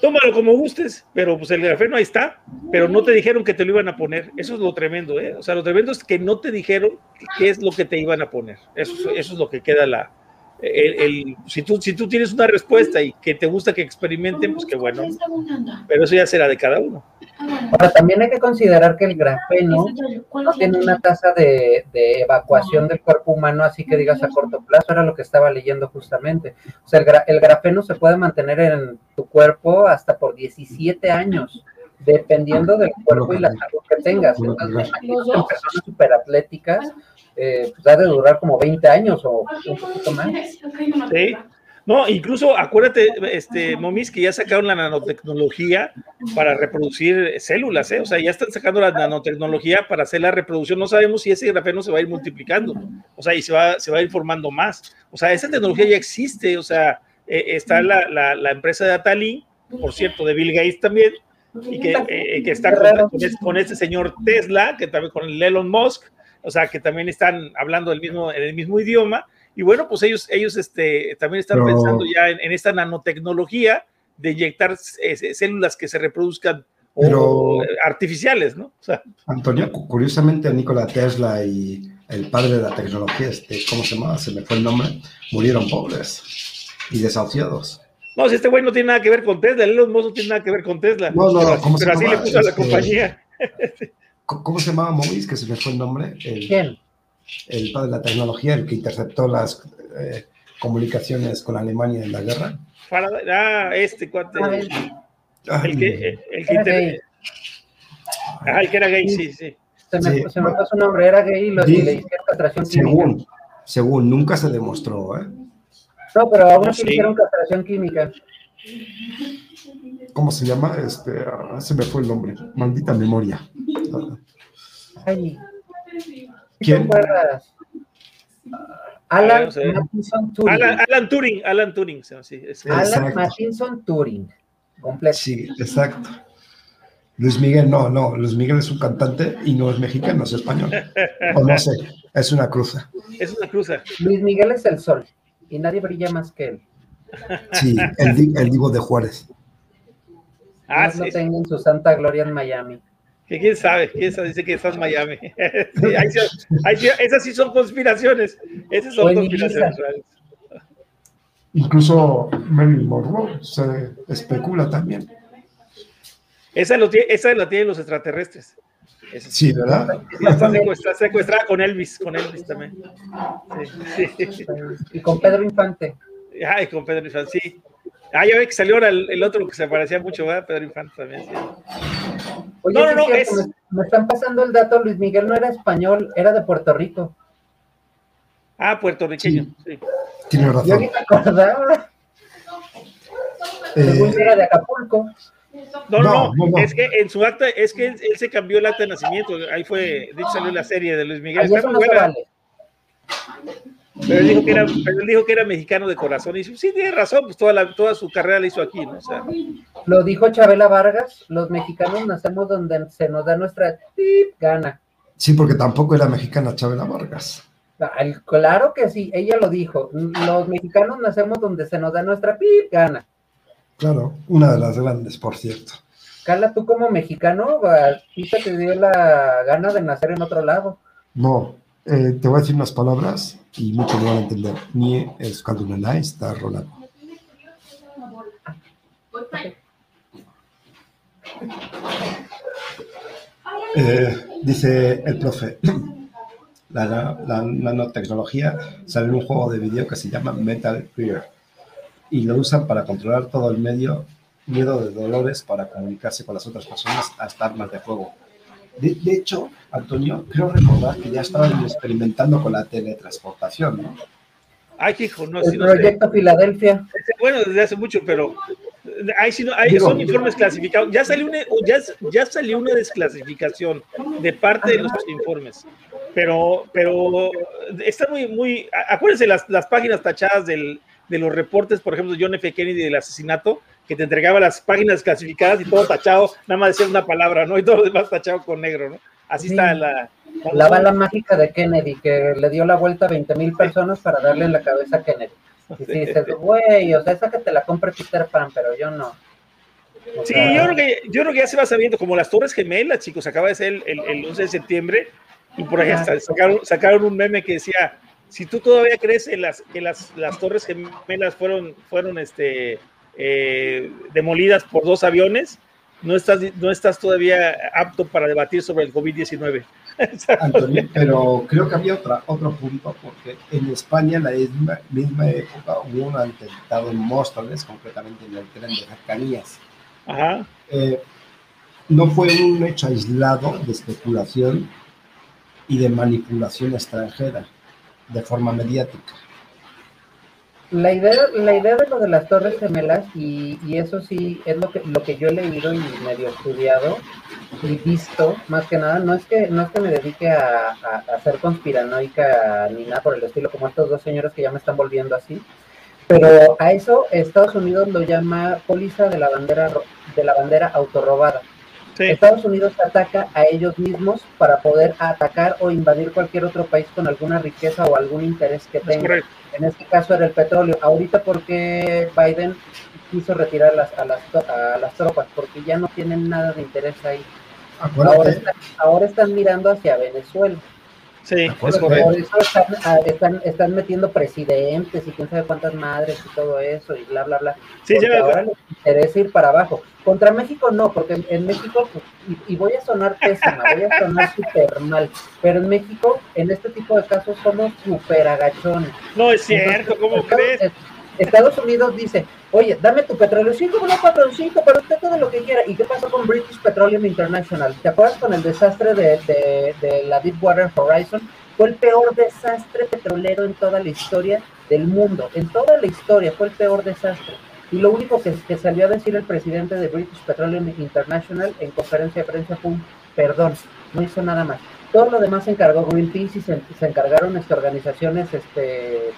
tómalo como gustes, pero pues el grafeno ahí está, pero no te dijeron que te lo iban a poner. Eso es lo tremendo, ¿eh? O sea, lo tremendo es que no te dijeron qué es lo que te iban a poner. Eso, eso es lo que queda la, el, si, tú, si tú tienes una respuesta y que te gusta que experimenten, pues qué bueno. Pero eso ya será de cada uno. Ahora, también hay que considerar que el grafeno no tiene una tasa de, evacuación del cuerpo humano, así que digas a corto plazo, era lo que estaba leyendo justamente. O sea, el, grafeno se puede mantener en tu cuerpo hasta por 17 años dependiendo del cuerpo y la salud que tengas. Entonces, son personas superatléticas eh, pues ha de durar como 20 años o un poquito más. Sí. No, incluso acuérdate, este, Momis, que ya sacaron la nanotecnología para reproducir células, ¿eh? O sea, ya están sacando la nanotecnología para hacer la reproducción. No sabemos si ese grafeno se va a ir multiplicando, o sea, y se va, se va a ir formando más. O sea, esa tecnología ya existe, o sea, eh, está la, la, la, empresa de Atali, por cierto, de Bill Gates también, y que, eh, que está con, con, este señor Tesla, que también con el Elon Musk, o sea, que también están hablando el mismo, en el mismo idioma. Y bueno, pues ellos, ellos este, también están pensando ya en, esta nanotecnología de inyectar células que se reproduzcan o, artificiales, ¿no? Antonio, curiosamente Nikola Tesla y el padre de la tecnología, este, ¿cómo se llama? Se me fue el nombre, murieron pobres y desahuciados. No, si este güey no tiene nada que ver con Tesla, el Elon Musk no tiene nada que ver con Tesla. No, no, pero, pero así le puso a la este, compañía. ¿Cómo se llamaba Movis? Que se me fue el nombre. El, ¿Quién? El padre de la tecnología, el que interceptó las eh, comunicaciones con Alemania en la guerra. Ah, este cuate. Ah, el que, el que Ah, el que era gay, sí, sí. Se me, se me fue su nombre, era gay y lo sí, le hicieron castración según, química. Según, nunca se demostró, ¿eh? No, pero aún así sí. hicieron castración química. ¿Cómo se llama? Este, ah, se me fue el nombre. Maldita memoria. ¿Quién? Alan Matinson Turing. Alan, Alan, Turing. Alan Turing. Sí, Alan Matinson Turing. Completo. Sí, exacto. Luis Miguel, no, no, Luis Miguel es un cantante y no es mexicano, es español. O no sé, es una cruza. Es una cruza. Luis Miguel es el sol y nadie brilla más que él. Sí, el, el divo de Juárez. Ah, no tengan su santa gloria en Miami. Que quién sabe, quién sabe, dice que estás en Miami. esas sí son conspiraciones. Esas son conspiraciones. Incluso Marilyn Monroe se especula también. Esa, lo tiene, esa la tienen los extraterrestres. sí, ¿verdad? Está secuestrada, con Elvis, con Elvis también. Y con Pedro Infante. Ay, con Pedro Infante, sí. Ah, ya ve que salió el, el, otro que se parecía mucho, ¿verdad? Pedro Infante también. Sí. Oye, no, no, no, es... me, están pasando el dato, Luis Miguel no era español, era de Puerto Rico. Ah, puertorriqueño, sí. Tiene razón. Yo ni me acordaba. Eh... era de Acapulco. No, no, no, es que en su acta, es que él, él, se cambió el acta de nacimiento, ahí fue, de hecho salió la serie de Luis Miguel. Está muy no buena. Vale. Pero él, dijo que era, pero él dijo que era mexicano de corazón y sí, tiene razón, pues toda, la, toda su carrera la hizo aquí, ¿no? O sea, Lo dijo Chabela Vargas, los mexicanos nacemos donde se nos da nuestra tip, gana. Sí, porque tampoco era mexicana Chabela Vargas. Claro que sí, ella lo dijo, los mexicanos nacemos donde se nos da nuestra pip, gana. Claro, una de las grandes, por cierto. Carla, tú como mexicano, ¿a ti te dio la gana de nacer en otro lado? No, eh, te voy a decir unas palabras y muchos no van a entender. Ni está rolando. Eh, dice el profe, la, la, la, nanotecnología sale en un juego de vídeo que se llama Metal Gear y lo usan para controlar todo el medio, miedo de dolores para comunicarse con las otras personas hasta armas de fuego. De, de, hecho, Antonio, creo recordar que ya estaban experimentando con la teletransportación, ¿no? Ay, hijo, no. El sí, proyecto no sé. Filadelfia. Bueno, desde hace mucho, pero hay, sí, no, Digo, son informes clasificados. Ya salió, una, ya, ya salió una desclasificación de parte de nuestros informes. Pero, pero está muy, muy. Acuérdense las, las páginas tachadas del, de los reportes, por ejemplo, de John F. Kennedy del asesinato, que te entregaba las páginas clasificadas y todo tachado, nada más decía una palabra, ¿no? Y todo lo demás tachado con negro, ¿no? Así sí. está la, la... La bala mágica de Kennedy, que le dio la vuelta a 20 mil personas para darle en la cabeza a Kennedy. Y sí, dices, güey, o sea, esa que te la compre Peter Pan, pero yo no. O sí, sea... yo, creo que, yo creo que ya se va sabiendo, como las Torres Gemelas, chicos, acaba de ser el, el, el 11 de septiembre, y por ahí hasta sacaron, sacaron un meme que decía, si tú todavía crees en las, que las, las torres gemelas fueron, fueron este, eh, demolidas por dos aviones, no estás, no estás todavía apto para debatir sobre el COVID-19. Antonio, pero creo que había otra, otro punto, porque en España en la misma, misma época hubo un atentado en Móstoles, concretamente en el tren de cercanías. Ajá. Eh, no fue un hecho aislado de especulación y de manipulación extranjera de forma mediática. La idea, la idea de lo de las Torres Gemelas, y, y, eso sí es lo que, lo que yo he leído y medio estudiado y visto, más que nada, no es que, no es que me dedique a, a, a ser conspiranoica ni nada por el estilo, como estos dos señores que ya me están volviendo así, pero a eso Estados Unidos lo llama póliza de la bandera, de la bandera autorrobada. Sí. Estados Unidos ataca a ellos mismos para poder atacar o invadir cualquier otro país con alguna riqueza o algún interés que tenga. En este caso era el petróleo. Ahorita porque Biden quiso retirar las, a, las, a las tropas, porque ya no tienen nada de interés ahí. Ahora están, ahora están, mirando hacia Venezuela. Sí, por, es por eso están, ah, están, están, metiendo presidentes y quién sabe cuántas madres y todo eso y bla, bla, bla. Sí, porque ahora les interesa ir para abajo. Contra México no, porque en, en México, pues, y, y, voy a sonar pésima, voy a sonar súper mal, pero en México, en este tipo de casos, somos súper agachones. No es cierto, Entonces, ¿cómo crees? Estados Unidos dice, oye, dame tu petróleo, sí, como no, patrón, cinco, pero usted todo lo que quiera. ¿Y qué pasó con British Petroleum International? ¿Te acuerdas con el desastre de, de, la Deepwater Horizon? Fue el peor desastre petrolero en toda la historia del mundo. En toda la historia fue el peor desastre. Y lo único que, que salió a decir el presidente de British Petroleum International en conferencia de prensa fue un perdón, no hizo nada más. Todo lo demás se encargó Greenpeace y se, se encargaron estas organizaciones, este,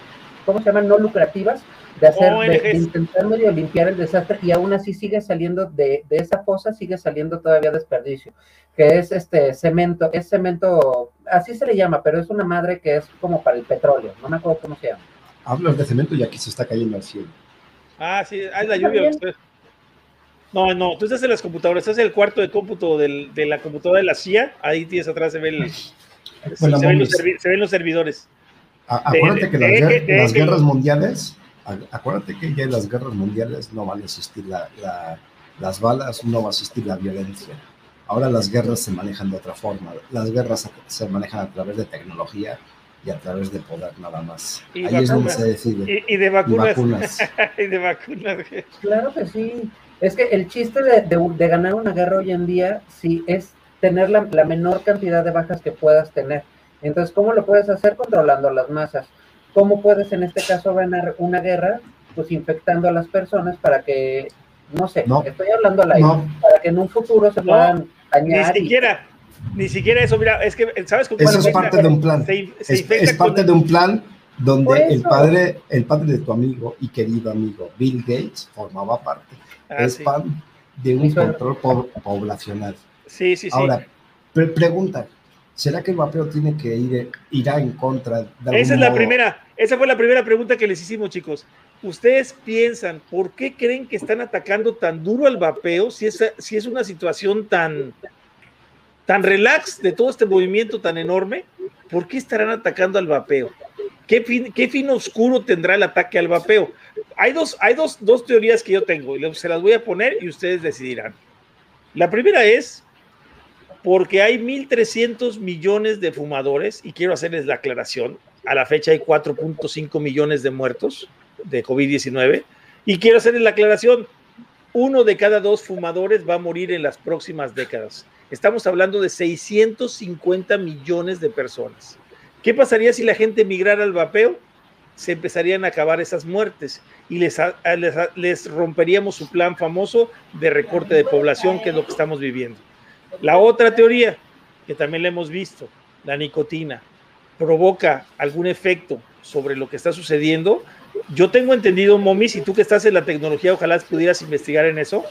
¿cómo se llaman? No lucrativas, de hacer, de, de, intentar medio limpiar el desastre y aún así sigue saliendo de, de, esa fosa, sigue saliendo todavía desperdicio, que es este cemento, es cemento, así se le llama, pero es una madre que es como para el petróleo, no me acuerdo cómo se llama. Hablas de cemento y aquí se está cayendo al cielo. Ah, sí, es la lluvia. No, no, tú estás en las computadoras, estás en el cuarto de cómputo del, de la computadora de la CIA, ahí tienes atrás, se, ve el, bueno, se, ven los, se, ven los, servidores. A, acuérdate de, que las, de, de, las guerras mundiales acuérdate que ya en las guerras mundiales no van a existir la, la, las balas, no va a existir la violencia. Ahora las guerras se manejan de otra forma. Las guerras se manejan a través de tecnología y a través de poder nada más. Ahí es donde se decide. Y, de vacunas. Y, de vacunas. Claro que sí. Es que el chiste de, de, ganar una guerra hoy en día, sí, es tener la, la, menor cantidad de bajas que puedas tener. Entonces, ¿cómo lo puedes hacer? Controlando las masas. ¿Cómo puedes en este caso ganar una guerra? Pues infectando a las personas para que, no sé, estoy hablando a la para que en un futuro se puedan ni siquiera, ni siquiera eso, mira, es que, ¿sabes cómo? Eso es parte de un plan. es, parte de un plan donde el padre, el padre de tu amigo y querido amigo Bill Gates formaba parte. Ah, es parte de un control poblacional. Sí, sí, sí. Ahora, pregunta, ¿será que el vapeo tiene que ir irá en contra de Esa es la primera, esa fue la primera pregunta que les hicimos, chicos. ¿Ustedes piensan por qué creen que están atacando tan duro al vapeo si es, si es una situación tan, tan relax de todo este movimiento tan enorme? ¿Por qué estarán atacando al vapeo? ¿Qué fin, qué fin oscuro tendrá el ataque al vapeo? Hay, dos, hay dos, dos teorías que yo tengo y se las voy a poner y ustedes decidirán. La primera es porque hay 1.300 millones de fumadores y quiero hacerles la aclaración. A la fecha hay 4.5 millones de muertos de COVID-19. Y quiero hacerles la aclaración, uno de cada dos fumadores va a morir en las próximas décadas. Estamos hablando de 650 millones de personas. ¿Qué pasaría si la gente migrara al vapeo? Se empezarían a acabar esas muertes y les, les, les romperíamos su plan famoso de recorte de población, que es lo que estamos viviendo. La otra teoría, que también la hemos visto, la nicotina, provoca algún efecto sobre lo que está sucediendo, yo tengo entendido, Momi, si tú que estás en la tecnología, ojalá pudieras investigar en eso,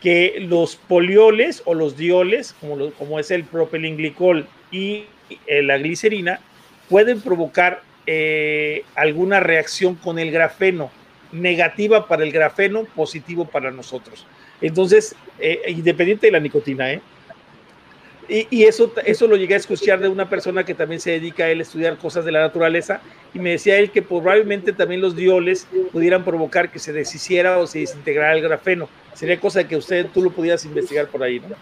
que los polioles o los dioles, como, es el propilenglicol y eh, la glicerina, pueden provocar eh, alguna reacción con el grafeno, negativa para el grafeno, positivo para nosotros. Entonces, eh, independiente de la nicotina, ¿eh? Y, eso, eso lo llegué a escuchar de una persona que también se dedica a él a estudiar cosas de la naturaleza y me decía él que probablemente también los dioles pudieran provocar que se deshiciera o se desintegrara el grafeno. Sería cosa que usted, tú lo pudieras investigar por ahí, ¿no?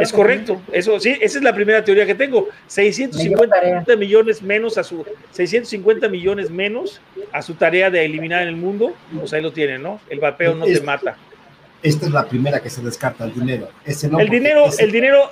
es correcto, eso sí, esa es la primera teoría que tengo. 650 millones menos a su 650 millones menos a su tarea de eliminar el mundo, pues ahí lo tienen, ¿no? El vapeo no te mata esta es la primera que se descarta el dinero. Ese no, el dinero, el dinero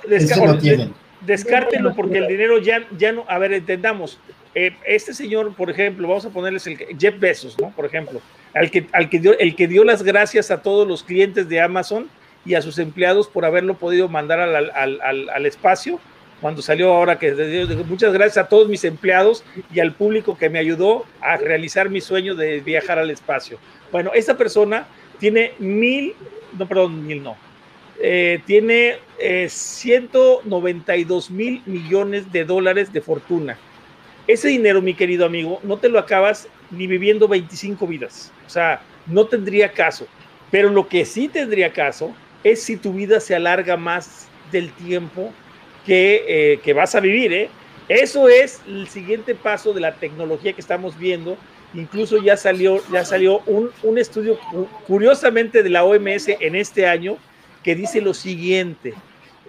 descártenlo porque el dinero ya, ya no, a ver, entendamos. Eh, este señor, por ejemplo, vamos a ponerles el Jeff Bezos, ¿no? Por ejemplo, al que, al que dio, el que dio las gracias a todos los clientes de Amazon y a sus empleados por haberlo podido mandar al, al, al espacio, cuando salió ahora que muchas gracias a todos mis empleados y al público que me ayudó a realizar mi sueño de viajar al espacio. Bueno, esta persona tiene mil no, perdón, mil no. Eh, tiene 192 eh, mil millones de dólares de fortuna. Ese dinero, mi querido amigo, no te lo acabas ni viviendo 25 vidas. O sea, no tendría caso. Pero lo que sí tendría caso es si tu vida se alarga más del tiempo que, eh, vas a vivir. Eso es el siguiente paso de la tecnología que estamos viendo Incluso ya salió, ya salió un, un estudio curiosamente de la OMS en este año que dice lo siguiente,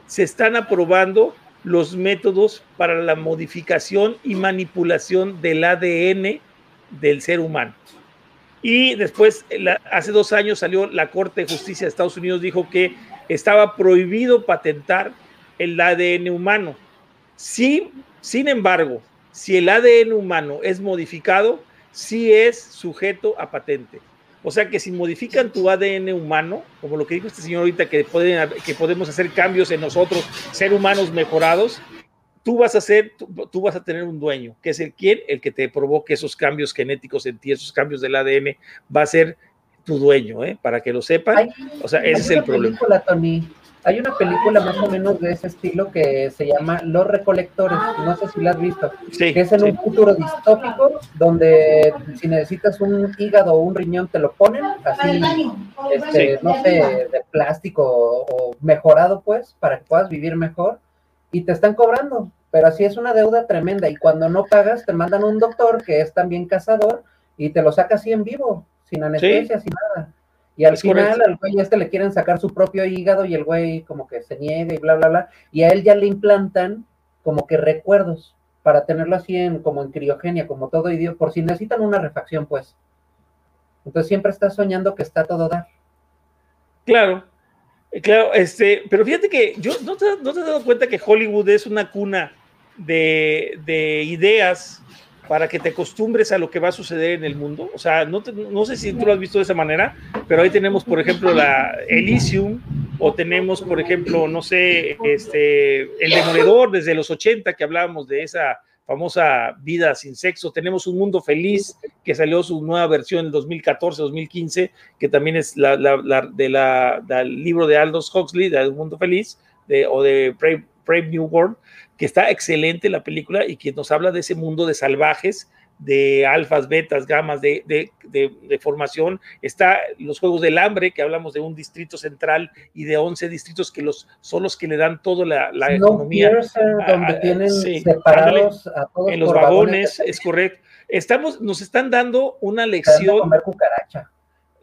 se están aprobando los métodos para la modificación y manipulación del ADN del ser humano. Y después, hace dos años salió la Corte de Justicia de Estados Unidos, dijo que estaba prohibido patentar el ADN humano. Sí, sin embargo, si el ADN humano es modificado, sí es sujeto a patente. O sea que si modifican tu ADN humano, como lo que dijo este señor ahorita, que, pueden, que podemos hacer cambios en nosotros, ser humanos mejorados, tú vas a ser, tú, vas a tener un dueño, que es el quien, el que te provoque esos cambios genéticos en ti, esos cambios del ADN, va a ser tu dueño, ¿eh? para que lo sepan. o sea, ese es el problema. Hay una película más o menos de ese estilo que se llama Los Recolectores, no sé si la has visto, que es en un futuro distópico donde si necesitas un hígado o un riñón te lo ponen así, este, no sé, de plástico o, mejorado pues, para que puedas vivir mejor y te están cobrando, pero así es una deuda tremenda y cuando no pagas te mandan un doctor que es también cazador y te lo saca así en vivo, sin anestesia, sin nada. Y al final al güey este le quieren sacar su propio hígado y el güey como que se niega y bla, bla, bla. Y a él ya le implantan como que recuerdos para tenerlo así en como en criogenia, como todo idiota, por si necesitan una refacción, pues. Entonces siempre está soñando que está todo dar. Claro, eh, claro, este, pero fíjate que yo no te, no te has dado cuenta que Hollywood es una cuna de, de ideas para que te acostumbres a lo que va a suceder en el mundo. O sea, no, sé si tú lo has visto de esa manera, pero ahí tenemos, por ejemplo, la Elysium, o tenemos, por ejemplo, no sé, este, El Demoledor desde los 80, que hablábamos de esa famosa vida sin sexo. Tenemos Un Mundo Feliz, que salió su nueva versión en 2014-2015, que también es la, de la, del libro de Aldous Huxley, de Un Mundo Feliz, de, o de Brave New World que está excelente la película y que nos habla de ese mundo de salvajes, de alfas, betas, gamas, de, de, formación. Está los Juegos del Hambre, que hablamos de un distrito central y de 11 distritos que los, son los que le dan toda la, la economía. donde tienen separados a todos en los vagones, es correcto. Estamos, nos están dando una lección. Comer cucaracha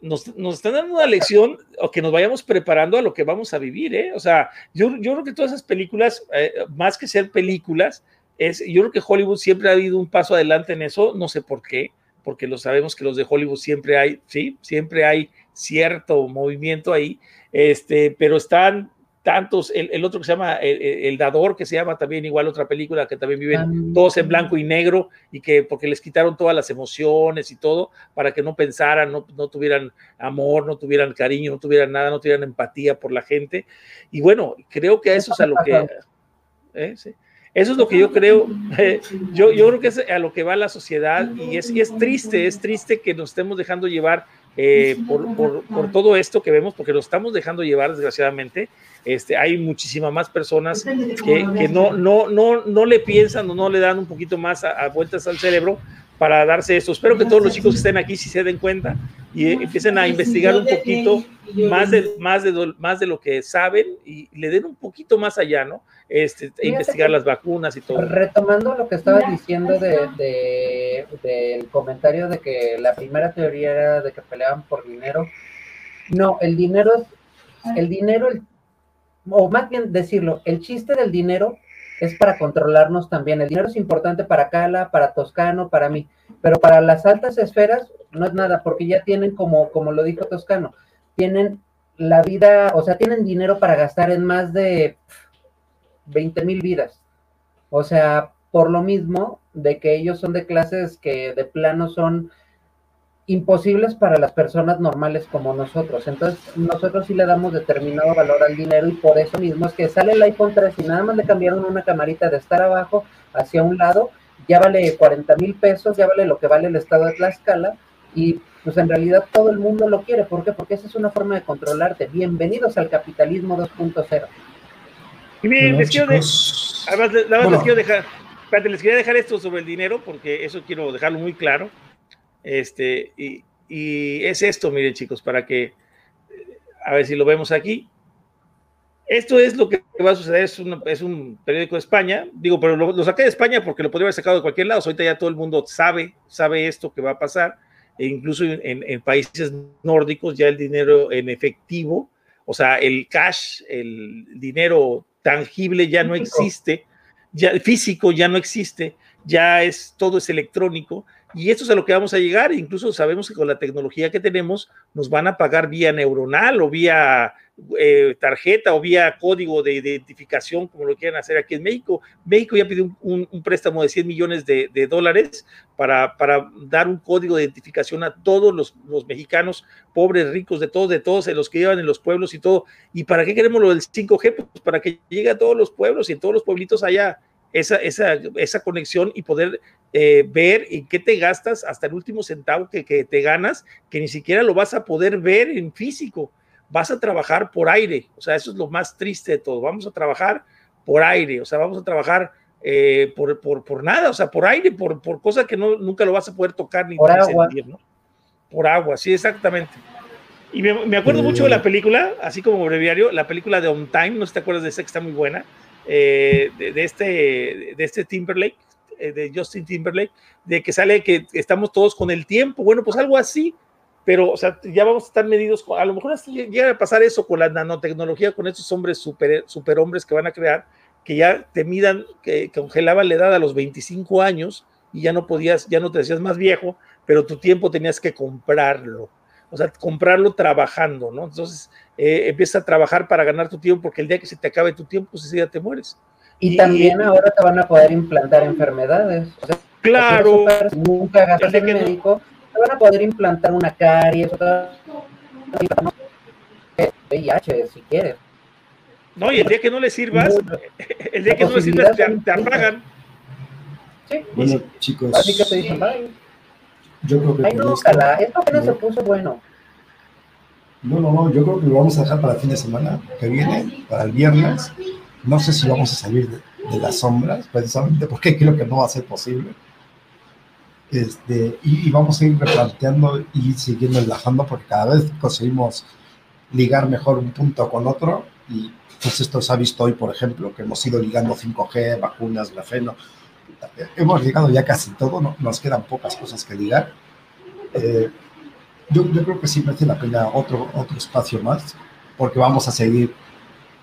nos, están dando una lección o que nos vayamos preparando a lo que vamos a vivir, ¿eh? O sea, yo, yo creo que todas esas películas, eh, más que ser películas, es, yo creo que Hollywood siempre ha habido un paso adelante en eso, no sé por qué, porque lo sabemos que los de Hollywood siempre hay, sí, siempre hay cierto movimiento ahí, este, pero están tantos, el, otro que se llama el, Dador, que se llama también igual otra película que también viven ah. todos en blanco y negro y que porque les quitaron todas las emociones y todo para que no pensaran, no, no tuvieran amor, no tuvieran cariño, no tuvieran nada, no tuvieran empatía por la gente. Y bueno, creo que eso es a lo que... ¿eh? Eso es lo que yo creo, yo, yo creo que es a lo que va la sociedad y es, y es triste, es triste que nos estemos dejando llevar eh, por, por, por, todo esto que vemos, porque lo estamos dejando llevar desgraciadamente. Este, hay muchísimas más personas que, que, no, no, no, no le piensan o no le dan un poquito más a, vueltas al cerebro para darse eso. Espero que todos los chicos que estén aquí sí se den cuenta y empiecen a investigar un poquito más de, más, de, más de lo que saben y le den un poquito más allá, ¿no? Este, investigar las vacunas y todo. Retomando lo que estaba diciendo de, del comentario de que la primera teoría era de que peleaban por dinero. No, el dinero es, el dinero, o más bien decirlo, el chiste del dinero es para controlarnos también. El dinero es importante para Cala, para Toscano, para mí, pero para las altas esferas no es nada, porque ya tienen, como, como lo dijo Toscano, tienen la vida, o sea, tienen dinero para gastar en más de 20 mil vidas. O sea, por lo mismo de que ellos son de clases que de plano son imposibles para las personas normales como nosotros. Entonces, nosotros sí le damos determinado valor al dinero y por eso mismo es que sale el iPhone 3 y nada más le cambiaron una camarita de estar abajo hacia un lado, ya vale 40 mil pesos, ya vale lo que vale el estado de Tlaxcala y pues en realidad todo el mundo lo quiere. ¿Por qué? Porque esa es una forma de controlarte. Bienvenidos al capitalismo 2.0. Y miren, les quiero, además, les quiero dejar, les quería dejar esto sobre el dinero, porque eso quiero dejarlo muy claro. Este, y, y es esto, miren, chicos, para que, a ver si lo vemos aquí. Esto es lo que va a suceder, es, es un periódico de España, digo, pero lo, saqué de España porque lo podría haber sacado de cualquier lado, ahorita ya todo el mundo sabe, sabe esto que va a pasar, e incluso en, en países nórdicos ya el dinero en efectivo, o sea, el cash, el dinero tangible ya no existe, ya físico ya no existe, ya es todo es electrónico y esto es a lo que vamos a llegar, incluso sabemos que con la tecnología que tenemos nos van a pagar vía neuronal o vía eh, tarjeta o vía código de identificación, como lo quieran hacer aquí en México. México ya pidió un, préstamo de 100 millones de, dólares para, dar un código de identificación a todos los, mexicanos, pobres, ricos, de todos, de todos, los que llevan en los pueblos y todo. ¿Y para qué queremos lo del 5G? Pues para que llegue a todos los pueblos y en todos los pueblitos haya esa, esa, esa conexión y poder eh, ver en qué te gastas hasta el último centavo que, que te ganas, que ni siquiera lo vas a poder ver en físico. Vas a trabajar por aire, o sea, eso es lo más triste de todo, vamos a trabajar por aire, o sea, vamos a trabajar eh, por, por, por, nada, o sea, por aire, por, por cosas que no, nunca lo vas a poder tocar ni, por agua. sentir, ¿no? Por agua, sí, exactamente. Y me, me acuerdo mucho de la película, así como breviario, la película de On Time, no sé si te acuerdas de esa que está muy buena, eh, de, este, de este Timberlake, eh, de Justin Timberlake, de que sale que estamos todos con el tiempo, bueno, pues algo así, pero, o sea, ya vamos a estar medidos, a lo mejor llega a pasar eso con la nanotecnología, con estos hombres super, super hombres que van a crear, que ya te midan, que, congelaban la edad a los 25 años y ya no podías, ya no te decías más viejo, pero tu tiempo tenías que comprarlo, o sea, comprarlo trabajando, ¿no? Entonces, eh, empieza a trabajar para ganar tu tiempo, porque el día que se te acabe tu tiempo, pues ese día te mueres. Y, también ahora te van a poder implantar enfermedades. claro. nunca gastas en médico, te van a poder implantar una caries, otra VIH si quieres. No, y el día que no le sirvas, el día que no le sirvas, te, apagan. Sí. Bueno, chicos. Así que te dicen bye. Yo creo que. Ay, no, esto, apenas se puso bueno. No, no, no, yo creo que lo vamos a dejar para el fin de semana que viene, para el viernes. No sé si vamos a salir de, de las sombras, precisamente porque creo que no va a ser posible este, y, vamos a ir replanteando y siguiendo enlazando porque cada vez conseguimos ligar mejor un punto con otro y pues esto se ha visto hoy, por ejemplo, que hemos ido ligando 5G, vacunas, grafeno, hemos ligado ya casi todo, ¿no? nos quedan pocas cosas que ligar. Eh, yo, yo, creo que sí merece la pena otro, otro espacio más, porque vamos a seguir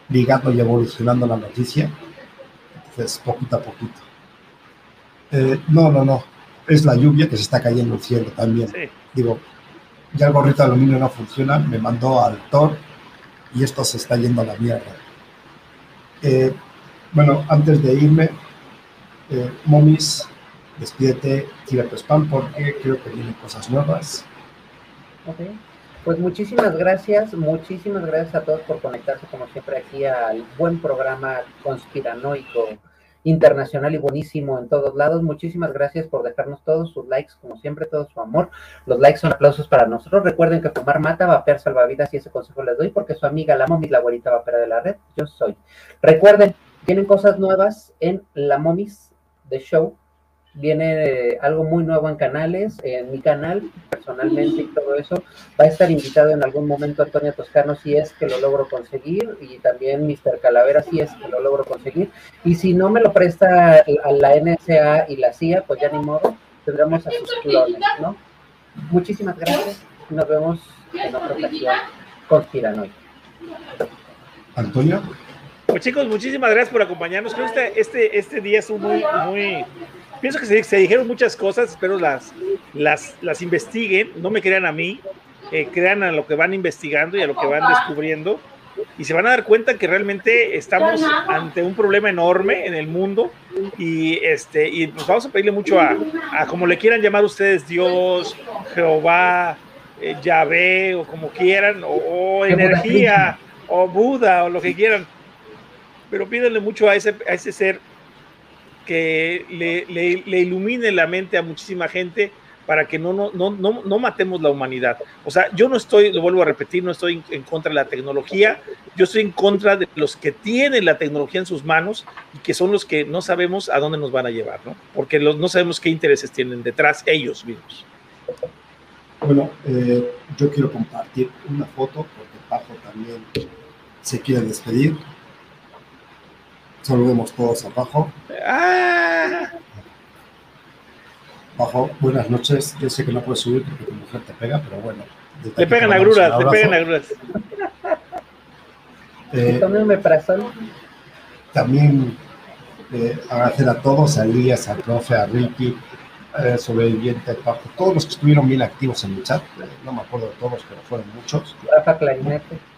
ligando y evolucionando la noticia, entonces poquito a poquito. Eh, no, no, no, es la lluvia que se está cayendo el cielo también. Digo, ya el gorrito de aluminio no funciona, me mandó al Thor y esto se está yendo a la mierda. Eh, bueno, antes de irme, eh, Momis, despídete, tira tu spam porque creo que vienen cosas nuevas. Ok, pues muchísimas gracias, muchísimas gracias a todos por conectarse como siempre aquí al buen programa conspiranoico internacional y buenísimo en todos lados. Muchísimas gracias por dejarnos todos sus likes, como siempre, todo su amor. Los likes son aplausos para nosotros. Recuerden que fumar mata, va a salvavidas y ese consejo les doy porque su amiga, la momis, la abuelita vapera de la red, yo soy. Recuerden, tienen cosas nuevas en la momis de show viene algo muy nuevo en canales, en mi canal personalmente y todo eso. Va a estar invitado en algún momento Antonio Toscano si es que lo logro conseguir y también Mr. Calavera si es que lo logro conseguir. Y si no me lo presta a la NSA y la CIA, pues ya ni modo, tendremos a sus clones, ¿no? Muchísimas gracias nos vemos en otra ocasión con Tiranoy. Antonio. Pues chicos, muchísimas gracias por acompañarnos. Creo que este, este, este día es muy, muy, pienso que se, dijeron muchas cosas, espero las, las, las investiguen, no me crean a mí, eh, crean a lo que van investigando y a lo que van descubriendo, y se van a dar cuenta que realmente estamos ante un problema enorme en el mundo, y, este, y pues vamos a pedirle mucho a, a como le quieran llamar ustedes, Dios, Jehová, eh, Yahvé, o como quieran, o, energía, o Buda, o lo que quieran, pero pídenle mucho a ese, a ese ser que le, ilumine la mente a muchísima gente para que no, no, no, no, matemos la humanidad. O sea, yo no estoy, lo vuelvo a repetir, no estoy en, contra de la tecnología, yo estoy en contra de los que tienen la tecnología en sus manos y que son los que no sabemos a dónde nos van a llevar, ¿no? Porque los, no sabemos qué intereses tienen detrás ellos mismos. Bueno, eh, yo quiero compartir una foto porque Pajo también se quiere despedir. Saludemos todos abajo. ¡Ah! Bajo, buenas noches. Yo sé que no puedes subir porque tu mujer te pega, pero bueno. Te pegan agruras, te pegan agruras. Eh, también eh, agradecer a todos, a Elías, a profe, a Ricky, eh, sobreviviente, Pajo, todos los que estuvieron bien activos en el chat. Eh, no me acuerdo de todos, pero fueron muchos. Rafa Clarinete.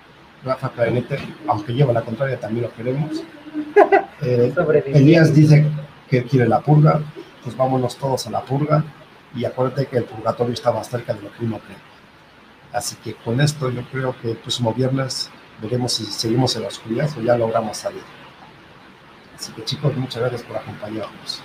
Rafa Clarinete, aunque lleva la contraria, también lo queremos. Eh, Elías dice que quiere la purga, pues vámonos todos a la purga y acuérdate que el purgatorio está más cerca de lo que uno cree. Así que con esto yo creo que el próximo viernes veremos si seguimos en la oscuridad o ya logramos salir. Así que chicos, muchas gracias por acompañarnos.